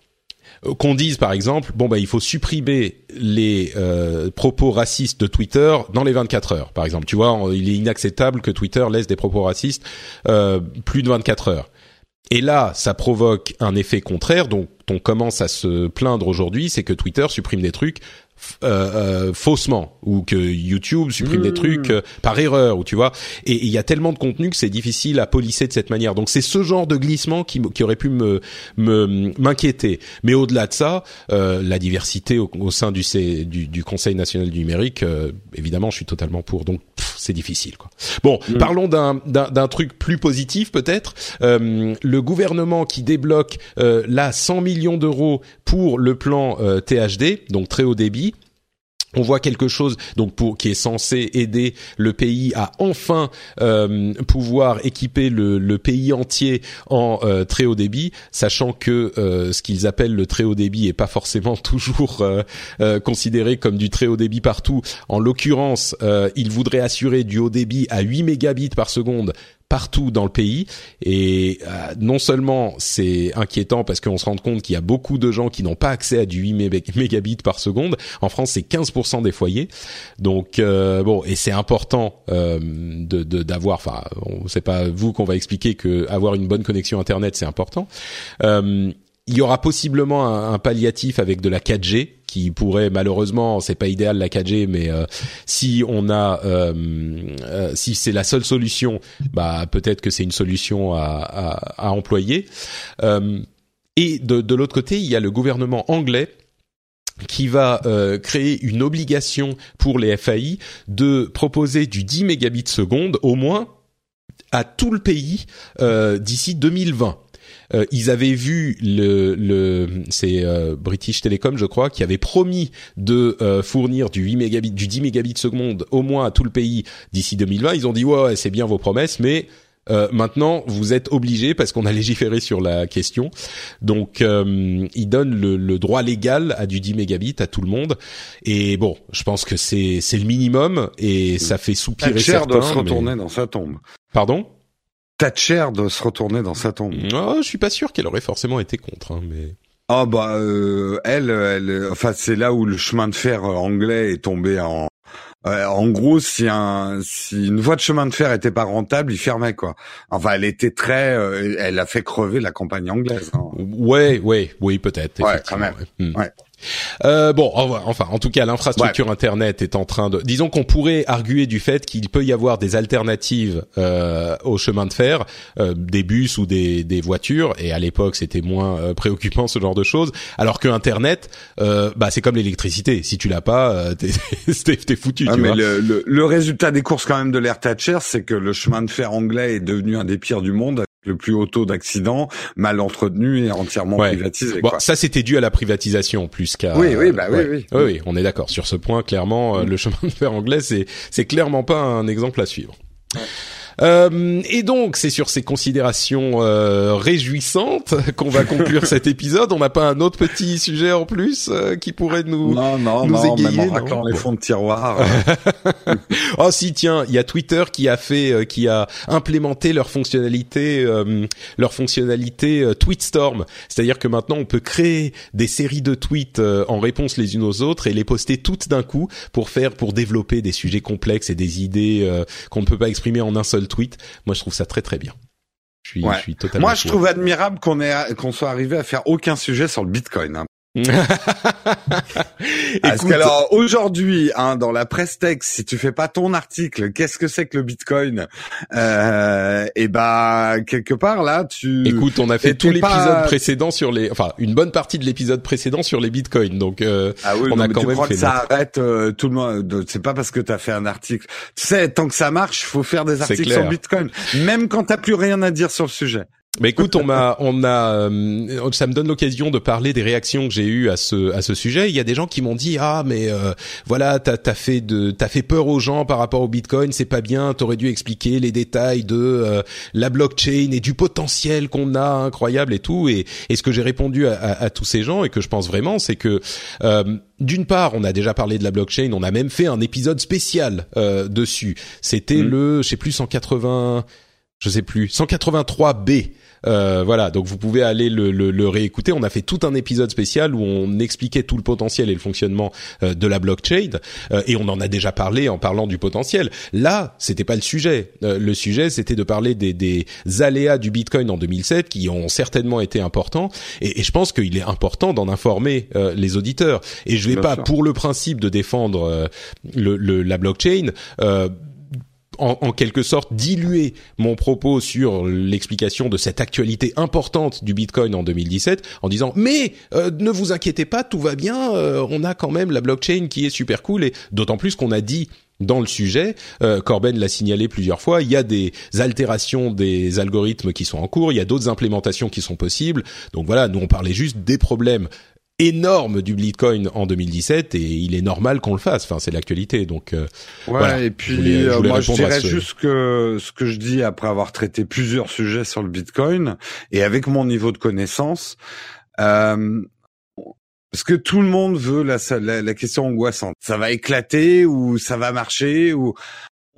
qu'on dise par exemple bon bah il faut supprimer les euh, propos racistes de Twitter dans les 24 heures par exemple. Tu vois il est inacceptable que Twitter laisse des propos racistes euh, plus de 24 heures. Et là ça provoque un effet contraire. Donc on commence à se plaindre aujourd'hui c'est que Twitter supprime des trucs euh, euh, faussement ou que YouTube supprime des mmh. trucs euh, par erreur ou tu vois. Et il y a tellement de contenu que c'est difficile à polisser de cette manière. Donc c'est ce genre de glissement qui, qui aurait pu me m'inquiéter. Mais au-delà de ça la diversité au, sein du, du, du Conseil national du numérique évidemment je suis totalement pour. Donc c'est difficile quoi. Bon mmh. parlons d'un d'un truc plus positif peut-être. Le gouvernement qui débloque là 100 millions d'euros pour le plan THD donc très haut débit on voit quelque chose donc pour qui est censé aider le pays à enfin euh, pouvoir équiper le, pays entier en euh, très haut débit, sachant que euh, ce qu'ils appellent le très haut débit est pas forcément toujours considéré comme du très haut débit partout. En l'occurrence, ils voudraient assurer du haut débit à 8 mégabits par seconde partout dans le pays et euh, non seulement c'est inquiétant parce qu'on se rend compte qu'il y a beaucoup de gens qui n'ont pas accès à du 8 mégabits par seconde. En France, c'est 15% des foyers. Donc euh, bon, et c'est important euh, de d'avoir. Enfin, c'est pas vous qu'on va expliquer que avoir une bonne connexion internet c'est important. Euh, il y aura possiblement un, palliatif avec de la 4G qui pourrait malheureusement, c'est pas idéal la 4G, mais euh, si on a, euh, euh, si c'est la seule solution, bah peut-être que c'est une solution à, à, employer. et de, l'autre côté, il y a le gouvernement anglais qui va créer une obligation pour les FAI de proposer du 10 mégabits seconde au moins à tout le pays d'ici 2020. Euh, ils avaient vu le, le c'est euh, British Telecom, je crois, qui avait promis de euh, fournir du 8 mégabits, du 10 mégabits seconde au moins à tout le pays d'ici 2020. Ils ont dit ouais, c'est bien vos promesses, mais maintenant, vous êtes obligés parce qu'on a légiféré sur la question. Donc, euh, ils donnent le, le, droit légal à du 10 mégabits à tout le monde. Et bon, je pense que c'est c'est le minimum et ça fait soupirer certains. doit se retourner dans sa tombe. Pardon? Thatcher doit se retourner dans sa tombe. Oh, je suis pas sûr qu'elle aurait forcément été contre, hein, mais. Ah bah euh, elle, elle, enfin c'est là où le chemin de fer anglais est tombé en. en gros, si un, si une voie de chemin de fer était pas rentable, il fermait quoi. Enfin, elle était très, euh, elle a fait crever la campagne anglaise. Hein. Ouais, ouais, oui, peut-être. Ouais, quand même. Hmm. Ouais. Euh, bon, enfin, en tout cas, l'infrastructure Internet est en train de. Disons qu'on pourrait arguer du fait qu'il peut y avoir des alternatives euh, au chemin de fer, euh, des bus ou des, des voitures. Et à l'époque, c'était moins euh, préoccupant ce genre de choses. Alors que Internet, euh, bah, c'est comme l'électricité. Si tu l'as pas, euh, t'es, t'es, foutu. Ah, tu mais vois. le, le, le résultat des courses quand même de l'ère Thatcher, c'est que le chemin de fer anglais est devenu un des pires du monde le plus haut taux d'accidents, mal entretenu et entièrement Ouais. privatisé. Bon, quoi. ça c'était dû à la privatisation plus qu'à. Oui, oui, bah oui, Ouais. oui. oui, oui, on est d'accord sur ce point. Clairement, euh, le chemin de fer anglais, c'est c'est clairement pas un exemple à suivre. Euh, et donc, c'est sur ces considérations euh, réjouissantes qu'on va conclure cet épisode. On n'a pas un autre petit sujet en plus euh, qui pourrait nous. Non, non, nous non, égayer, même en non les fonds de tiroir. euh, Oh si, tiens, il y a Twitter qui a fait, euh, qui a implémenté leur fonctionnalité, euh, leur fonctionnalité euh, Tweetstorm. C'est-à-dire que maintenant on peut créer des séries de tweets euh, en réponse les unes aux autres et les poster toutes d'un coup pour faire, pour développer des sujets complexes et des idées euh, qu'on ne peut pas exprimer en un seul tweet. Moi, je trouve ça très très bien. Je suis, Ouais. je suis totalement. Moi, je trouve admirable qu'on ait qu'on soit arrivé à faire aucun sujet sur le Bitcoin. Hein. Parce Écoute, qu'alors aujourd'hui, hein, dans la presse texte, si tu fais pas ton article, qu'est-ce que c'est que le Bitcoin? Euh, Et bah quelque part là, tu. Écoute, on a fait tout l'épisode pas- précédent sur les, enfin une bonne partie de l'épisode précédent sur les bitcoins. Donc euh, Ah oui, on non, a mais quand tu même crois fait que ça arrête euh, tout le monde. de- C'est pas parce que tu as fait un article. Tu sais, tant que ça marche, faut faire des articles sur Bitcoin, même quand t'as plus rien à dire sur le sujet. Mais écoute, on m'a, on a, euh, ça me donne l'occasion de parler des réactions que j'ai eues à ce à ce sujet. Il y a des gens qui m'ont dit ah mais euh, voilà t'as t'as fait de t'as fait peur aux gens par rapport au Bitcoin, c'est pas bien. T'aurais dû expliquer les détails de euh, la blockchain et du potentiel qu'on a incroyable et tout. Et, et ce que j'ai répondu à, à- à tous ces gens et que je pense vraiment, c'est que euh, d'une part, on a déjà parlé de la blockchain, on a même fait un épisode spécial euh, dessus. C'était Mm. le, je sais plus 180 je sais plus 183B euh, voilà, donc vous pouvez aller le, le, le réécouter. On a fait tout un épisode spécial où on expliquait tout le potentiel et le fonctionnement euh, de la blockchain, euh, et on en a déjà parlé en parlant du potentiel. Là, c'était pas le sujet. Euh, le sujet, c'était de parler des, des aléas du Bitcoin en 2007 qui ont certainement été importants, et, et je pense qu'il est important d'en informer euh, les auditeurs. Et je vais Bien pas, sûr. pour le principe de défendre euh, le, le- la blockchain. En, en quelque sorte diluer mon propos sur l'explication de cette actualité importante du Bitcoin en 2017 en disant mais euh, ne vous inquiétez pas tout va bien euh, on a quand même la blockchain qui est super cool et d'autant plus qu'on a dit dans le sujet, euh, Corben l'a signalé plusieurs fois, il y a des altérations des algorithmes qui sont en cours, il y a d'autres implémentations qui sont possibles. Donc voilà, nous on parlait juste des problèmes énormes du Bitcoin en 2017 et il est normal qu'on le fasse. Enfin, c'est l'actualité. Donc euh, Ouais, Voilà. et Je puis voulais- je euh, voulais moi je dirais ce- juste que ce que je dis après avoir traité plusieurs sujets sur le Bitcoin et avec mon niveau de connaissance, euh, parce que tout le monde veut la, la, la question angoissante? Ça va éclater ou ça va marcher ou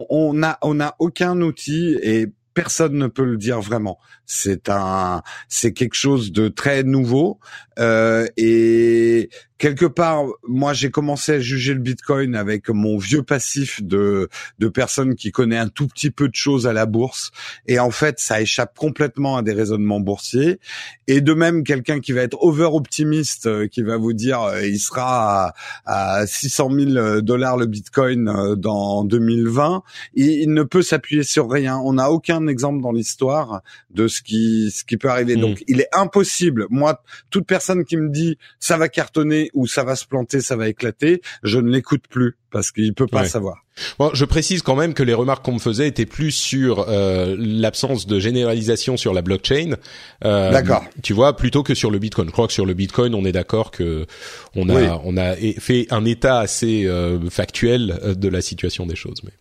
on a on a aucun outil et personne ne peut le dire vraiment. C'est un c'est quelque chose de très nouveau euh, et quelque part, moi, j'ai commencé à juger le Bitcoin avec mon vieux passif de de personnes qui connaît un tout petit peu de choses à la bourse, et en fait, ça échappe complètement à des raisonnements boursiers. Et de même, quelqu'un qui va être over optimiste, euh, qui va vous dire, euh, il sera à, à 600 000 dollars le Bitcoin euh, dans 2020, il, il ne peut s'appuyer sur rien. On n'a aucun exemple dans l'histoire de ce qui ce qui peut arriver. Mm. Donc, il est impossible. Moi, toute personne qui me dit ça va cartonner ou ça va se planter, ça va éclater, je ne l'écoute plus parce qu'il peut pas savoir. Bon, je précise quand même que les remarques qu'on me faisait étaient plus sur euh, l'absence de généralisation sur la blockchain. Euh, d'accord. Tu vois, plutôt que sur le Bitcoin. Je crois que sur le Bitcoin, on est d'accord que on a on a fait un état assez euh, factuel de la situation des choses. Mais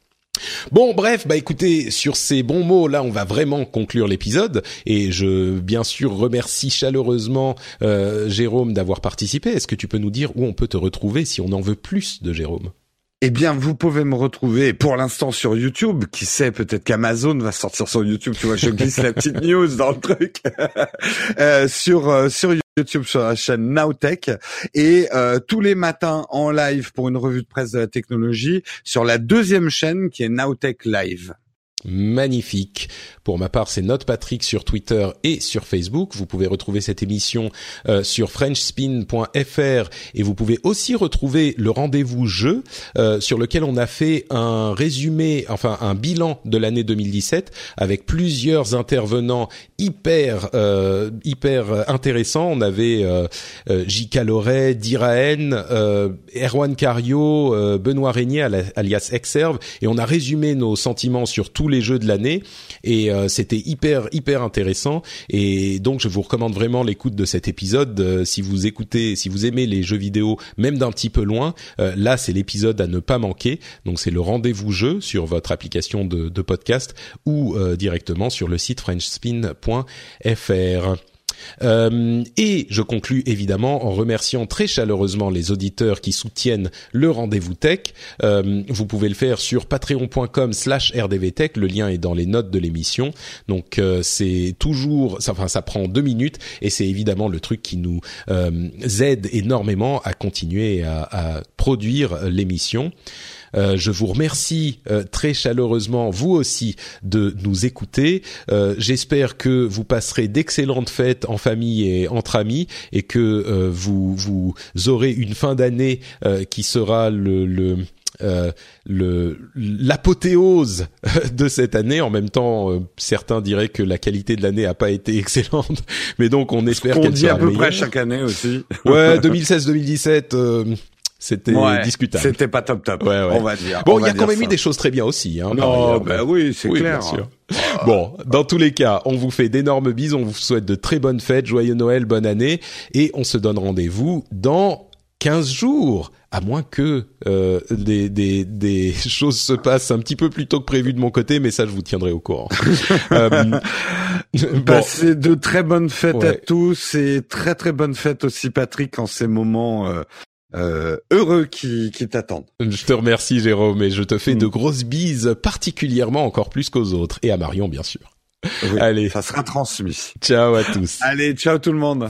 Bon, bref, bah écoutez, sur ces bons mots, là, on va vraiment conclure l'épisode. Et je, bien sûr, remercie chaleureusement euh, Jérôme d'avoir participé. Est-ce que tu peux nous dire où on peut te retrouver si on en veut plus de Jérôme? Eh bien, vous pouvez me retrouver pour l'instant sur YouTube. Qui sait, peut-être qu'Amazon va sortir sur YouTube. Tu vois, je glisse la petite news dans le truc. euh, sur euh, sur YouTube sur la chaîne Nowtech et euh, tous les matins en live pour une revue de presse de la technologie sur la deuxième chaîne qui est Nowtech Live magnifique. Pour ma part, c'est Note Patrick sur Twitter et sur Facebook. Vous pouvez retrouver cette émission euh, sur frenchspin.fr et vous pouvez aussi retrouver le rendez-vous jeu euh, sur lequel on a fait un résumé, enfin un bilan de l'année 2017 avec plusieurs intervenants hyper euh, hyper intéressants. On avait J.K. Loret, Diraen, Erwan Cario, Benoît Régnier alias Exerve et on a résumé nos sentiments sur tout les jeux de l'année et euh, c'était hyper hyper intéressant. Et donc je vous recommande vraiment l'écoute de cet épisode. Euh, si vous écoutez si vous aimez les jeux vidéo même d'un petit peu loin euh, là c'est l'épisode à ne pas manquer. Donc c'est le rendez-vous jeu sur votre application de, de podcast ou directement sur le site frenchspin.fr euh, et je conclus évidemment en remerciant très chaleureusement les auditeurs qui soutiennent le rendez-vous tech. Euh, vous pouvez le faire sur patreon.com/slash rdvtech. Le lien est dans les notes de l'émission. Donc euh, c'est toujours, enfin ça prend deux minutes et c'est évidemment le truc qui nous aide énormément à continuer à produire l'émission. Euh, je vous remercie euh, très chaleureusement, vous aussi, de nous écouter. Euh, j'espère que vous passerez d'excellentes fêtes en famille et entre amis et que vous, vous aurez une fin d'année qui sera le, le le l'apothéose de cette année. En même temps, certains diraient que la qualité de l'année a pas été excellente, mais donc on espère qu'elle sera à peu près chaque année aussi. ouais, 2016-2017 c'était discutable. C'était pas top top. Ouais, ouais. On va dire. Bon, il y a quand même eu des choses très bien aussi. Hein, non, bah oui, c'est clair. Bien sûr. Bon, dans tous les cas, on vous fait d'énormes bises, on vous souhaite de très bonnes fêtes, joyeux Noël, bonne année, et on se donne rendez-vous dans 15 jours, à moins que euh, des, des, des choses se passent un petit peu plus tôt que prévu de mon côté, mais ça je vous tiendrai au courant. euh, Passez de très bonnes fêtes à tous et très très bonnes fêtes aussi Patrick en ces moments euh, euh, heureux qui, qui t'attendent. Je te remercie Jérôme et je te fais de mm. grosses bises particulièrement encore plus qu'aux autres et à Marion bien sûr. Allez, ça sera transmis. Ciao à tous. Allez, ciao tout le monde.